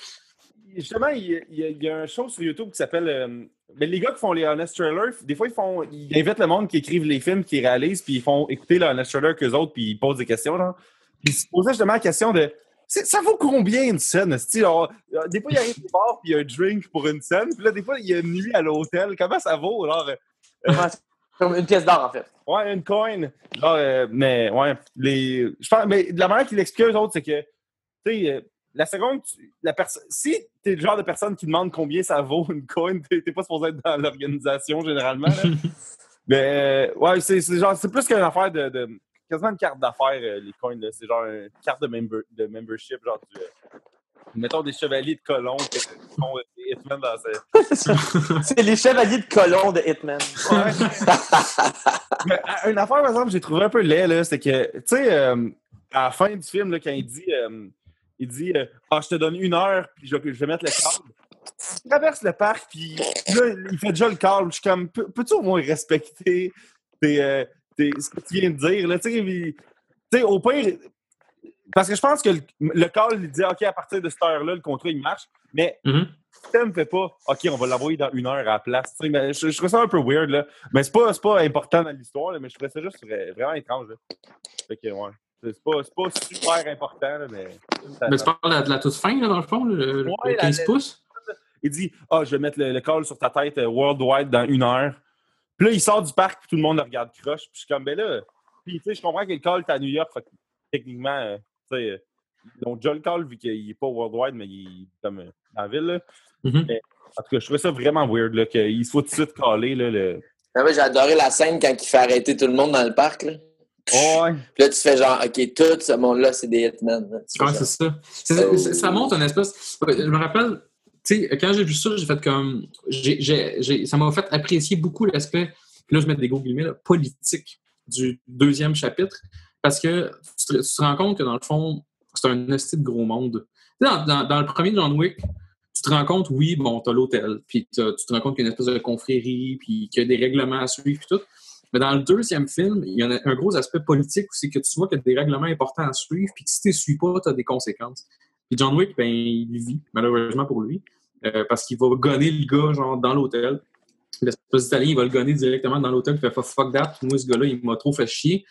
S3: Justement, il y, a, il y a- il y a un show sur YouTube qui s'appelle. euh, ben, les gars qui font les Honest Trailers, des fois, ils font. Ils invitent le monde qui écrivent les films, qui réalisent, puis ils font écouter le Honest Trailer qu'eux autres, puis ils posent des questions. Genre. Puis ils se posaient justement la question de. Ça vaut combien une scène? Alors, euh, des fois, il arrive au bar, puis il y a un drink pour une scène. Puis là, des fois, il y a une nuit à l'hôtel. Comment ça vaut? Alors, euh,
S2: c'est comme une pièce d'or, en fait.
S3: Ouais, une coin. Genre, euh, mais ouais, les. Je pense, mais de la manière qu'ils l'expliquent aux autres, c'est que, tu sais, la seconde, tu- la personne. Si t'es le genre de personne qui demande combien ça vaut une coin, t'es t'es pas supposé être dans l'organisation généralement. là. [laughs] mais euh, ouais, c'est c'est genre, c'est plus qu'une affaire de, de- quasiment une carte d'affaires, euh, les coins. là. C'est genre une carte de, member, de membership, genre du. euh, mettons des chevaliers de colons qui font euh, des Hitman dans ce- [laughs]
S2: C'est les chevaliers de colon de Hitman.
S3: Ouais. [laughs] Mais, une affaire, par exemple, j'ai trouvé un peu laid, là, c'est que, tu sais, euh, à la fin du film, là, quand il dit, euh, il dit euh, Ah, je te donne une heure, puis je, je vais mettre le câble. Il traverse le parc, puis là, il fait déjà le câble. Je suis comme, Peux- peux-tu au moins respecter tes, euh, tes- ce que tu viens de dire, là, puis- au pire, parce que je pense que le, le call, il dit, OK, à partir de cette heure-là, le contrat, il marche, mais
S1: Mhm.
S3: le système fait pas, OK, on va l'envoyer dans une heure à la place. Mais je, je trouve ça un peu weird, là. Mais c'est pas, c'est pas important dans l'histoire, là, mais je trouvais ça juste vra- vraiment étrange, là. Fait que, ouais. C'est pas, c'est pas super important, là, mais...
S1: Mais tu parles de la, de la toute fin, là, dans le fond, le, le
S3: Ouais, la-
S1: 15 pouces?
S3: Il dit Ah, je vais mettre le, le call sur ta tête euh, worldwide dans une heure. Puis là, il sort du parc, puis tout le monde le regarde croche. Puis je suis comme, ben là. Puis tu sais, je comprends que le call est à New York. Fait que, techniquement, euh, tu sais, euh, ils ont déjà le call vu qu'il n'est pas worldwide, mais il est comme euh, dans la ville. Là.
S1: Mhm.
S3: Mais, en tout cas, je trouvais ça vraiment weird là, qu'il se faut tout de suite caller. Là, le...
S4: Ah ouais, J'ai adoré la scène quand il fait arrêter tout le monde dans le parc. Là.
S3: Oh, ouais.
S4: Puis là, tu fais genre, OK, tout ce monde-là, c'est des hitmen.
S1: Ouais,
S4: genre,
S1: c'est ça. C'est- c'est- ça montre une espèce. Je me rappelle, tu sais, quand j'ai vu ça, j'ai fait comme. j'ai- j'ai- j'ai- ça m'a fait apprécier beaucoup l'aspect, puis là, je mets des gros guillemets, là, politique du deuxième chapitre, parce que tu te, tu te rends compte que dans le fond, c'est un esti de gros monde. Dans, dans- dans le premier John Wick, tu te rends compte, oui, bon, t'as l'hôtel, puis tu te rends compte qu'il y a une espèce de confrérie, puis qu'il y a des règlements à suivre, puis tout. Mais dans le deuxième film, il y en a un gros aspect politique aussi, que tu vois qu'il y a des règlements importants à suivre, puis que si tu ne suis pas, tu as des conséquences. Puis John Wick, ben, il vit, malheureusement pour lui, euh, parce qu'il va gonner le gars, genre, dans l'hôtel. L'espèce d'Italien, il va le gonner directement dans l'hôtel, il fait fuck that, moi, ce gars-là, il m'a trop fait chier.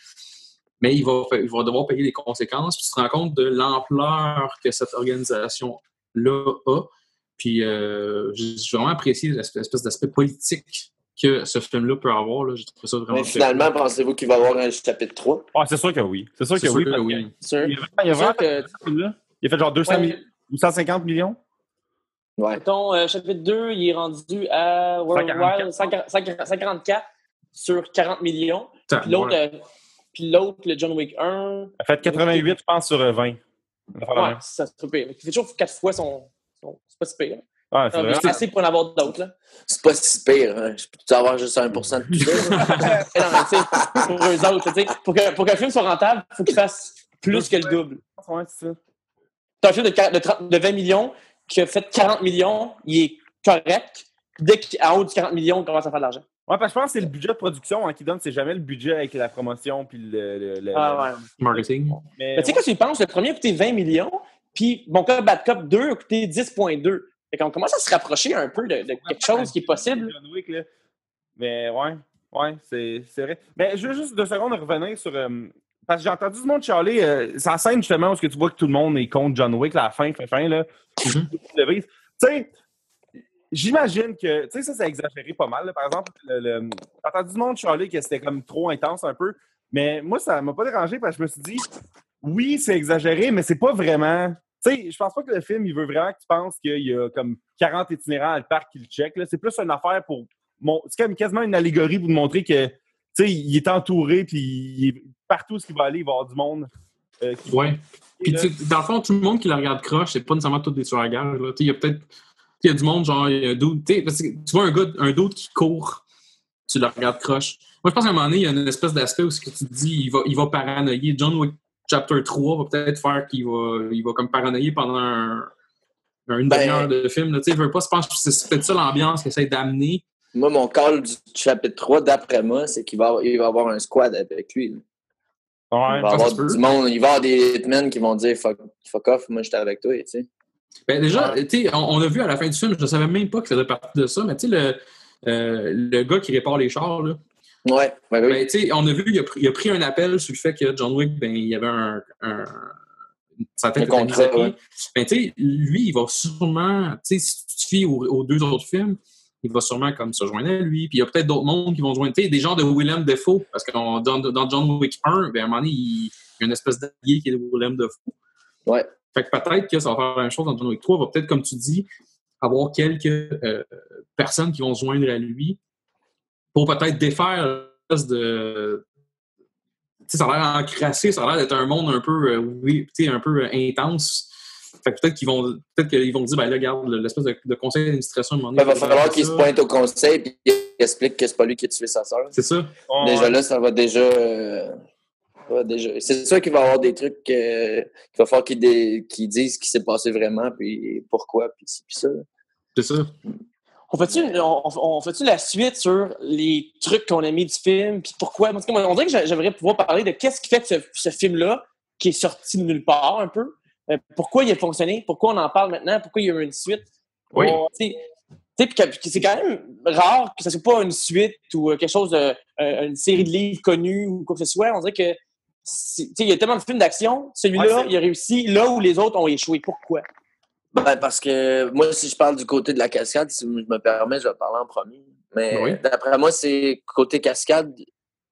S1: Mais il va, il va devoir payer les conséquences, puis tu te rends compte de l'ampleur que cette organisation-là a. Puis euh, j'ai vraiment apprécié l'espèce d'aspect politique que ce film-là peut avoir. Là. J'ai trouvé ça vraiment
S4: Mais finalement, pensez-vous qu'il va y avoir un chapitre 3?
S3: Ah, c'est sûr que oui. C'est sûr que
S1: sûr
S3: oui.
S1: que oui.
S2: Sûr.
S3: Il a il a vraiment
S2: que.
S3: Il a fait genre 200
S2: Ouais.
S3: millions ou 150 millions.
S4: Ouais.
S2: Mettons, euh, chapitre 2, il est rendu à Worldwide
S3: 144.
S2: 144 144 sur 40 millions.
S1: Putain,
S2: Puis l'autre,
S1: ouais.
S2: euh, puis l'autre, le John Wick 1,
S3: Il a fait 88, je pense, sur euh, 20. Une affaire de
S2: ouais, ça se pire. Il fait toujours 4 fois son. son- C'est pas si pire.
S3: Ouais, c'est vrai.
S2: Assez pour en avoir d'autres. là.
S4: C'est pas si pire. Hein. Je peux avoir juste 1% de tout ça? [laughs]
S2: non, mais pour eux autres, pour qu'un film soit rentable, il faut qu'il fasse plus que le double.
S3: Ouais, c'est ça.
S2: T'as un film de, 40 de 30 de 20 millions qui a fait 40 millions, il est correct. Dès qu'en haut du 40 millions, on commence à faire de l'argent.
S3: Ouais, parce que je pense que c'est le budget de production hein, qui donne, c'est jamais le budget avec la promotion puis le. le- le-
S2: Ah ouais.
S1: Marketing.
S3: Mais,
S2: Mais tu sais, quand tu y penses, le premier a coûté 20 millions, puis Bon Cop, Bad Cop 2 a coûté 10,2. Fait qu'on commence à se rapprocher un peu de, de quelque chose qui est possible.
S3: John Wick, là. Mais ouais, ouais, c'est c'est vrai. Mais je veux juste deux secondes revenir sur. euh, parce que j'ai entendu du monde chialer. Euh, c'est la scène justement où que tu vois que tout le monde est contre John Wick, là, à la fin, fin, fin, là.
S1: Mhm.
S3: Brise. Tu sais, j'imagine que. Tu sais, ça, c'est exagéré pas mal. là. Par exemple, le, le- j'ai entendu du monde chialer que c'était comme trop intense un peu. Mais moi, ça m'a pas dérangé parce que je me suis dit, oui, c'est exagéré, mais c'est pas vraiment. Tu sais, je pense pas que le film, il veut vraiment que tu penses qu'il y a comme 40 itinérants à le parc qui le check. C'est plus une affaire pour. mon- C'est comme quasiment une allégorie pour te montrer que, tu sais, il est entouré, puis il est- partout où il va aller, il va y avoir du monde. euh, qui,
S1: Ouais. Puis, tu dans le fond, tout le monde qui la regarde croche, c'est pas nécessairement tous des tueurs à sais, Il y a peut-être. Il y a du monde, genre, il y a un dude, tu sais, parce que tu vois un gars, un dude qui court, tu le regardes croche. Moi, je pense qu'à un moment donné, il y a une espèce d'aspect où ce que tu te dis, il va, il va paranoïer. John Wick Chapter 3 va peut-être faire qu'il va, il va comme paranoïer pendant un, un- une
S4: Ben-
S1: demi-heure de film. là. Veux pas, je pense que c'est peut-être ça l'ambiance qu'il essaie d'amener.
S4: Moi, mon call du chapitre 3, d'après moi, c'est qu'il va, avoir- il va avoir un squad avec lui. là.
S3: Ouais.
S4: Il va avoir du monde, il va avoir des hitmen qui vont dire fuck, fuck off, moi j'étais avec toi.
S1: Ben déjà, tu sais, on, on a vu à la fin du film, je ne savais même pas que ça faisait partie de ça, mais tu sais, le, euh, le gars qui répare les chars, là,
S4: Ouais, ouais, oui.
S1: ben, tu sais, on a vu, il a, pris, il a pris un appel sur le fait que John Wick, ben, il y avait un. un tête
S4: Un
S1: à
S4: contrat, ouais.
S1: Ben, tu sais, lui, il va sûrement, tu sais, si tu te fies aux, aux deux autres films, il va sûrement comme se joindre à lui. Puis il y a peut-être d'autres mondes qui vont se joindre. Tu sais, des gens de Willem Dafoe, parce que dans, dans John Wick 1, ben, à un moment donné, il, il y a une espèce d'allié qui est Willem Dafoe.
S4: Ouais.
S1: Fait que peut-être que ça va faire la même chose dans John Wick 3. Il va peut-être, comme tu dis, avoir quelques euh, personnes qui vont se joindre à lui pour peut-être défaire l'espèce de. Tu sais, ça a l'air encrassé, ça a l'air d'être un monde un peu, euh, oui, tu sais, un peu euh, intense. Fait que peut-être qu'ils vont, peut-être qu'ils vont dire, ben là, regarde, l'espèce de, de conseil d'administration,
S4: Ben, il va falloir qu'il se pointe au conseil et qu'il explique que c'est pas lui qui a tué sa soeur.
S1: C'est ça.
S3: Ouais.
S4: Déjà là, ça va déjà. euh, déjà... C'est sûr qu'il va y avoir des trucs euh, qu'il va falloir qu'ils dé- disent ce qui s'est passé vraiment, puis pourquoi, puis puis ça.
S1: C'est ça.
S2: On fait-tu on, on fait-tu la suite sur les trucs qu'on a mis du film, puis pourquoi? Parce que moi, on dirait que j'a- j'aimerais pouvoir parler de qu'est-ce qui fait que ce, ce film-là, qui est sorti de nulle part un peu, euh, pourquoi il a fonctionné, pourquoi on en parle maintenant, pourquoi il y a eu une suite?
S1: Oui.
S2: C'est quand même rare que ce soit pas une suite ou euh, quelque chose de euh, une série de livres connus ou quoi que ce soit. On dirait que c'est- tu sais, il y a tellement de films d'action, celui-là,
S3: Ouais,
S2: il a réussi là où les autres ont échoué. Pourquoi?
S4: Ben, parce que moi, si je parle du côté de la cascade, si je me permets, je vais parler en premier. Mais
S1: Oui.
S4: d'après moi, c'est côté cascade,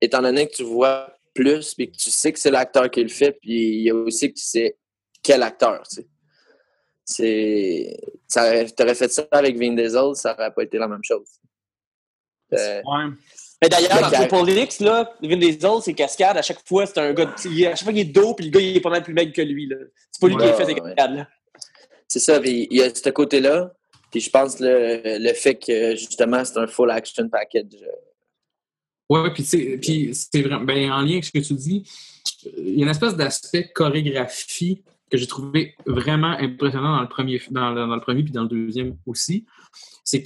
S4: étant donné que tu vois plus, puis que tu sais que c'est l'acteur qui le fait, puis il y a aussi que tu sais quel acteur, tu sais. C'est. T'aurais fait ça avec Vin Diesel, ça aurait pas été la même chose. Euh,
S3: Ouais.
S2: Mais d'ailleurs,
S4: Le
S2: dans Triple X, là, Vin Diesel, c'est cascade. À chaque fois, c'est un gars. de- il- À chaque fois qu'il est dos, puis le gars, il est pas mal plus maigre que lui. là. C'est pas lui qui a fait
S4: ouais.
S2: cascades. là.
S4: C'est ça, puis il y a ce côté-là. Puis je pense le, le fait que justement c'est un full action package. euh,
S1: Oui, puis c'est, puis c'est vraiment, ben, en lien avec ce que tu dis, il y a une espèce d'aspect chorégraphie que j'ai trouvé vraiment impressionnant dans le premier, dans le, dans le premier puis dans le deuxième aussi. C'est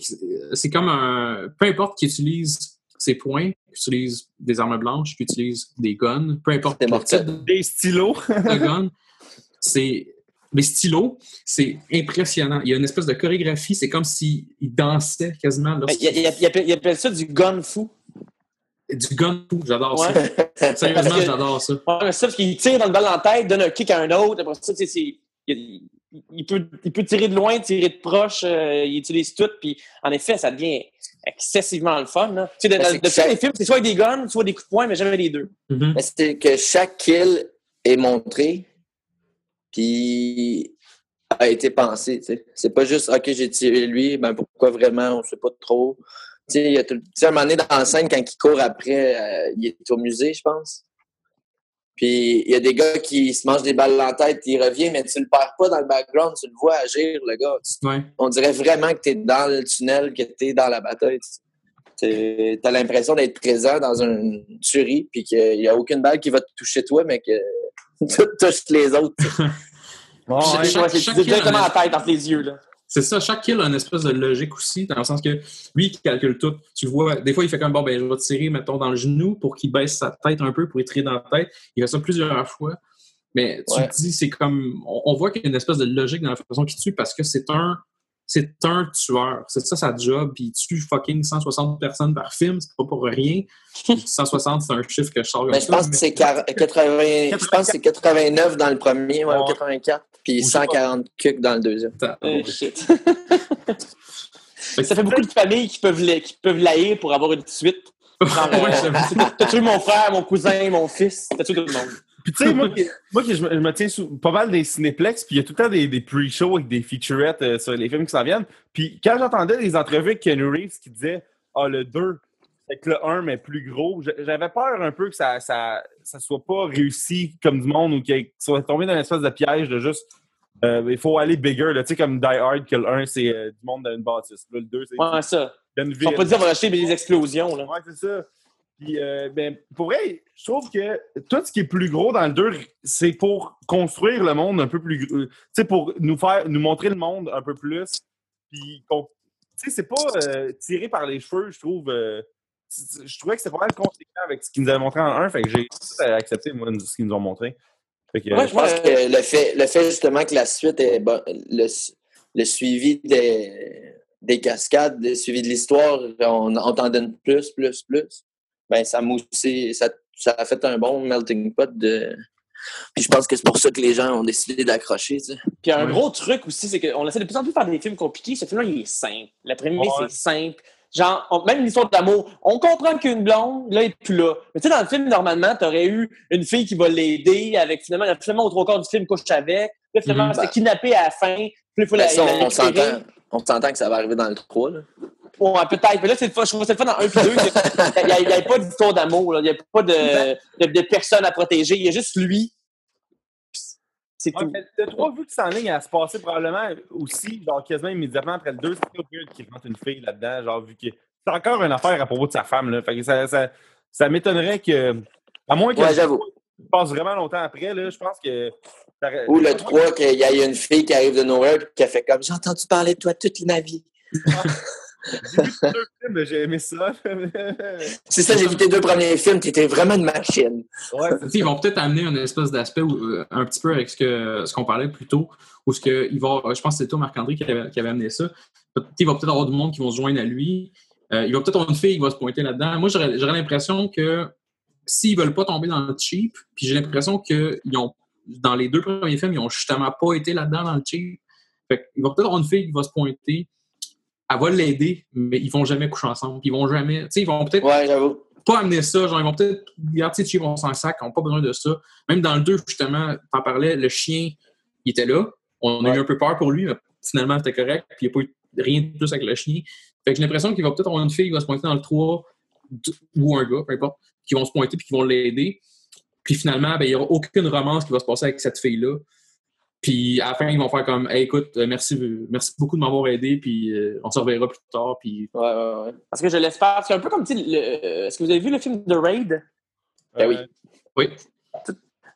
S1: c'est comme un, peu importe qui utilise ses points, qui utilise des armes blanches, qui utilise des guns, peu importe le
S3: Des stylos.
S1: de gun, c'est les stylos, c'est impressionnant. Il y a une espèce de chorégraphie, c'est comme s'il dansait quasiment.
S2: Il,
S1: lorsqu'il-
S2: il- il appelle, il appelle ça du gun fou.
S1: Du gun fou, j'adore
S2: Ouais.
S1: ça. Sérieusement, j'adore ça.
S2: Ouais, mais ça, parce qu'il tire dans le balle en tête, donne un kick à un autre. Après ça, tu sais, c'est- il, il- il peut, il peut tirer de loin, tirer de proche, euh, il utilise tout. Puis, en effet, ça devient excessivement le fun. Là. Tu sais,
S4: Ben,
S2: dans,
S4: c'est que
S2: depuis
S4: chaque-
S2: les films, c'est soit avec des guns, soit des coups de poing, mais jamais les deux.
S4: Mais c'est que chaque kill est montré, puis a été pensé. C'est pas juste, OK, j'ai tiré lui, ben pourquoi vraiment, on sait pas trop. Tu sais, il y a tout- à un moment donné dans la scène, quand il court après, euh, il est au musée, je pense. Puis il y a des gars qui se mangent des balles dans la tête, il revient, mais tu le perds pas dans le background, tu le vois agir, le gars.
S1: Ouais.
S4: on dirait vraiment que tu es dans le tunnel, que tu es dans la bataille. Tu as l'impression d'être présent dans une tuerie, puis qu'il n'y a aucune balle qui va te toucher toi, mais que tout [laughs] touche les autres. [laughs]
S3: Ouais,
S1: Chaque-
S3: ouais.
S2: Ouais, c'est directement tête, les yeux. Là.
S1: C'est ça, chaque kill a une espèce de logique aussi, dans le sens que lui qui calcule tout, tu vois, des fois il fait comme bon, ben je vais tirer, mettons, dans le genou pour qu'il baisse sa tête un peu, pour y tirer dans la tête. Il fait ça plusieurs fois. Mais tu
S4: Ouais.
S1: te dis, c'est comme. On, on voit qu'il y a une espèce de logique dans la façon qu'il tue parce que c'est un. C'est un tueur. C'est ça sa job. Puis il tue fucking 160 personnes par film. C'est pas pour rien. [laughs] Puis 160, c'est un chiffre que je sors comme
S4: Mais je
S1: ça,
S4: pense que c'est quar- 80, je pense que c'est 89 dans le premier, ouais,
S3: Ouais.
S4: ou 84, puis
S3: Ou je sais pas.
S4: 140 cucs dans le deuxième.
S2: Euh, shit. [laughs] Ça fait beaucoup de familles qui peuvent, la- qui peuvent l'haïr pour avoir une suite. [laughs] Euh. T'as tué mon frère, mon cousin, mon fils. T'as tué tout le monde.
S3: Puis tu sais, [laughs] moi, qui- moi qui je, me, je me tiens sous pas mal des cinéplex, puis il y a tout le temps des, des pre-shows avec des featurettes euh, sur les films qui s'en viennent. Puis quand j'entendais les entrevues avec Keanu Reeves qui disait Ah, le 2, Fait que le 1, mais plus gros. J'avais peur un peu que ça, ça, ça soit pas réussi comme du monde ou qu'il soit tombé dans une espèce de piège de juste. euh, il faut aller bigger, là. Tu sais, comme Die Hard, que le 1, c'est euh, du monde dans une bâtisse. Là, le 2, c'est
S2: Ouais, ça. Ils
S3: ville.
S2: pas dire on va acheter des explosions. Là.
S3: Ouais, c'est ça. Puis, euh, ben, pour vrai, je trouve que tout ce qui est plus gros dans le 2, c'est pour construire le monde un peu plus gros. Tu sais, pour nous faire, nous montrer le monde un peu plus. Puis, tu sais, c'est pas euh, tiré par les cheveux, je trouve. euh, je trouvais que c'était pas mal conséquent avec ce qu'ils nous avaient montré en 1, fait que j'ai accepté, moi, ce qu'ils nous ont montré. Fait que,
S2: Ouais,
S4: Je pense que le fait, le fait justement que la suite est bon- le, le suivi des, des cascades, le suivi de l'histoire, on, on t'en donne plus, plus, plus. Ben, ça moussé, ça, ça a fait un bon melting pot de. Puis je pense que c'est pour ça que les gens ont décidé d'accrocher, tu sais.
S2: Puis un
S1: Ouais.
S2: gros truc aussi, c'est qu'on essaie de plus en plus de faire des films compliqués. Ce film-là, il est simple. La première,
S3: Ouais.
S2: c'est simple. Genre, on- même l'histoire d'amour, on comprend qu'une blonde, là, elle est plus là. Mais tu sais, dans le film, normalement, t'aurais eu une fille qui va l'aider avec, finalement, finalement, au trois quarts du film, couche avec. Puis finalement, elle se fait kidnapper à la fin. Puis il faut la,
S4: Ben, ça,
S2: la
S4: on, on
S2: récupérer.
S4: s'entend. On s'entend que ça va arriver dans le 3, là.
S2: Ouais, peut-être. Mais là, c'est le fun. Je trouve que c'est le fun dans un puis deux. Il n'y a, il y a pas d'histoire d'amour. Il n'y a pas de, de, de personne à protéger. Il y a juste lui. C'est
S3: Ouais,
S2: tout.
S3: le 3, vu que c'est en ligne à se passer probablement aussi, genre quasiment immédiatement après le 2, c'est pas weird qu'il rentre une fille là-dedans, genre vu que c'est encore une affaire à propos de sa femme, là. Fait que ça, ça, ça m'étonnerait que. À moins que
S4: Ouais, j'avoue.
S3: 3 passe vraiment longtemps après, là, je pense que.
S4: Ou le 3, qu'il y a une fille qui arrive de nowhere et qui a fait comme J'ai entendu parler de toi toute ma vie. [laughs] [laughs]
S3: J'ai vu deux films, mais j'ai aimé ça. [laughs]
S4: C'est ça, j'ai vu tes deux premiers films, t'étais vraiment une machine.
S3: ouais,
S1: ils vont peut-être amener une espèce d'aspect euh, un petit peu avec ce qu'on parlait plus tôt, où ce que il va, je pense que c'est toi, Marc-André, qui avait, qui avait amené ça. Il va peut-être avoir du monde qui vont se joindre à lui. Euh, il va peut-être avoir une fille qui va se pointer là-dedans. Moi, j'aurais j'aurais l'impression que s'ils veulent pas tomber dans le cheap, puis j'ai l'impression que ils ont, dans les deux premiers films, ils ont justement pas été là-dedans dans le cheap. Fait il va peut-être avoir une fille qui va se pointer. Elle va l'aider, mais ils vont jamais coucher ensemble. Ils vont jamais. Tu sais, ils vont peut-être
S4: Ouais, j'avoue.
S1: pas amener ça. Genre, ils vont peut-être garder chier on s'en sac, ils n'ont pas besoin de ça. Même dans le 2, justement, t'en parlais, le chien, il était là. On a eu un peu peur pour lui, mais finalement, c'était correct. Puis il n'y a pas eu rien de plus avec le chien. Fait que j'ai l'impression qu'il va peut-être avoir une fille qui va se pointer dans le 3 d- ou un gars, peu importe, qui vont se pointer puis qui vont l'aider. Puis finalement, ben, il n'y aura aucune romance qui va se passer avec cette fille-là. Puis à la fin, ils vont faire comme hey, écoute, euh, merci, merci beaucoup de m'avoir aidé, puis euh, on se reverra plus tard. Puis
S4: Ouais, ouais, ouais.
S2: Parce que je l'espère. C'est un peu comme, tu sais, le- euh, est-ce que vous avez vu le film The Raid?
S4: Ben oui.
S1: oui.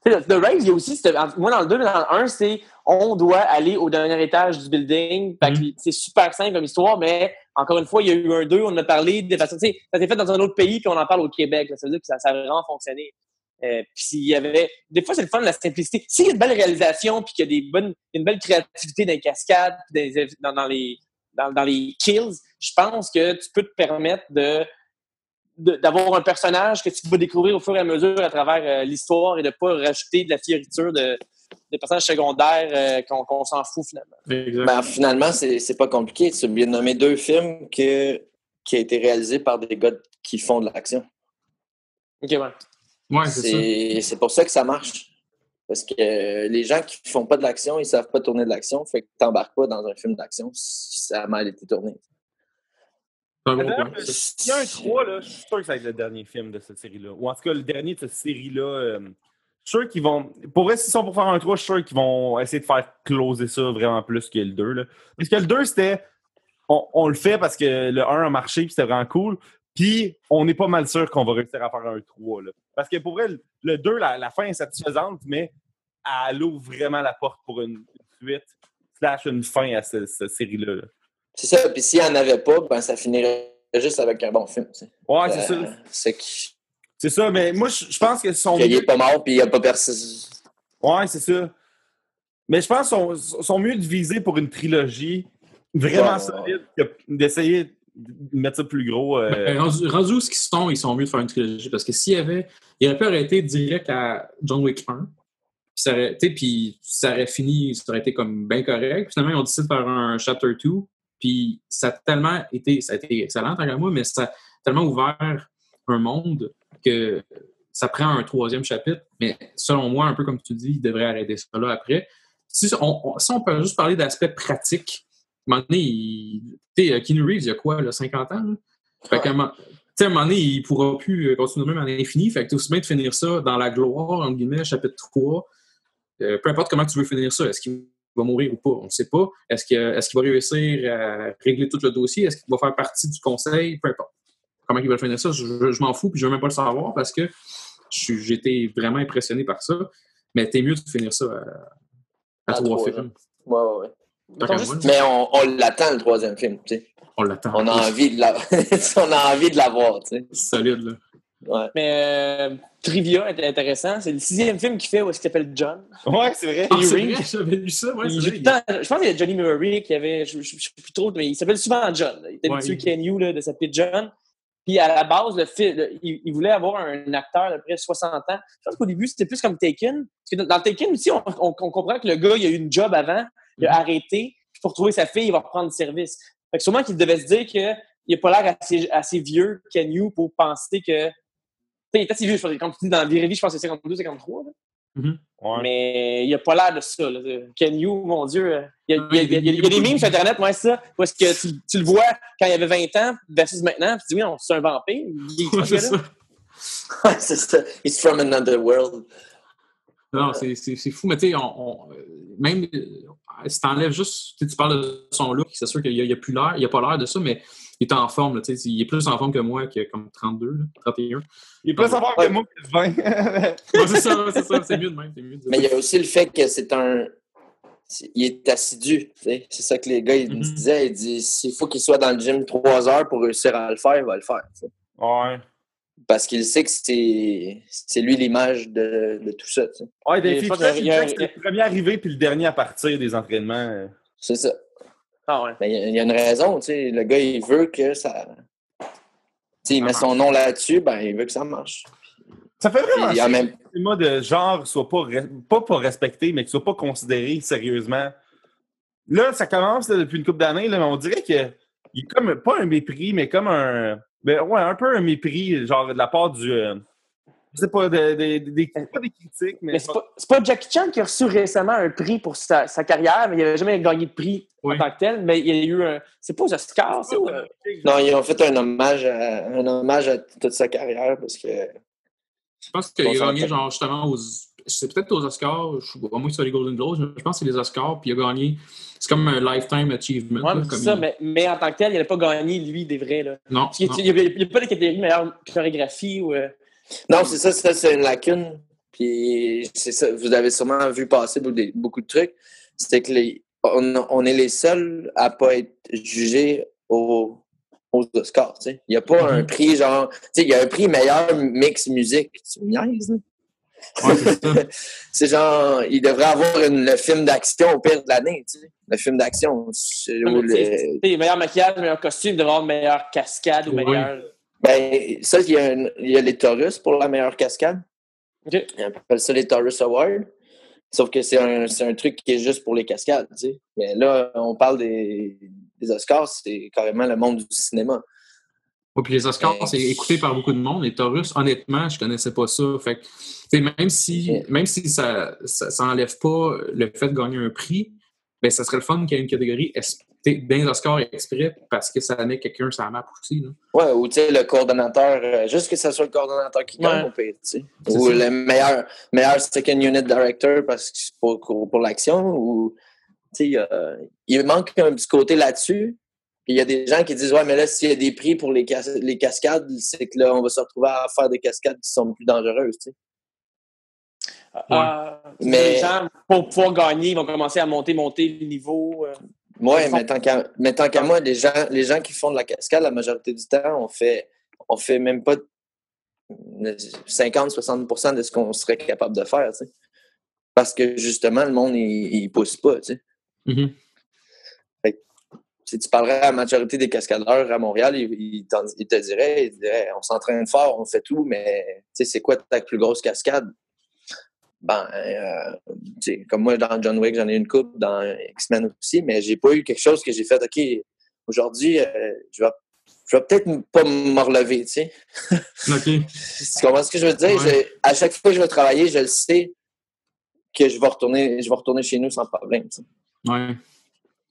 S2: The Raid, il y a aussi, moi dans le 2, mais dans le 1, c'est on doit aller au dernier étage du building. Que c'est super simple comme histoire, mais encore une fois, il y a eu un 2, on en a parlé de façon, tu sais, ça s'est fait dans un autre pays, puis on en parle au Québec. là. ça veut dire que ça, ça a vraiment fonctionné. Euh, puis s'il y avait. Des fois, c'est le fun de la simplicité. S'il y a une belle réalisation, puis qu'il y a des bonnes, une belle créativité dans les cascades, dans, les- dans, dans les, dans, dans les kills, je pense que tu peux te permettre de d'avoir un personnage que tu vas découvrir au fur et à mesure à travers euh, l'histoire et de pas rajouter de la fioriture de, des personnages secondaires euh, qu'on s'en fout finalement.
S4: Ben, finalement, c'est c'est pas compliqué. Tu viens de nommer deux films que, qui ont été réalisés par des gars qui font de l'action.
S2: Ok, ouais.
S1: Ouais, c'est
S4: pour ça que ça marche. Parce que euh, les gens qui font pas de l'action, ils savent pas tourner de l'action. Fait que t'embarques pas dans un film d'action si ça a mal été tourné.
S1: Point.
S3: S'il y a un 3, là, je suis sûr que ça va être le dernier film de cette série-là. Ou en tout cas, le dernier de cette série-là. euh, je suis sûr qu'ils vont. Pour vrai, s'ils sont pour faire un 3, je suis sûr qu'ils vont essayer de faire closer ça vraiment plus que le 2. Là. Parce que le 2, c'était. On, on le fait parce que le 1 a marché puis c'était vraiment cool. Puis on est pas mal sûr qu'on va réussir à faire un 3. Là. Parce que pour vrai, le- le 2, la, la fin est satisfaisante, mais elle ouvre vraiment la porte pour une suite slash une fin à ce- cette série-là. là.
S4: C'est ça. Puis s'il n'y en avait pas, ben ça finirait juste avec un bon film. tu sais.
S3: Ouais, c'est
S4: Euh,
S3: ça.
S4: C'est qui-
S3: C'est ça, mais moi, je pense que son
S4: qu'il est pas mort puis il n'y a pas personne.
S3: Ouais, c'est ça. Mais je pense qu'ils sont, sont mieux de viser pour une trilogie vraiment
S4: Ouais,
S3: solide que d'essayer de mettre ça plus gros. euh,
S1: Ben, rendu, où ce qu'ils sont, ils sont mieux de faire une trilogie. Parce que s'il y avait. Il aurait pu arrêter direct à John Wick 1. Puis ça aurait, puis ça aurait fini, ça aurait été comme bien correct. Finalement, ils ont décidé de faire un chapter 2. Puis ça a tellement été, ça a été excellent tant qu'à moi, mais ça a tellement ouvert un monde que ça prend un troisième chapitre. Mais selon moi, un peu comme tu dis, ils devraient arrêter ça là après. Si on, si on peut juste parler d'aspect pratique, un moment donné, il- tu sais, Keanu Reeves, il y a quoi, là, 50 ans? là? Fait qu'à un moment- sais, à un moment donné, il pourra plus euh, continuer même à l'infini. Fait que t'es aussi bien de finir ça dans la gloire, entre guillemets, chapitre 3. Euh, peu importe comment tu veux finir ça. Est-ce qu'il va mourir ou pas? On ne sait pas. Est-ce qu'il est va réussir à régler tout le dossier? Est-ce qu'il va faire partie du conseil? Peu importe. Comment il va finir ça, je, je m'en fous puis je veux même pas le savoir parce que été vraiment impressionné par ça. Mais t'es mieux de finir ça à, à
S4: À
S1: trois
S4: trois,
S1: films.
S4: Ouais, ouais, ouais.
S2: Juste-
S4: Mais on, on l'attend, le troisième film, tu sais.
S1: on l'attend.
S4: On a [laughs] envie de la... [laughs] on a envie de l'avoir, tu sais.
S1: Solide, là.
S4: Ouais.
S2: Mais euh, Trivia est intéressant. C'est le sixième film qu'il fait où est-ce qu'il s'appelle John.
S3: Ouais, c'est vrai.
S1: Ah, c'est vrai, j'avais lu ça. Ouais,
S2: Il
S1: vrai.
S2: temps- je pense qu'il y a Johnny Murray qui avait, je ne sais plus trop, mais il s'appelle souvent John. Il était
S1: Ouais,
S2: habitué
S1: il-
S2: Ken Yu de s'appeler John. Puis à la base, le film, le- il, il voulait avoir un acteur de près de 60 ans. Je pense qu'au début, c'était plus comme Taken. Parce que dans, dans Taken aussi, on, on- on comprend que le gars, il a eu une job avant, il a arrêté. Puis pour trouver sa fille, il va reprendre le service. Fait que sûrement qu'il devait se dire qu'il n'a pas l'air assez, assez vieux, Ken Yu, pour penser que. Tu sais, il est assez vieux, je pense. Comme tu dis, dans la vraie vie, je pense que c'est 52, 53. là.
S3: Ouais.
S2: Mais il a pas l'air de ça. Là. Ken Yu, mon Dieu. Il y a, il y a- il y a- il y a des memes sur Internet, ouais, c'est ça. Parce que tu, tu le vois quand il avait 20 ans versus maintenant. Puis tu dis, oui, non, c'est un vampire. Il est
S1: Ouais,
S2: ce
S1: c'est
S2: gars-là.
S1: ça.
S4: Ouais, c'est ça. He's from another world.
S1: Non, c'est- c'est c'est fou, mais tu sais, on, on- euh, même euh, si t'enlèves juste, tu sais, tu parles de son look, c'est sûr qu'il n'y a, il y a plus l'air, il n'y a pas l'air de ça, mais il est en forme, là, tu sais, il est plus en forme que moi, qui a comme 32, là, 31.
S3: Il est plus savoir que moi que 20.
S1: Ouais, c'est ça, c'est ça, c'est mieux de même, mieux de
S4: Mais il y a aussi le fait que c'est un. Il est assidu. tu sais. C'est ça que les gars ils me
S1: Mhm.
S4: disaient. Ils disent s'il faut qu'il soit dans le gym trois heures pour réussir à le faire, il va le faire.
S3: ouais.
S4: Parce qu'il sait que c'est c'est lui l'image de, de tout ça. tu sais.
S3: Ouais,
S2: Il y a
S3: Dave
S2: pas
S3: Filcher,
S2: de-
S3: il
S2: il y a-
S3: disait que c'était le premier arrivé puis le dernier à partir des entraînements.
S4: C'est ça.
S2: Ah ouais.
S4: Mais il y a- il y, a une raison. tu sais. Le gars, il veut que ça. tu sais, il met son nom là-dessus, ben, il veut que ça marche.
S3: Ça fait vraiment
S4: Puis, en
S3: chier
S4: même-
S3: que le cinéma de genre soit pas, re- pas, pas respecté, mais qu'il soit pas considéré sérieusement. Là, ça commence là, depuis une couple d'années, mais on dirait que il est comme pas un mépris, mais comme un. Ben, ouais, un peu un mépris, genre de la part du. euh, je sais pas, de- de- de- des, pas des critiques, mais.
S2: Mais c'est pas, c'est pas Jackie Chan qui a reçu récemment un prix pour sa, sa carrière, mais il n'avait jamais gagné de prix
S1: Oui.
S2: en tant que tel. Mais il y a eu un. C'est pas aux Oscars, ou, euh,
S4: Non, ils ont fait un hommage à, un hommage à toute sa carrière parce que.
S1: Je pense qu'il a gagné, genre, justement, aux. C'est peut-être aux Oscars, je, à moins que ce soit les Golden Globes, mais je pense que c'est les Oscars, puis il a gagné. C'est comme un lifetime achievement.
S2: Ouais,
S1: là,
S2: mais
S1: comme
S2: ça,
S1: il-
S2: mais, mais en tant que tel, il n'avait pas gagné, lui, des vrais. Là.
S1: Non,
S2: Il n'y a, pas de catégorie meilleure chorégraphie ou. euh,
S4: Non, c'est ça, ça c'est une lacune. Puis c'est ça, vous avez sûrement vu passer beaucoup de, beaucoup de trucs. C'est que les, on, on est les seuls à pas être jugés au- aux Oscars. tu sais. Il n'y a pas un prix genre. Tu sais, il y a un prix meilleur mix musique. Tu me niaises, là?
S1: Ouais, [laughs] c'est
S4: genre, il devrait avoir une- le film d'action au pire de l'année. tu sais. Le film d'action.
S2: sais,
S4: le-
S2: meilleur maquillage, meilleur costume, il devrait avoir meilleure cascade ou
S1: Oui.
S2: meilleur.
S4: Ben, ça, il y, a un- il y a les Taurus pour la meilleure cascade. On appelle ça les Taurus Awards. Sauf que c'est un, truc qui est juste pour les cascades, tu sais. Mais là, on parle des, des Oscars, c'est carrément le monde du cinéma.
S1: Puis les Oscars,
S4: Mais-
S1: c'est écouté par beaucoup de monde. Les Taurus, honnêtement, je connaissais pas ça. Fait que, même si, même si ça, ça, ça enlève pas le fait de gagner un prix, ben, ça serait le fun qu'il y ait une catégorie dans les Oscars exprès parce que ça met quelqu'un sur la map aussi. Là.
S4: Ouais, ou tu sais, le coordonnateur, euh, juste que ce soit le coordonnateur qui gagne,
S2: Ouais.
S4: au pire, tu sais.
S1: C'est
S4: Ou
S1: ça.
S4: le meilleur, meilleur second unit director parce que c'est pour, pour, pour l'action, ou, tu sais, il manque un petit côté là-dessus. Puis il y a des gens qui disent, ouais, mais là, s'il y a des prix pour les, cas- les cascades, c'est que là, on va se retrouver à faire des cascades qui sont plus dangereuses, tu sais.
S2: Euh,
S4: Mais-
S2: Les gens, pour pouvoir gagner, ils vont commencer à monter, monter le niveau. euh.
S4: Ouais,
S2: Ils
S4: mais tant qu'à mais tant qu'à moi, les gens, les gens qui font de la cascade, la majorité du temps, on fait, on fait même pas 50-60% de ce qu'on serait capable de faire, tu sais. Parce que justement, le monde, il, il pousse pas, tu sais.
S1: Mhm.
S4: Si tu parlerais à la majorité des cascadeurs à Montréal, ils, ils t'en- ils te diraient, ils te diraient, on s'entraîne fort, on fait tout, mais c'est quoi ta plus grosse cascade? Ben, euh, comme moi, dans John Wick, j'en ai une coupe, dans X-Men aussi, mais j'ai pas eu quelque chose que j'ai fait, OK, aujourd'hui, euh, je vais, je vais peut-être pas me relever, tu sais. [laughs]
S1: OK.
S4: Tu comprends ce que je veux dire?
S1: Ouais.
S4: Je- à chaque fois que je vais travailler, je le sais que je vais retourner, je vais retourner chez nous sans problème, tu sais.
S1: Ouais.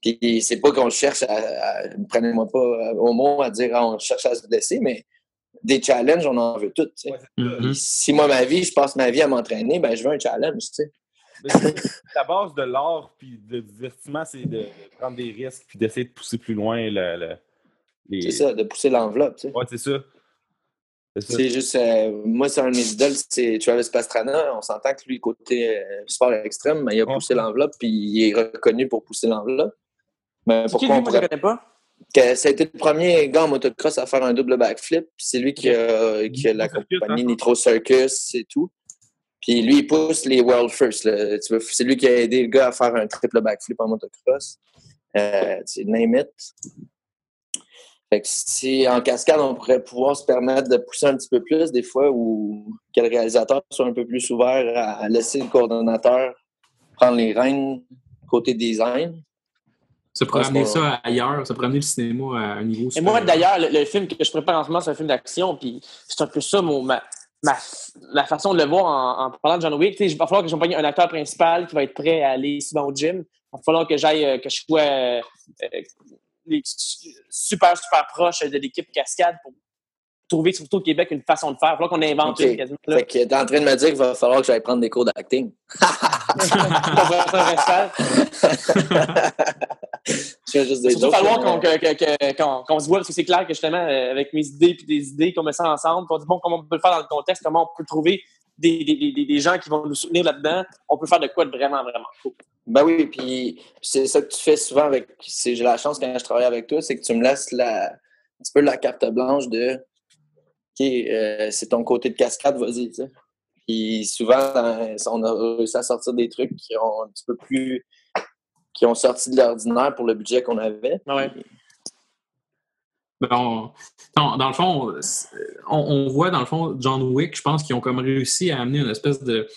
S4: Puis c'est pas qu'on cherche à, à- prenez-moi pas euh, au mot à dire ah, on cherche à se blesser, mais des challenges, on en veut toutes. tu sais.
S3: Ouais, c'est ça.
S1: Mhm.
S4: Puis Si moi, ma vie, je passe ma vie à m'entraîner, ben je veux un challenge. tu sais.
S3: La base de l'art puis de divertissement, c'est de prendre des risques puis d'essayer de pousser plus loin le, le- les.
S4: C'est ça, de pousser l'enveloppe. tu sais.
S3: Ouais, c'est ça. C'est
S4: juste, euh, moi, c'est un de mes idoles, c'est Travis Pastrana. On s'entend que lui, côté euh, sport extrême, mais il a poussé l'enveloppe, puis il est reconnu pour pousser l'enveloppe. Mais
S2: qui,
S4: pourquoi
S2: lui?
S4: on pourrait...
S2: connais pas?
S4: que ça a été le premier gars en motocross à faire un double backflip, c'est lui qui a, qui a la
S3: Nitro Circus,
S4: compagnie
S3: hein?
S4: Nitro Circus et tout. Puis lui, il pousse les World First. C'est lui qui a aidé le gars à faire un triple backflip en motocross. Euh, tu name it. Fait que si en cascade, on pourrait pouvoir se permettre de pousser un petit peu plus des fois ou que le réalisateur soit un peu plus ouvert à à laisser le coordonnateur prendre les rênes côté design.
S1: Ça pourrait
S4: Ouais,
S1: amener
S4: c'est
S1: ça ailleurs, ça pourrait amener le cinéma à un niveau
S2: Et moi,
S1: supérieur.
S2: d'ailleurs, le, le film que je prépare en ce moment, c'est un film d'action, puis c'est un peu ça, mon, ma, façon de le voir en, en parlant de John Wick. Il va falloir que j'accompagne un acteur principal qui va être prêt à aller souvent au gym. Il va falloir que j'aille, euh, que je sois euh, euh, super, super proche de l'équipe Cascade pour trouver, surtout au Québec, une façon de faire. Il va falloir qu'on invente
S4: Ok.
S2: une quasiment. Là.
S4: Fait que t'es en train de me dire qu'il va falloir que j'aille prendre des cours d'acting. [laughs] Je juste des
S2: Surtout falloir qu'on que- qu'on- qu'on se voit, parce que c'est clair que justement, euh, avec mes idées puis des idées, qu'on met ça ensemble, on dit, bon, comment on peut le faire dans le contexte, comment on peut trouver des, des, des, des gens qui vont nous soutenir là-dedans, on peut faire de quoi de vraiment, vraiment cool.
S4: Ben oui, puis c'est ça que tu fais souvent avec. J'ai la chance quand je travaille avec toi, c'est que tu me laisses la, un petit peu la carte blanche de OK, euh, c'est ton côté de cascade, vas-y. Puis souvent, dans- on a réussi à sortir des trucs qui ont un petit peu plus. qui ont sorti de l'ordinaire pour le budget qu'on avait.
S2: Ah ouais.
S1: Ben, on- non, dans le fond, c'est- on, on voit dans le fond John Wick, je pense qu'ils ont comme réussi à amener une espèce de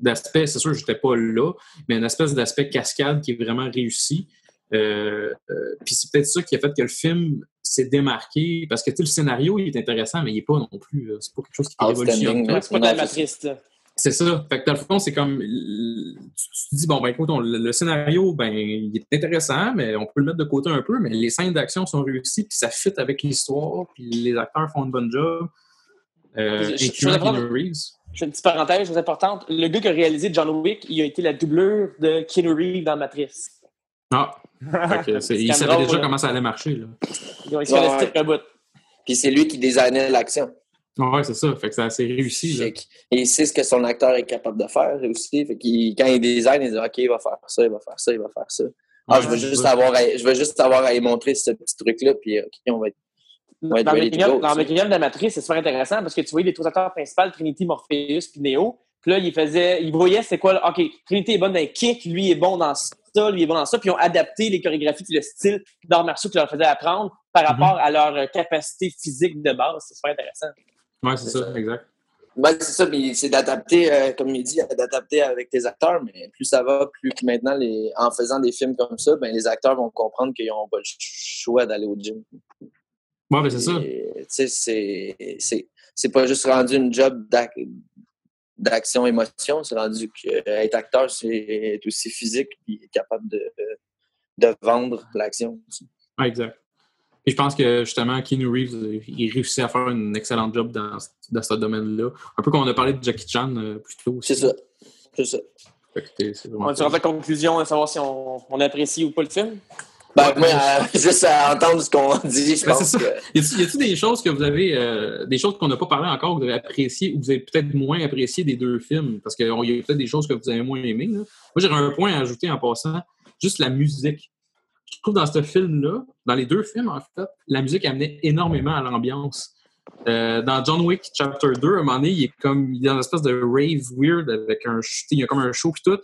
S1: d'aspect, c'est sûr que j'étais pas là, mais une espèce d'aspect cascade qui est vraiment réussi. Euh, euh, puis c'est peut-être ça qui a fait que le film s'est démarqué, parce que le scénario il est intéressant, mais il est pas non plus, euh, c'est pas quelque chose qui est
S4: Outstanding,
S1: révolutionnaire.
S2: C'est pas de la matrice, là.
S1: C'est ça. Fait que dans le fond, c'est comme. Tu, tu te dis, bon, ben écoute, on- le, le scénario, ben, il est intéressant, mais on peut le mettre de côté un peu, mais les scènes d'action sont réussies, puis ça fit avec l'histoire, puis les acteurs font un bon job. Euh.
S2: Je fais une petite parenthèse très importante. Le gars qui a réalisé John Wick, il a été la doublure de Keanu Reeves dans Matrice.
S1: Ah! [laughs] Fait que c'est- il savait déjà
S2: là.
S1: comment ça allait marcher. Là.
S2: Ils ont
S4: Ouais,
S2: bout.
S4: Puis c'est lui qui designait l'action.
S1: Ouais, c'est ça. Fait que ça s'est réussi. Là.
S4: Et il sait ce que son acteur est capable de faire aussi. Fait qu'il- quand il design, il dit OK, il va faire ça, il va faire ça, il va faire ça. Ah, je veux juste
S1: c'est
S4: avoir à, je veux juste avoir à lui montrer ce petit truc-là, puis OK, on va être.
S2: Dans le dans making-of de la Matrice, c'est super intéressant parce que tu voyais les trois acteurs principaux, Trinity, Morpheus puis Neo. Puis là, il faisait, il voyait c'est quoi, là, OK, Trinity est bonne dans les kicks, lui est bon dans ça, lui est bon dans ça. Puis ils ont adapté les chorégraphies puis le style d'arts martiaux qu'ils leur faisaient apprendre par rapport à leur euh, capacité physique de base. C'est super intéressant.
S1: Ouais, c'est ça,
S4: ça.
S1: exact.
S4: Ben, c'est ça, puis c'est d'adapter, euh, comme il dit, d'adapter avec tes acteurs, mais plus ça va, plus que maintenant, les, en faisant des films comme ça, ben, les acteurs vont comprendre qu'ils n'ont pas le choix d'aller au gym.
S1: Ouais, ben c'est ça.
S4: Et, Tu sais, c'est- c'est c'est pas juste rendu une job d'action-émotion, c'est rendu que euh, acteur, c'est aussi physique et capable de, de vendre l'action. aussi.
S1: Ouais, exact. Et je pense que justement, Keanu Reeves, euh, il réussit à faire un excellent job dans, dans ce domaine-là. Un peu comme on a parlé de Jackie Chan euh, plus tôt. aussi.
S4: C'est ça. C'est ça.
S1: Fait que
S2: On va sur la conclusion de savoir si on, on apprécie ou pas le film?
S4: Ben, moi, [laughs] à- juste à entendre ce qu'on dit, je
S1: Ben,
S4: pense que.
S1: Y a-t-il des choses que vous avez, euh, des choses qu'on n'a pas parlé encore, que vous avez appréciées ou vous avez peut-être moins appréciées des deux films? Parce qu'il y a peut-être des choses que vous avez moins aimées. là. Moi, j'aurais un point à ajouter en passant, juste la musique. Je trouve dans ce film-là, dans les deux films, en fait, la musique amenait énormément à l'ambiance. Euh, dans John Wick Chapter 2, à un moment donné, il est comme il est dans une espèce de rave weird avec un il y a comme un show puis tout.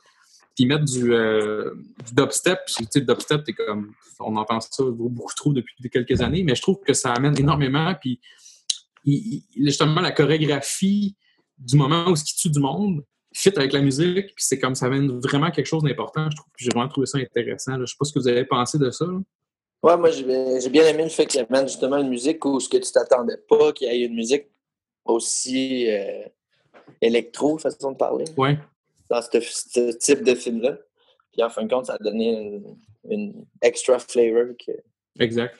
S1: Ils mettent du, euh, du dubstep. Tu sais, le dubstep, c'est comme on entend ça beaucoup trop depuis quelques années, mais je trouve que ça amène énormément. Puis il- il- justement, la chorégraphie du moment où ce qui tue du monde fit avec la musique, c'est comme ça amène vraiment quelque chose d'important. Je trouve que j'ai vraiment trouvé ça intéressant. là. Je sais pas ce que vous avez pensé de ça. là.
S4: Ouais, moi, j'ai bien j'ai bien aimé le fait qu'il amène justement une musique où ce que tu t'attendais pas, qu'il y ait une musique aussi euh, électro, façon de parler,
S1: Ouais.
S4: Dans ce, ce type de film-là. Puis en fin de compte, ça a donné une, une extra flavor. Que...
S1: Exact.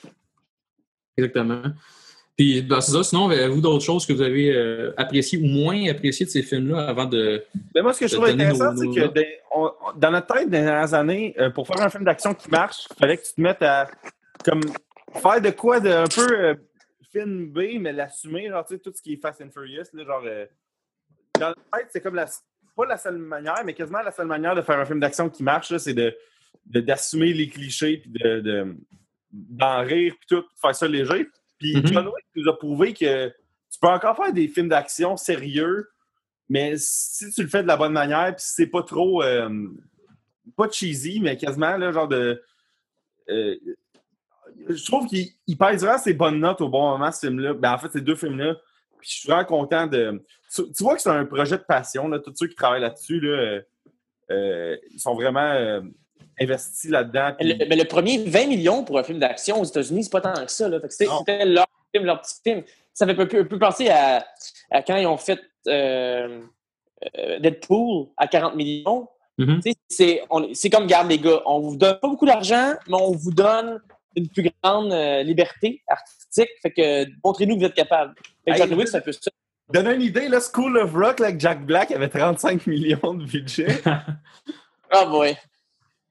S1: Exactement. Puis, ben, c'est ça. Sinon, avez-vous d'autres choses que vous avez euh, appréciées ou moins appréciées de ces films-là avant de.
S3: Mais moi, ce que je trouve intéressant, c'est que
S1: notes.
S3: des- on- dans notre tête, des dernières années, euh, pour faire un film d'action qui marche, il fallait que tu te mettes à comme faire de quoi de un peu euh, film B, mais l'assumer, genre, tu sais, tout ce qui est Fast and Furious, là, genre. euh, dans notre tête, c'est comme la. Pas la seule manière, mais quasiment la seule manière de faire un film d'action qui marche, c'est de de- d'assumer les clichés, puis de, de- d'en rire, puis tout, de faire ça léger. Puis
S1: Mhm.
S3: John Wick nous a prouvé que tu peux encore faire des films d'action sérieux, mais si tu le fais de la bonne manière, puis si c'est pas trop. euh, pas cheesy, mais quasiment, là, genre de. euh, je trouve qu'il il pèse vraiment ses bonnes notes au bon moment, ce film-là. Ben, en fait, ces deux films-là. Puis je suis vraiment content de. Tu, tu vois que c'est un projet de passion, là. Tous ceux qui travaillent là-dessus, là, euh, euh, ils sont vraiment euh, investis là-dedans.
S2: Mais
S3: puis-
S2: le, mais le premier 20 millions pour un film d'action aux États-Unis, c'est pas tant que ça. Là. Fait que c'était, leur film, leur petit film. Ça fait un peu, un peu penser à, à quand ils ont fait euh, Deadpool à 40 millions.
S1: Mhm.
S2: On- c'est comme, garde les gars, on vous donne pas beaucoup d'argent, mais on vous donne une plus grande euh, liberté artistique. Fait que montrez-nous que vous êtes capable. Fait que
S3: Hey,
S2: John Wick, ça.
S3: Donne une idée, là, School of Rock, là, avec Jack Black avait 35 millions de budget. [laughs]
S2: Ah, boy.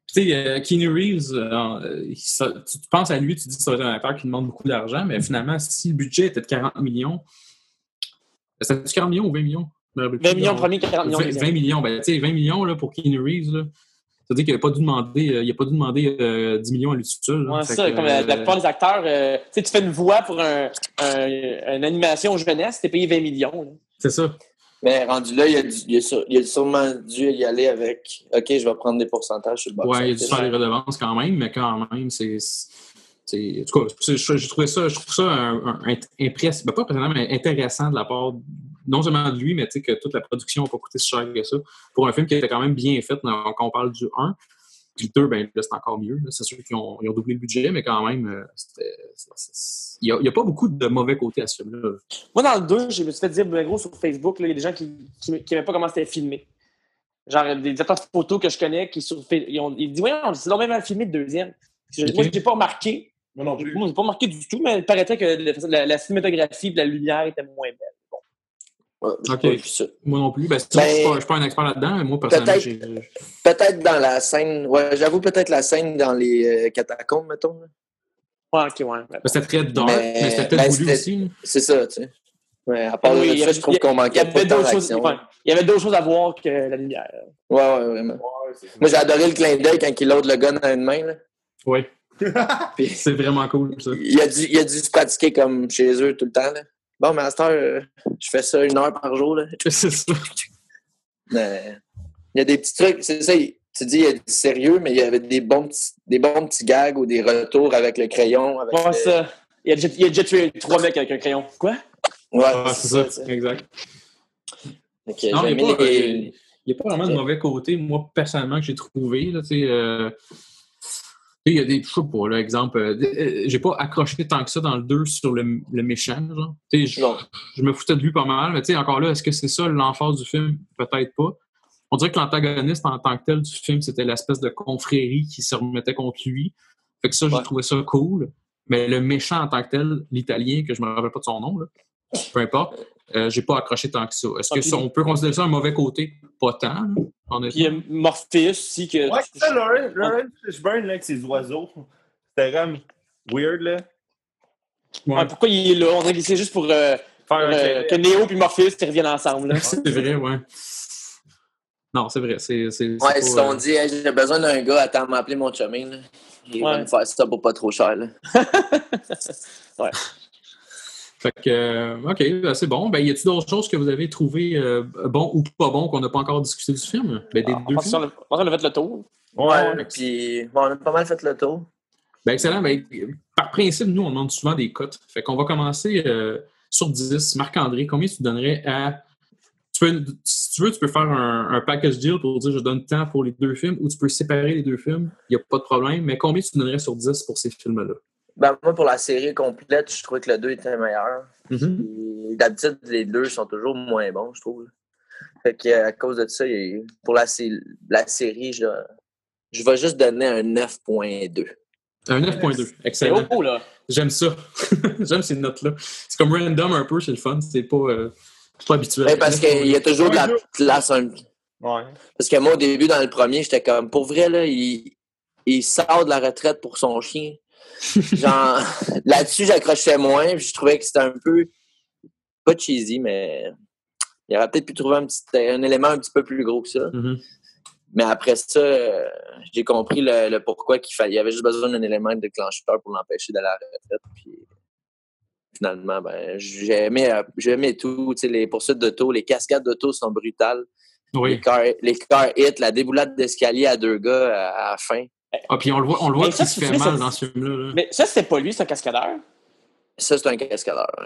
S1: Tu sais, euh, Keanu Reeves, euh, euh, il- ça- tu, tu penses à lui, tu dis que ça va être un acteur qui demande beaucoup d'argent, mais finalement, si le budget était de 40 millions, c'était 40 millions ou 20 millions? Je me rappelle
S2: 20
S1: plus,
S2: millions premier, 40 millions
S1: 20,
S2: deuxième.
S1: 20 millions, ben, tu sais, 20 millions là, pour Keanu Reeves, là, ça veut dire qu'il n'a pas dû demander, euh, il a pas dû demander euh, 10 millions à.
S2: Ouais,
S1: Fait
S2: c'est ça,
S1: que,
S2: comme la, la
S1: euh,
S2: plupart des acteurs, euh, tu sais, tu fais une voix pour un, un- une animation jeunesse, t'es payé 20 millions.
S1: C'est ça.
S4: Mais rendu là, il a, dû- il, a sur- il a sûrement dû y aller avec OK, je vais prendre des pourcentages sur le box.
S1: Ouais, il a dû faire des redevances quand même, mais quand même, c'est. En tout cas, ça, je trouve ça un, un, un- impress- ben, pas mais intéressant de la part non seulement de lui, mais tu sais que toute la production n'a pas coûté si cher que ça. Pour un film qui était quand même bien fait, quand on parle du 1. Puis le 2, ben, c'est encore mieux. C'est sûr qu'ils ont, doublé le budget, mais quand même, euh, il n'y a, il y a pas beaucoup de mauvais côtés à ce film-là.
S2: Moi, dans le 2, je me suis fait dire, ben gros, sur Facebook, il y a des gens qui n'aimaient pas comment c'était filmé. Genre, des directeurs de photos que je connais qui sur ils, ont, ils disent, ouais, c'est même mal filmé le deuxième. Moi, je n'ai pas remarqué.
S3: Moi non
S2: Moi, je n'ai pas remarqué du tout, mais il paraîtrait que la, la- la cinématographie et la lumière étaient moins belles.
S4: Ouais, pas.
S1: Moi non plus. Ben,
S4: Ben,
S1: je ne suis, pas- je suis pas un expert là-dedans, mais moi, personnellement,
S4: peut-être-
S1: j'ai.
S4: Peut-être dans la scène, ouais, j'avoue peut-être la scène dans les euh, catacombes, mettons.
S2: Ouais, ok, ouais. ouais.
S1: ben, C'était très dark,
S4: Mais-
S1: mais, c'était
S4: ben,
S1: peut-être voulu
S4: c'était-
S1: aussi.
S4: C'est ça, tu sais. Ouais, à part
S2: Oui,
S4: de
S2: il y
S4: ça,
S2: avait-
S4: je trouve qu'on manquait pas de temps d'action.
S2: ouais. Il y avait d'autres choses à voir que la lumière.
S4: Ouais, ouais, vraiment. Moi, j'ai adoré le clin d'œil quand il load le gun à une main. Là.
S1: Oui. [laughs] C'est vraiment cool, ça.
S4: il, a dû, il a dû se pratiquer comme chez eux tout le temps. Là. Bon, euh, je fais ça une heure par jour. Là. [laughs]
S1: C'est ça.
S4: Mais il y a des petits trucs, c'est ça. Tu dis, il y a du sérieux, mais il y avait des bons petits, des bons petits gags ou des retours avec le crayon. Avec
S2: Ouais,
S4: le-
S2: ça. Il a, déjà, il a déjà tué trois mecs avec un crayon. Quoi?
S4: Ouais,
S1: Ah, c'est ça, exact. Non, il n'y a,
S4: les-
S1: euh, il y a pas vraiment de mauvais côté, moi, personnellement, que j'ai trouvé. Là, tu sais, euh, tu sais, il y a des. Je sais pas, là, exemple. euh, euh, j'ai pas accroché tant que ça dans le 2 sur le, le méchant. Genre. Je,
S4: Non.
S1: je me foutais de lui pas mal, mais tu sais, encore là, est-ce que c'est ça l'emphase du film? Peut-être pas. On dirait que l'antagoniste en tant que tel du film, c'était l'espèce de confrérie qui se remettait contre lui. Fait que ça, j'ai
S4: Ouais.
S1: trouvé ça cool. Mais le méchant en tant que tel, l'italien, que je me rappelle pas de son nom, là, peu importe, euh, j'ai pas accroché tant que ça. Est-ce que
S2: Ah,
S1: ça, on peut considérer ça un mauvais côté? Pas tant,
S2: Puis il y a Morpheus aussi. Que,
S3: Ouais, c'est ça, Lauren, Lauren Fishburne, là, avec ses oiseaux. C'était comme weird, là.
S2: Ouais, pourquoi il est là? On dirait qu'il c'est juste pour euh, euh, que Neo et Morpheus ils reviennent ensemble. là. [laughs]
S1: C'est vrai, ouais. Non, c'est vrai. C'est, c'est, c'est
S4: Ouais,
S1: pas,
S4: si
S1: euh,
S4: on dit, Hey, j'ai besoin d'un gars, attends, m'appeler mon chummy. Là. Il va
S2: Ouais.
S4: me faire ça pour pas trop cher. Là. [laughs]
S1: Fait que, euh, OK, ben, c'est bon. Ben, y a-t-il d'autres choses que vous avez trouvées euh, bon ou pas bon qu'on n'a pas encore discuté du film? Ben, des
S2: Ah,
S1: deux films?
S2: on a fait le tour.
S4: Ouais, puis bon, on a pas mal fait le tour.
S1: Ben, excellent. Ben, par principe, nous, on demande souvent des cotes. Fait qu'on va commencer euh, sur 10. Marc-André, combien tu donnerais à. Tu peux, si tu veux, tu peux faire un, un package deal pour dire je donne tant pour les deux films ou tu peux séparer les deux films. Il n'y a pas de problème. Mais combien tu donnerais sur 10 pour ces films-là?
S4: Ben, moi, pour la série complète, je trouvais que le 2 était meilleur.
S1: Mhm.
S4: D'habitude, les deux sont toujours moins bons, je trouve. Fait que, à cause de ça, pour la, sé- la série, je, je vais juste donner un 9.2.
S1: Un 9.2.
S2: C'est
S1: Excellent.
S2: haut, là.
S1: J'aime ça. [laughs] J'aime ces notes-là. C'est comme random un peu, c'est le fun. C'est pas, euh, c'est pas habituel.
S4: Parce qu'il y a toujours de la place. un-
S3: Ouais.
S4: Parce que moi, au début, dans le premier, j'étais comme, pour vrai, là, il, il sort de la retraite pour son chien. Genre, [laughs] là-dessus, j'accrochais moins. puis Je trouvais que c'était un peu, pas cheesy, mais il aurait peut-être pu trouver un, petit, un élément un petit peu plus gros que ça.
S1: Mhm.
S4: Mais après ça, euh, j'ai compris le, le pourquoi qu'il fallait. Il y avait juste besoin d'un élément déclencheur pour l'empêcher d'aller à la retraite. Puis finalement, ben, j'ai aimé, euh, tout. Tu sais, les poursuites d'auto, les cascades d'auto sont brutales. Les cars, les cars hits, la déboulade d'escalier à deux gars à, à la fin.
S1: Ah, puis on le voit, on le voit qu'il se fait mal dans ce film-là. là.
S2: Mais ça, c'était pas lui, c'est un cascadeur?
S4: Ça, c'est un cascadeur. ouais.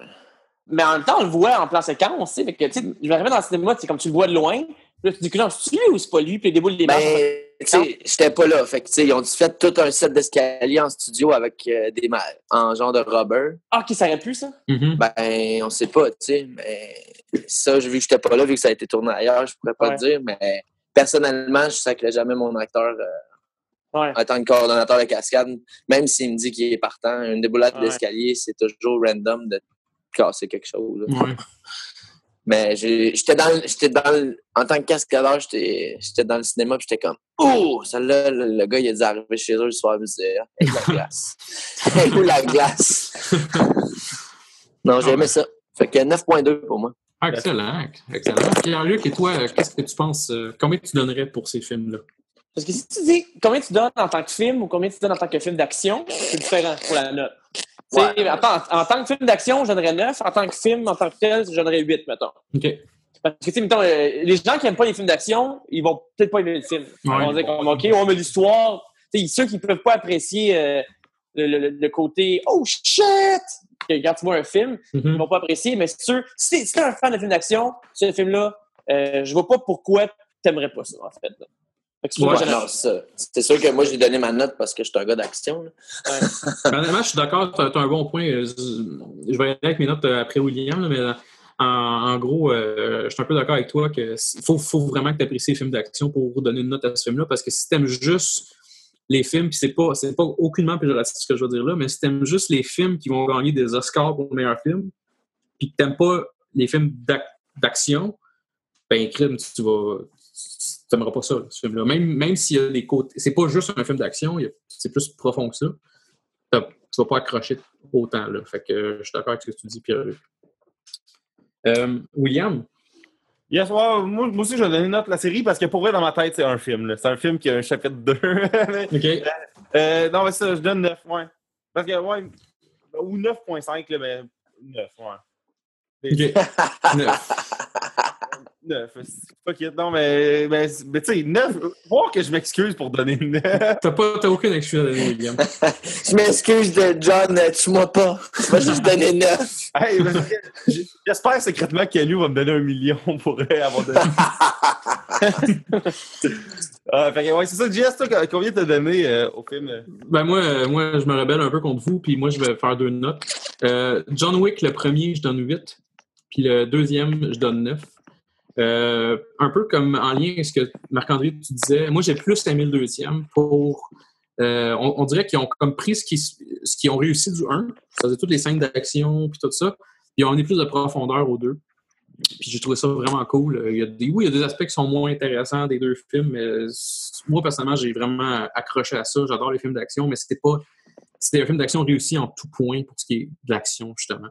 S2: Mais en même temps, on le voit en plan séquence, tu sais. Fait que, tu sais, je vais arriver dans le cinéma, c'est comme tu le vois de loin. Puis là, tu dis que non, c'est lui ou c'est pas lui? Puis il déboule des marches.
S4: Ben, tu sais, j'étais pas là. Fait que, tu sais, ils ont fait tout un set d'escalier en studio avec euh, des en genre de rubber.
S2: Ah, ok, ça aurait pu, ça?
S1: Mhm.
S4: Ben, on sait pas, tu sais. Mais ça, vu que j'étais pas là, vu que ça a été tourné ailleurs, je pourrais pas
S2: Ouais.
S4: te dire. Mais personnellement, je sacrais jamais mon acteur euh,
S2: Ouais.
S4: en tant que coordonnateur de cascade. Même s'il me dit qu'il est partant, une déboulade
S2: Ouais.
S4: d'escalier, c'est toujours random de casser quelque chose.
S1: Ouais.
S4: Mais j'étais dans, le- j'étais dans le- en tant que cascadeur, j'étais j'étais dans le cinéma puis j'étais comme Oh! Celle-là, le, le gars, il a dû arriver chez eux le soir, il me disait Ah, Hey, la glace. [laughs] Hey, où la glace? non, j'ai aimé ça. Fait que 9.2 pour moi.
S1: Excellent. Excellent. Pierre-Luc, et toi, euh, qu'est-ce que tu penses? euh, combien tu donnerais pour ces films-là?
S2: Parce que si tu dis combien tu donnes en tant que film ou combien tu donnes en tant que film d'action, c'est différent pour la note. Tu
S4: Ouais.
S2: en, en tant que film d'action, je donnerais 9. En tant que film, en tant que tel, je donnerais 8, mettons.
S1: OK.
S2: Parce que, tu mettons, euh, les gens qui n'aiment pas les films d'action, ils vont peut-être pas aimer le film. Ils
S1: Ouais.
S2: vont dire comme, OK, on met l'histoire. Tu ceux qui ne peuvent pas apprécier euh, le, le- le côté « Oh, shit! » Quand tu vois un film, ils
S1: Mhm.
S2: vont pas apprécier. Mais sûr, si t'es si t'es un fan de films d'action, ce film-là, euh, je vois pas pourquoi t'aimerais pas ça, en fait. là.
S1: Ouais,
S4: c'est sûr que moi, j'ai donné ma note parce que je suis un gars d'action. [laughs]
S1: Honnêtement, je suis d'accord, tu as, un bon point. Euh, Je vais aller avec mes notes euh, après William, là, mais euh, en, en gros, euh, je suis un peu d'accord avec toi qu'il faut, faut vraiment que tu apprécies les films d'action pour donner une note à ce film-là, parce que si tu aimes juste les films, puis c'est pas, c'est pas aucunement péjoratif ce que je veux dire là, mais si tu aimes juste les films qui vont gagner des Oscars pour le meilleur film, puis que tu n'aimes pas les films d'ac- d'action, ben, crime, tu vas. Tu n'aimeras pas ça, ce film-là. Même, même s'il y a des côtés. C'est pas juste un film d'action, c'est plus profond que ça. Tu vas pas accrocher autant, là. Fait que je suis d'accord avec ce que tu dis, Pierre-Luc. Euh, William,
S3: Yes, ouais, moi, moi aussi, je vais donner une note à la série parce que pour vrai, dans ma tête, c'est un film. C'est un film qui a un chapitre 2. [laughs]
S1: OK.
S3: Euh, non, mais ça, je donne 9, ouais. Parce que, ouais, ou 9.5, là, mais 9, ouais.
S1: OK. [laughs] Neuf.
S3: 9, fuck it. Non, mais, mais, mais tu sais, 9, voir que je m'excuse pour donner 9.
S1: T'as pas t'as aucune excuse à donner, William. [laughs]
S4: Je m'excuse de John, euh, tue-moi pas. Je vais juste donner 9. [laughs]
S3: Hey, J'espère secrètement qu'Anu va me donner un million pour avoir donné. [laughs] Ah, fait que, ouais, c'est ça, Jess, toi, combien t'as donné euh, au film? euh?
S1: Ben moi, euh, moi, je me rebelle un peu contre vous, puis moi, je vais faire deux notes. Euh, John Wick, le premier, je donne 8. Puis le deuxième, je donne 9. Euh, un peu comme en lien avec ce que Marc-André, tu disais, moi, j'ai plus aimé le deuxième pour... euh, on, dirait qu'ils ont comme pris ce qu'ils ce qu'ils ont réussi du 1, ça faisait toutes les scènes d'action, puis tout ça, puis on est plus de profondeur aux deux. Puis j'ai trouvé ça vraiment cool. Il y a des, oui, il y a des aspects qui sont moins intéressants des deux films, mais moi, personnellement, j'ai vraiment accroché à ça. J'adore les films d'action, mais c'était pas. C'était un film d'action réussi en tout point pour ce qui est de l'action, justement.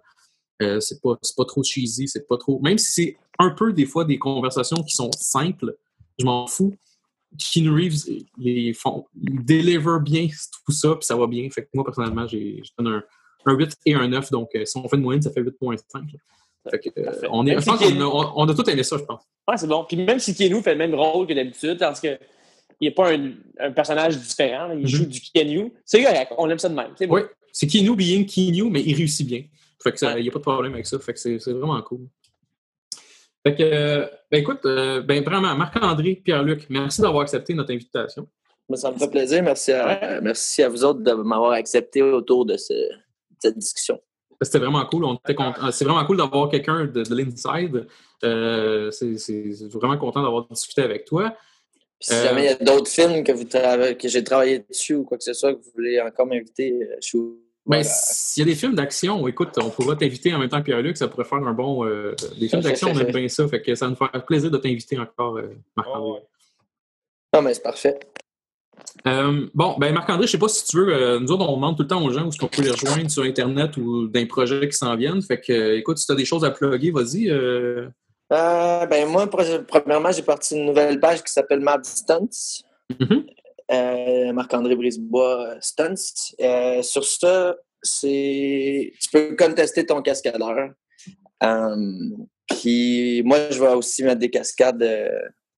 S1: Euh, c'est pas, pas trop cheesy, c'est pas trop. Même si c'est un peu des fois des conversations qui sont simples, je m'en fous. Keanu Reeves les font, il deliver bien tout ça, puis ça va bien. Fait que moi, personnellement, je donne un, un 8 et un 9. Donc, euh, si on fait une moyenne, ça fait 8.5. là. Fait que, euh, on, est, je pense qu'on a, on, on a tout aimé ça, je pense.
S2: Ouais, c'est bon. Puis même si Keanu fait le même rôle que d'habitude, parce que il n'est pas un, un personnage différent, il
S1: Mhm.
S2: joue du Keanu, c'est correct, on aime ça de même. bon.
S1: Oui, c'est Keanu being Keanu, mais il réussit bien. Fait que ça, il
S2: Ouais.
S1: n'y a pas de problème avec ça. Fait que c'est vraiment cool. Fait que, euh, ben écoute, euh, ben vraiment, Marc-André, Pierre-Luc, merci d'avoir accepté notre invitation.
S4: Ça me fait plaisir. Merci à, merci à vous autres de m'avoir accepté autour de ce- cette discussion.
S1: C'était vraiment cool. C'est vraiment cool d'avoir quelqu'un de, de l'inside. Euh, c'est vraiment content d'avoir discuté avec toi.
S4: Puis si
S1: Euh,
S4: jamais il y a d'autres films que, vous que j'ai travaillé dessus ou quoi que ce soit, que vous voulez encore m'inviter, euh, je suis
S1: Ben, s'il y a des films d'action, écoute, on pourra t'inviter en même temps que Pierre-Luc, ça pourrait faire un bon. euh, des films d'action, on aime bien ça, fait que ça nous faire plaisir de t'inviter encore, euh, Marc-André.
S3: Ouais, ouais.
S4: Non, mais c'est parfait.
S1: Euh, bon, ben Marc-André, je sais pas si tu veux, nous autres, on demande tout le temps aux gens où est-ce qu'on peut les rejoindre sur Internet ou d'un projet qui s'en viennent. Fait que, écoute, si tu as des choses à plugger, vas-y.
S4: ben moi, pre- premièrement, j'ai parti une nouvelle page qui s'appelle Map Stunts.
S1: Mhm.
S4: Euh, Marc-André Brisebois euh, Stunts. Euh, sur ça, c'est tu peux contester ton cascadeur. Euh, puis moi, je vais aussi mettre des cascades, euh,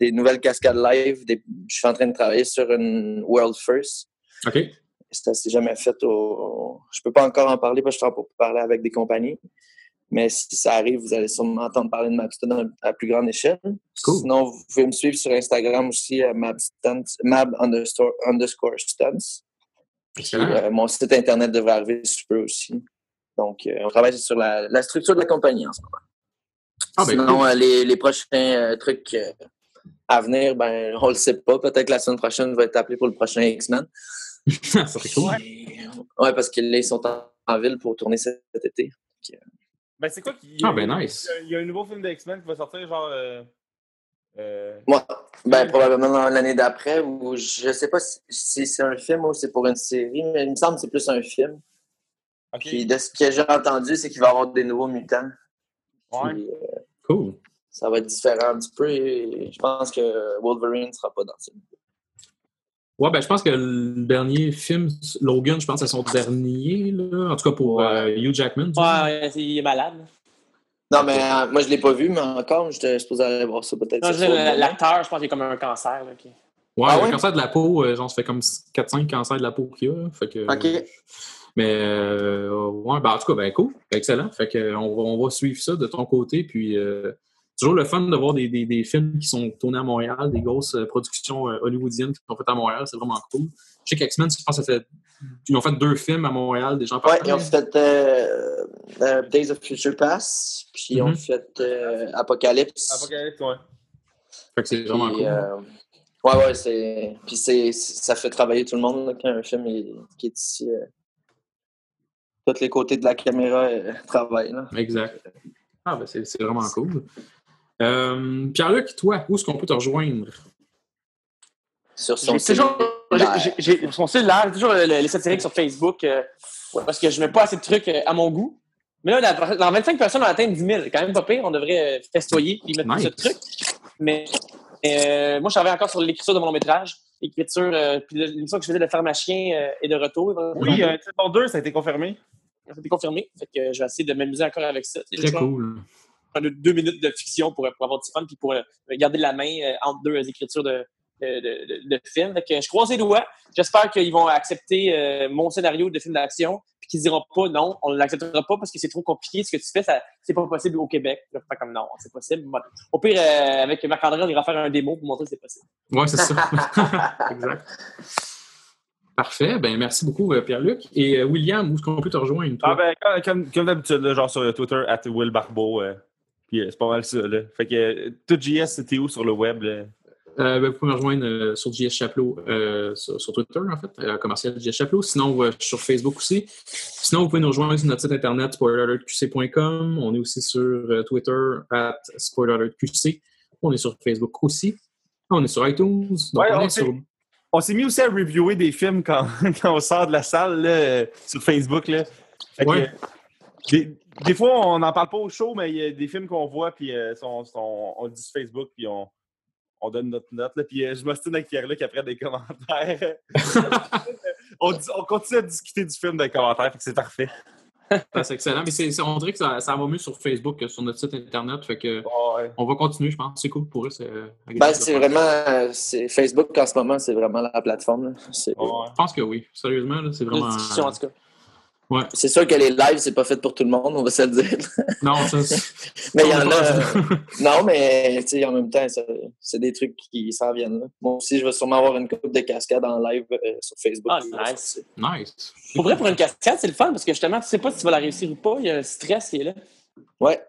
S4: des nouvelles cascades live. Des- je suis en train de travailler sur une World First.
S1: OK.
S4: Ça s'est jamais fait au. Je peux pas encore en parler parce que je suis en pour parler avec des compagnies. Mais si ça arrive, vous allez sûrement entendre parler de Mapstunts à plus grande échelle.
S1: Cool.
S4: Sinon, vous pouvez me suivre sur Instagram aussi, à Mapstunts, Mab underscore, underscore stunts. Euh, mon site internet devrait arriver sous peu aussi. Donc, euh, on travaille sur la, la structure de la compagnie en ce moment.
S1: Ah, ben,
S4: Sinon,
S1: cool.
S4: euh, les, les prochains euh, trucs euh, à venir, ben, on le sait pas. Peut-être que la semaine prochaine, je vais être appelé pour le prochain X-Men. [laughs]
S1: ça serait cool.
S4: Ouais, parce que là, ils sont en, en ville pour tourner cet été.
S3: Ben, c'est quoi qui.
S1: Ah, ben nice.
S3: Il y a un nouveau film de X-Men qui va sortir, genre. Euh, euh,
S4: Moi, ben, probablement dans l'année d'après, ou je sais pas si, si c'est un film ou c'est pour une série, mais il me semble que c'est plus un film. Puis de ce que j'ai entendu, c'est qu'il va y avoir des nouveaux mutants.
S3: Ouais.
S4: Puis, euh,
S1: Cool.
S4: ça va être différent un petit peu et je pense que Wolverine ne sera pas dans ce
S1: Ouais, ben je pense que le dernier film, Logan, je pense que c'est son dernier, là. En tout cas pour euh, Hugh Jackman.
S2: Ouais, il est malade.
S4: Non, mais euh, moi, je l'ai pas vu, mais encore, j'étais supposé aller voir ça peut-être.
S2: L'acteur, je pense qu'il a comme un cancer. Là, qui-
S1: Ouais,
S4: Ah
S1: le
S4: ouais?
S1: cancer de la peau, euh, genre, ça fait comme 4-5 cancers de la peau qu'il y a. là. Fait que,
S4: OK.
S1: Mais, euh, ouais, ben, en tout cas, ben, cool. Excellent. Fait que, on, va, on va suivre ça de ton côté. Puis, euh, toujours le fun de voir des, des, des films qui sont tournés à Montréal, des grosses euh, productions euh, hollywoodiennes qui sont faites à Montréal. C'est vraiment cool. Je sais qu'X-Men, je pense que ça fait. Ils ont fait deux films à Montréal, des gens
S4: Ouais, ils ont fait euh, euh, Days of Future Past, puis ils ont
S1: Mhm.
S4: fait euh, Apocalypse.
S3: Apocalypse.
S1: Fait que c'est vraiment cool.
S4: euh, ouais, ouais, c'est. Puis c'est, ça fait travailler tout le monde là, quand un film est- qui est ici. euh, tous les côtés de la caméra euh, travaillent. Là.
S1: Exact. Ah, ben, c'est c'est vraiment cool. Euh, Pierre-Luc, toi, où est-ce qu'on peut te rejoindre?
S4: Sur son
S2: J'ai toujours. j'ai- j'ai- J'ai son cellulaire, j'ai toujours le- le- les satiriques sur Facebook euh, parce que je mets pas assez de trucs euh, à mon goût. Mais là, dans, dans 25 personnes, on a atteint 10 000. C'est quand même pas pire. On devrait festoyer et mettre
S1: Nice.
S2: plus de trucs. Mais euh, moi, je travaille encore sur l'écriture de mon long métrage. L'écriture, euh, puis l'émission que je faisais de Pharmacien euh, est de retour.
S3: Oui, euh, saison 2, ça a été confirmé.
S2: Ça a été confirmé. Fait que euh, je vais essayer de m'amuser encore avec ça.
S1: Très cool.
S2: Prendre deux minutes de fiction pour, pour avoir du fun puis pour euh, garder la main euh, entre deux écritures de, de, de, de films. Que je croise les doigts. J'espère qu'ils vont accepter euh, mon scénario de film d'action puis qu'ils diront pas non, on ne l'acceptera pas parce que c'est trop compliqué. Ce que tu fais, ça, c'est pas possible au Québec. Je faire comme non, c'est possible. Bon, Au pire, euh, avec Marc-André, on ira faire un démo pour montrer que c'est possible.
S1: Ouais, c'est ça. [laughs] exact. Parfait. Ben, merci beaucoup, Pierre-Luc. Et euh, William, où est-ce qu'on peut te rejoindre? Toi?
S3: Ah, ben, comme, d'habitude, genre sur Twitter, at Will Barbeau. euh, puis euh, c'est pas mal ça, là. Fait que euh, tout JS, c'était où sur le web, là?
S1: Euh, ben, vous pouvez me rejoindre euh, sur JS Chaplot, euh, sur, sur Twitter, en fait, commercial JS Chaplot. Sinon, sur Facebook aussi. Sinon, vous pouvez nous rejoindre sur notre site internet spoileralertqc.com. On est aussi sur Twitter, at spoileralertqc. On est sur Facebook aussi. On est sur iTunes. Donc,
S3: Ouais,
S1: on,
S3: on
S1: est
S3: sait-
S1: sur...
S3: On s'est mis aussi à reviewer des films quand, [laughs] quand on sort de la salle, là, sur Facebook, là. Fait
S1: Ouais.
S3: Des, des fois, on n'en parle pas au show, mais il y a des films qu'on voit, puis euh, sont- sont- on le dit sur Facebook, puis on, on donne notre note. Là, puis euh, je m'ostine avec Pierre-Luc après des [laughs] commentaires. on, continue à discuter du film dans les commentaires, fait que c'est parfait.
S1: Ah, C'est excellent. Mais c'est, on dirait que ça, ça va mieux sur Facebook que sur notre site internet. Fait que
S3: Ouais.
S1: on va continuer, je pense. C'est cool pour eux. C'est, euh,
S4: Ben, c'est vraiment. euh, c'est Facebook en ce moment, c'est vraiment la plateforme.
S3: Ouais.
S1: Je pense que oui. Sérieusement, c'est vraiment.
S2: discussion, en tout cas.
S4: C'est sûr que les lives, c'est pas fait pour tout le monde, on va se le dire.
S1: Non, [laughs] ça,
S4: Mais il y en a. [laughs] Non, mais tu sais, en même temps, c'est des trucs qui s'en viennent. Là. Moi aussi, je vais sûrement avoir une coupe de cascade en live euh, sur Facebook.
S2: Ah, nice.
S1: Nice.
S2: Pour vrai, pour une cascade, c'est le fun parce que justement, tu sais pas si tu vas la réussir ou pas. Il y a un stress qui est là.
S4: Ouais.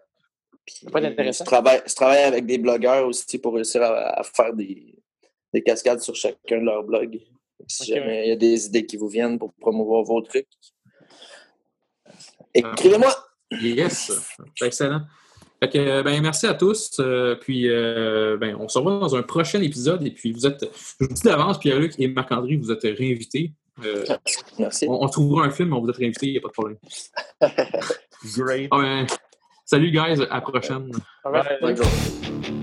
S4: Puis,
S2: être intéressant.
S4: Je travaille, je travaille avec des blogueurs aussi pour réussir à, à faire des, des cascades sur chacun de leurs blogs. Si jamais il y a des idées qui vous viennent pour promouvoir vos trucs, écrivez-moi.
S1: Yes, c'est excellent. Fait que, ben, merci à tous. euh, puis, euh, ben, on se revoit dans un prochain épisode. Et puis, vous êtes, je vous dis d'avance, Pierre-Luc et Marc-André, vous êtes réinvités. Euh, [laughs]
S4: Merci.
S1: on, on trouvera un film, on vous êtes réinvités, il n'y a pas de problème. [laughs]
S3: Great.
S1: Ah, ben, salut, guys. À la prochaine.
S4: Bonne journée.